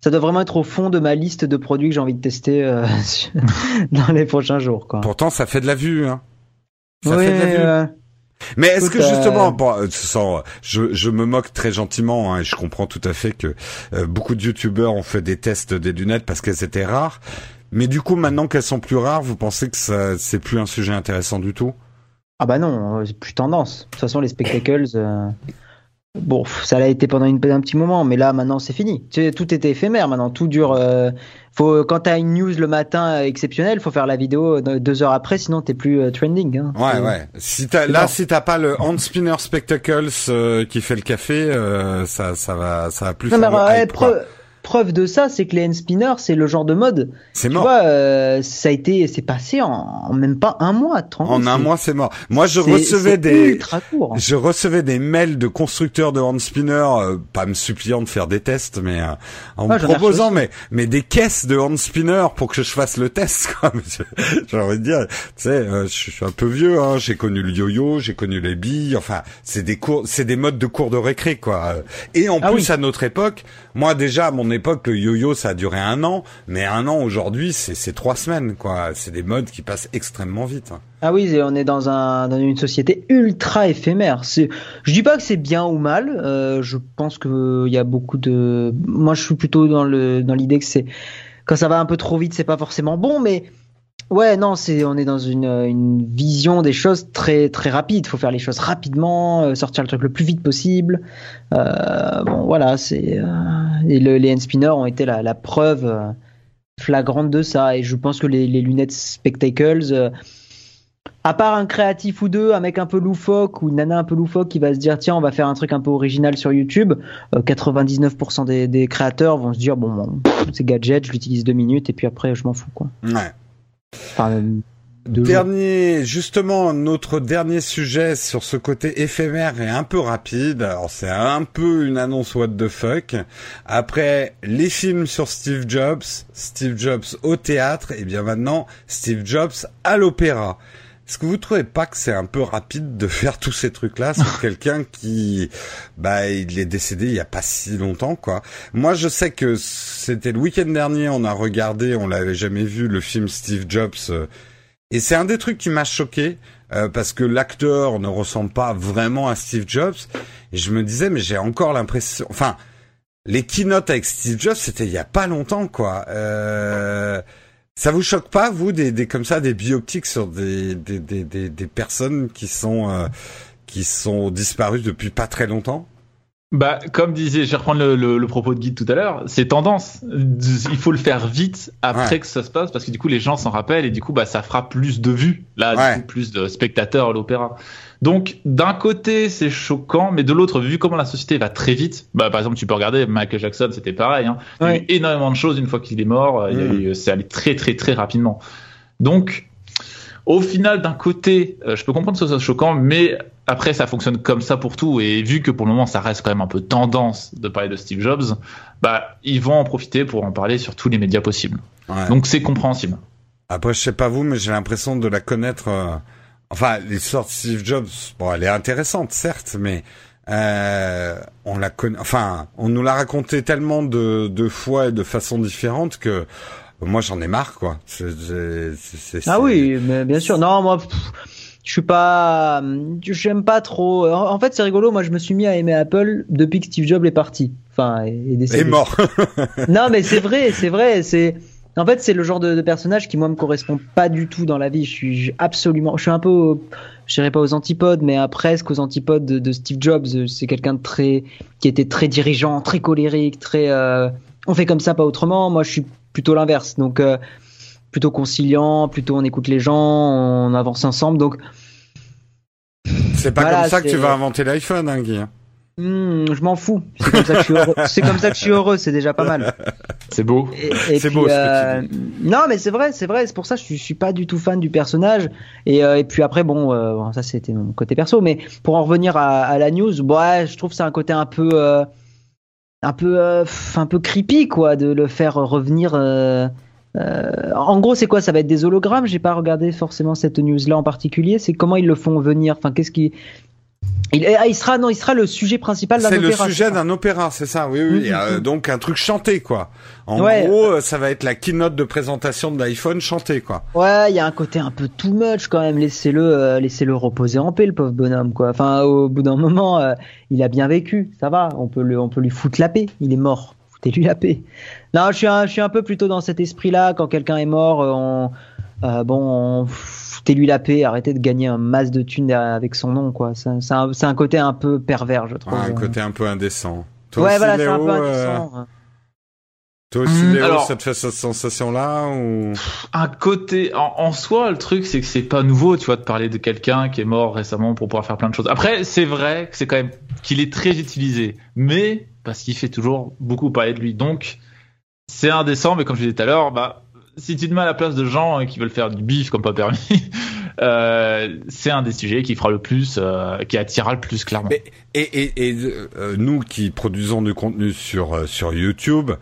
ça doit vraiment être au fond de ma liste de produits que j'ai envie de tester euh, dans les prochains jours. Quoi. Pourtant, ça fait de la vue. Hein. Ça Ouais, fait de la vue. euh, Mais est-ce que Écoute, justement, euh, bon, euh, sans- je, je me moque très gentiment hein, et je comprends tout à fait que euh, beaucoup de youtubeurs ont fait des tests des lunettes parce qu'elles étaient rares. Mais du coup, maintenant qu'elles sont plus rares, vous pensez que c'est plus un sujet intéressant du tout? Ah bah non, euh, c'est plus tendance. De toute façon, les spectacles, euh, bon, ça l'a été pendant une- un petit moment, mais là, maintenant, c'est fini. Tout était éphémère maintenant. Tout dure. euh, faut, quand t'as une news le matin exceptionnelle, faut faire la vidéo euh, deux heures après, sinon t'es plus euh, trending. Hein. Ouais, ouais. Si c'est là, si t'as pas le hand spinner spectacles euh, qui fait le café, euh, ça, ça va, ça va plus Non, mais faire le hype, quoi. preuve, preuve de ça, c'est que les hand spinners, c'est le genre de mode. C'est Tu mort. vois, euh, ça a été, c'est passé en, en même pas un mois. tu te rends en compte, un mois, c'est mort. Moi, je recevais des, ultra court. Je recevais des mails de constructeurs de hand spinners, euh, pas me suppliant de faire des tests, mais euh, en Ah, me proposant mais mais des caisses de hand spinners pour que je fasse le test. J'ai envie de dire, tu sais, euh, je suis un peu vieux. Hein, j'ai connu le yo-yo, j'ai connu les billes. Enfin, c'est des cours, c'est des modes de cours de récré, quoi. Et en Ah plus, oui. à notre époque, moi déjà mon époque, le yo-yo ça a duré un an, mais un an aujourd'hui, c'est trois semaines, quoi. C'est des modes qui passent extrêmement vite. Ah oui, on est dans un dans une société ultra éphémère. Je dis pas que c'est bien ou mal. euh, je pense que il y a beaucoup de. Moi, je suis plutôt dans l'idée que c'est quand ça va un peu trop vite, c'est pas forcément bon, mais ouais, non, c'est on est dans une une vision des choses très très rapide. Faut faire les choses rapidement, euh, sortir le truc le plus vite possible. Euh, bon, voilà, c'est euh, et le- les hand spinners ont été la, preuve. euh, flagrante de ça et je pense que les, lunettes spectacles euh, à part un créatif ou deux, un mec un peu loufoque ou une nana un peu loufoque qui va se dire tiens on va faire un truc un peu original sur YouTube, euh, 99% des, des créateurs vont se dire bon, bon c'est gadget, je l'utilise deux minutes et puis après je m'en fous quoi. Ouais. Dernier, justement, notre dernier sujet sur ce côté éphémère et un peu rapide. Alors, c'est un peu une annonce what the fuck. Après les films sur Steve Jobs, Steve Jobs au théâtre, et bien maintenant, Steve Jobs à l'opéra. Est-ce que vous trouvez pas que c'est un peu rapide de faire tous ces trucs-là sur quelqu'un qui, bah, il est décédé il y a pas si longtemps, quoi? Moi, je sais que c'était le week-end dernier, on a regardé, on l'avait jamais vu, le film Steve Jobs, euh, et c'est un des trucs qui m'a choqué euh, parce que l'acteur ne ressemble pas vraiment à Steve Jobs. Et je me disais, mais j'ai encore l'impression, enfin, les keynotes avec Steve Jobs, c'était il y a pas longtemps, quoi. Euh, ça vous choque pas, vous, des, des comme ça, des biopics sur des des, des, des, des personnes qui sont euh, qui sont disparus depuis pas très longtemps? Bah, comme disait, je vais reprendre le, le, le, propos de Guide tout à l'heure, c'est tendance. Il faut le faire vite après ouais. que ça se passe parce que du coup les gens s'en rappellent et du coup bah ça fera plus de vues, là ouais. du coup, plus de spectateurs à l'opéra. Donc d'un côté c'est choquant, mais de l'autre vu comment la société va très vite, bah par exemple tu peux regarder Michael Jackson c'était pareil, hein. il y a eu énormément de choses une fois qu'il est mort, mmh. c'est allé très très très rapidement. Donc au final, d'un côté, euh, je peux comprendre que ce soit choquant, mais après, ça fonctionne comme ça pour tout. Et vu que pour le moment, ça reste quand même un peu tendance de parler de Steve Jobs, bah, ils vont en profiter pour en parler sur tous les médias possibles. Ouais. Donc, c'est compréhensible. Après, je sais pas vous, mais j'ai l'impression de la connaître. Euh... Enfin, l'histoire de Steve Jobs, bon, elle est intéressante, certes, mais euh, on la connaît. Enfin, on nous l'a raconté tellement de, de fois et de façons différentes que moi j'en ai marre quoi. C est, ah oui, mais bien sûr. Non, moi pff, je suis pas j'aime pas trop. En fait, c'est rigolo, moi je me suis mis à aimer Apple depuis que Steve Jobs est parti. Enfin, est décédé. Est mort. non, mais c'est vrai, c'est vrai, c'est en fait, c'est le genre de, de, personnage qui moi me correspond pas du tout dans la vie. Je suis absolument, je suis un peu, je dirais pas aux antipodes, mais à presque aux antipodes de, de Steve Jobs. C'est quelqu'un de très, qui était très dirigeant, très colérique, très, euh, on fait comme ça, pas autrement. Moi, je suis plutôt l'inverse. Donc, euh, plutôt conciliant, plutôt on écoute les gens, on avance ensemble. Donc, c'est pas voilà, comme ça que tu vas inventer l'iPhone, hein, Guy. Mmh, je m'en fous. C'est comme ça que je suis heureux. C'est comme ça que je suis heureux. C'est déjà pas mal. C'est beau. C'est beau. Euh... Ce que tu dis. Non, mais c'est vrai, c'est vrai. C'est pour ça que je suis, je suis pas du tout fan du personnage. Et, euh, et puis après, bon, euh, bon ça c'était mon côté perso. Mais pour en revenir à, à la news, ouais, je trouve que c'est un côté un peu, euh, un peu, un peu creepy, quoi, de le faire revenir. Euh, en gros, c'est quoi? Ça va être des hologrammes? J'ai pas regardé forcément cette news-là en particulier. C'est comment ils le font venir? Enfin, qu'est-ce qui il, ah, il, sera non, il sera le sujet principal d'un opéra. C'est le sujet d'un opéra, c'est ça. Oui, oui. Mmh, euh, donc un truc chanté, quoi. En ouais. gros, ça va être la keynote de présentation de l'iPhone chanté, quoi. Ouais, il y a un côté un peu too much quand même. Laissez-le, euh, laissez-le reposer en paix, le pauvre bonhomme, quoi. Enfin, au bout d'un moment, euh, il a bien vécu. Ça va. On peut le, on peut lui foutre la paix. Il est mort. Foutez-lui la paix. Non, je suis, un, je suis un peu plutôt dans cet esprit-là. Quand quelqu'un est mort, on, euh, bon. On, lui la paix, arrêtez de gagner un masse de thunes avec son nom, quoi. C'est un, un, côté un peu pervers, je trouve. Ouais, un côté un peu indécent. Toi ouais, aussi, voilà, c'est un peu indécent. Euh... Toi aussi, mmh, Léo, alors, ça te fait cette sensation-là ou? Un côté, en, en, soi, le truc, c'est que c'est pas nouveau, tu vois, de parler de quelqu'un qui est mort récemment pour pouvoir faire plein de choses. Après, c'est vrai que c'est quand même qu'il est très utilisé, mais parce qu'il fait toujours beaucoup parler de lui. Donc, c'est indécent, mais comme je disais tout à l'heure, bah, si tu te mets à la place de gens qui veulent faire du bif comme pas permis, euh, c'est un des sujets qui fera le plus, euh, qui attirera le plus clairement. Et, euh, nous qui produisons du contenu sur sur YouTube,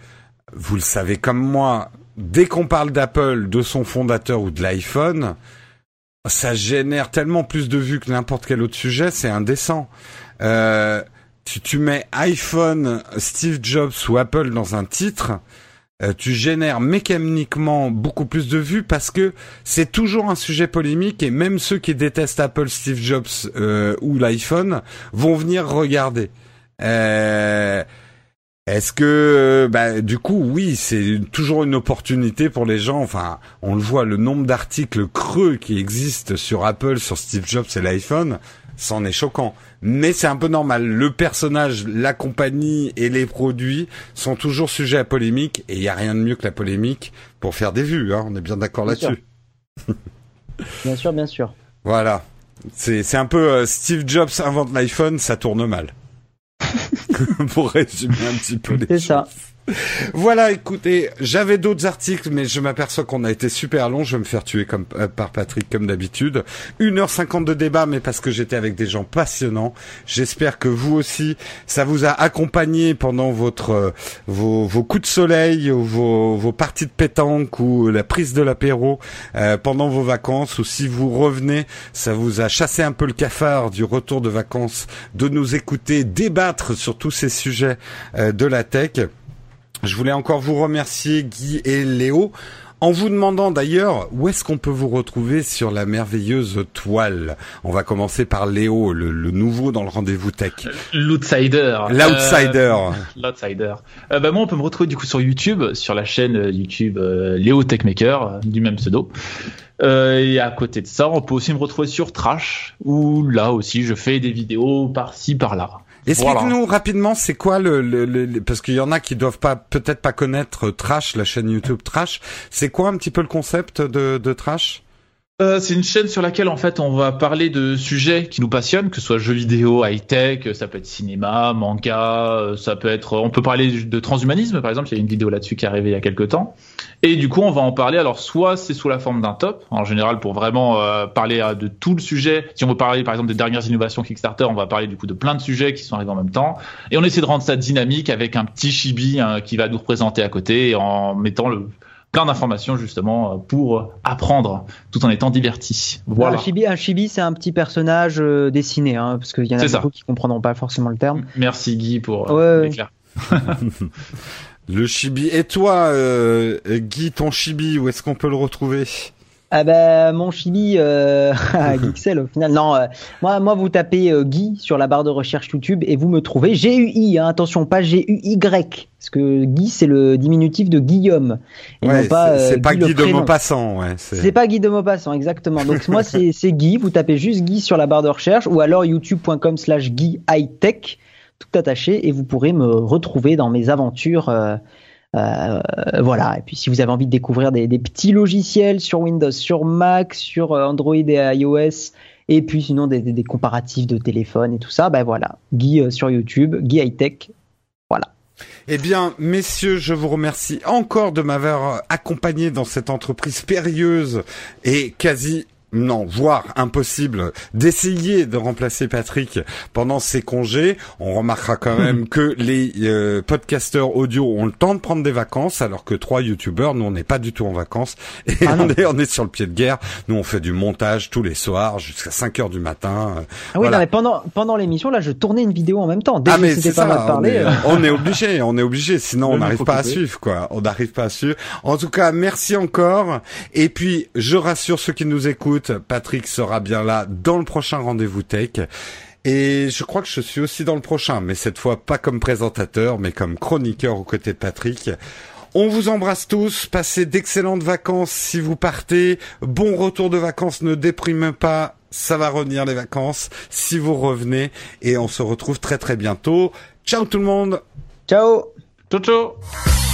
vous le savez comme moi, dès qu'on parle d'Apple, de son fondateur ou de l'iPhone, ça génère tellement plus de vues que n'importe quel autre sujet, c'est indécent. tu, tu mets iPhone, Steve Jobs ou Apple dans un titre euh, tu génères mécaniquement beaucoup plus de vues parce que c'est toujours un sujet polémique et même ceux qui détestent Apple, Steve Jobs euh, ou l'iPhone vont venir regarder. Euh, Est-ce que, bah, du coup, oui, c'est toujours une opportunité pour les gens. Enfin, on le voit, le nombre d'articles creux qui existent sur Apple, sur Steve Jobs et l'iPhone, c'en est choquant. Mais c'est un peu normal. Le personnage, la compagnie et les produits sont toujours sujets à polémique et il n'y a rien de mieux que la polémique pour faire des vues. Hein. On est bien d'accord là-dessus. bien sûr, bien sûr. Voilà. C'est un peu euh, Steve Jobs invente l'iPhone, ça tourne mal. pour résumer un petit peu les choses. C'est ça. Voilà, écoutez, j'avais d'autres articles, mais je m'aperçois qu'on a été super long. Je vais me faire tuer comme euh, par Patrick comme d'habitude. 1h50 de débat, mais parce que j'étais avec des gens passionnants. J'espère que vous aussi, ça vous a accompagné pendant votre euh, vos, coups de soleil, ou vos, parties de pétanque ou la prise de l'apéro euh, pendant vos vacances. Ou si vous revenez, ça vous a chassé un peu le cafard du retour de vacances, de nous écouter débattre sur tous ces sujets de la tech. Je voulais encore vous remercier Guy et Léo en vous demandant d'ailleurs où est-ce qu'on peut vous retrouver sur la merveilleuse toile. On va commencer par Léo, le, le nouveau dans le rendez-vous tech. L'outsider. L'outsider. Euh, L'outsider. Euh, bah moi, on peut me retrouver du coup sur YouTube, sur la chaîne YouTube euh, Léo Techmaker, du même pseudo. Euh, et à côté de ça, on peut aussi me retrouver sur Trash, où là aussi je fais des vidéos par-ci, par-là. Explique-nous rapidement, c'est quoi le, le, le parce qu'il y en a qui doivent pas peut-être pas connaître Trash, la chaîne YouTube Trash. C'est quoi un petit peu le concept de, de Trash? Euh, c'est une chaîne sur laquelle en fait on va parler de sujets qui nous passionnent, que ce soit jeux vidéo, high tech, ça peut être cinéma, manga, euh, ça peut être, on peut parler de transhumanisme par exemple. Il y a une vidéo là-dessus qui est arrivée il y a quelques temps. Et du coup on va en parler. Alors soit c'est sous la forme d'un top, en général pour vraiment euh, parler de tout le sujet. Si on veut parler par exemple des dernières innovations Kickstarter, on va parler du coup de plein de sujets qui sont arrivés en même temps. Et on essaie de rendre ça dynamique avec un petit chibi hein, qui va nous représenter à côté en mettant le plein d'informations justement pour apprendre tout en étant diverti. Voilà. Un chibi, un chibi c'est un petit personnage euh, dessiné, hein, parce qu'il y en a beaucoup qui comprendront pas forcément le terme. Merci Guy pour euh, le chibi. Et toi, euh, Guy, ton chibi, où est-ce qu'on peut le retrouver? Ah ben mon chibi euh, Geeksel au final. Non, euh, moi moi vous tapez euh, Guy sur la barre de recherche YouTube et vous me trouvez G U I. Hein, attention pas G U Y parce que Guy c'est le diminutif de Guillaume et ouais, pas c'est pas Guy, de Maupassant. Ouais, c'est pas Guy de Maupassant exactement. Donc moi c'est c'est Guy. Vous tapez juste Guy sur la barre de recherche ou alors youtube.com/slash Guy High Tech tout attaché et vous pourrez me retrouver dans mes aventures. Euh, voilà. Et puis si vous avez envie de découvrir des, petits logiciels sur Windows, sur Mac, sur euh, Android et iOS, et puis sinon des, comparatifs de téléphone et tout ça, ben voilà. Guy euh, sur YouTube, Guy High Tech. Voilà. Eh bien, messieurs, je vous remercie encore de m'avoir accompagné dans cette entreprise périlleuse et quasi non, voire impossible d'essayer de remplacer Patrick pendant ses congés. On remarquera quand même que les euh, podcasteurs audio ont le temps de prendre des vacances, alors que trois youtubeurs, nous on n'est pas du tout en vacances et ah on, est, on est sur le pied de guerre. Nous on fait du montage tous les soirs jusqu'à 5 heures du matin. Ah oui, non, mais pendant pendant l'émission là, je tournais une vidéo en même temps. Dès ah mais c'est ça, parler, euh. on, est, obligé, on est obligé, sinon on n'arrive pas à suivre quoi. On n'arrive pas à suivre. En tout cas, merci encore. Et puis je rassure ceux qui nous écoutent Patrick sera bien là dans le prochain rendez-vous tech. Et je crois que je suis aussi dans le prochain, mais cette fois pas comme présentateur, mais comme chroniqueur aux côtés de Patrick. On vous embrasse tous, passez d'excellentes vacances si vous partez. Bon retour de vacances, ne déprimez pas, ça va revenir les vacances si vous revenez. Et on se retrouve très très bientôt. Ciao tout le monde Ciao Ciao ciao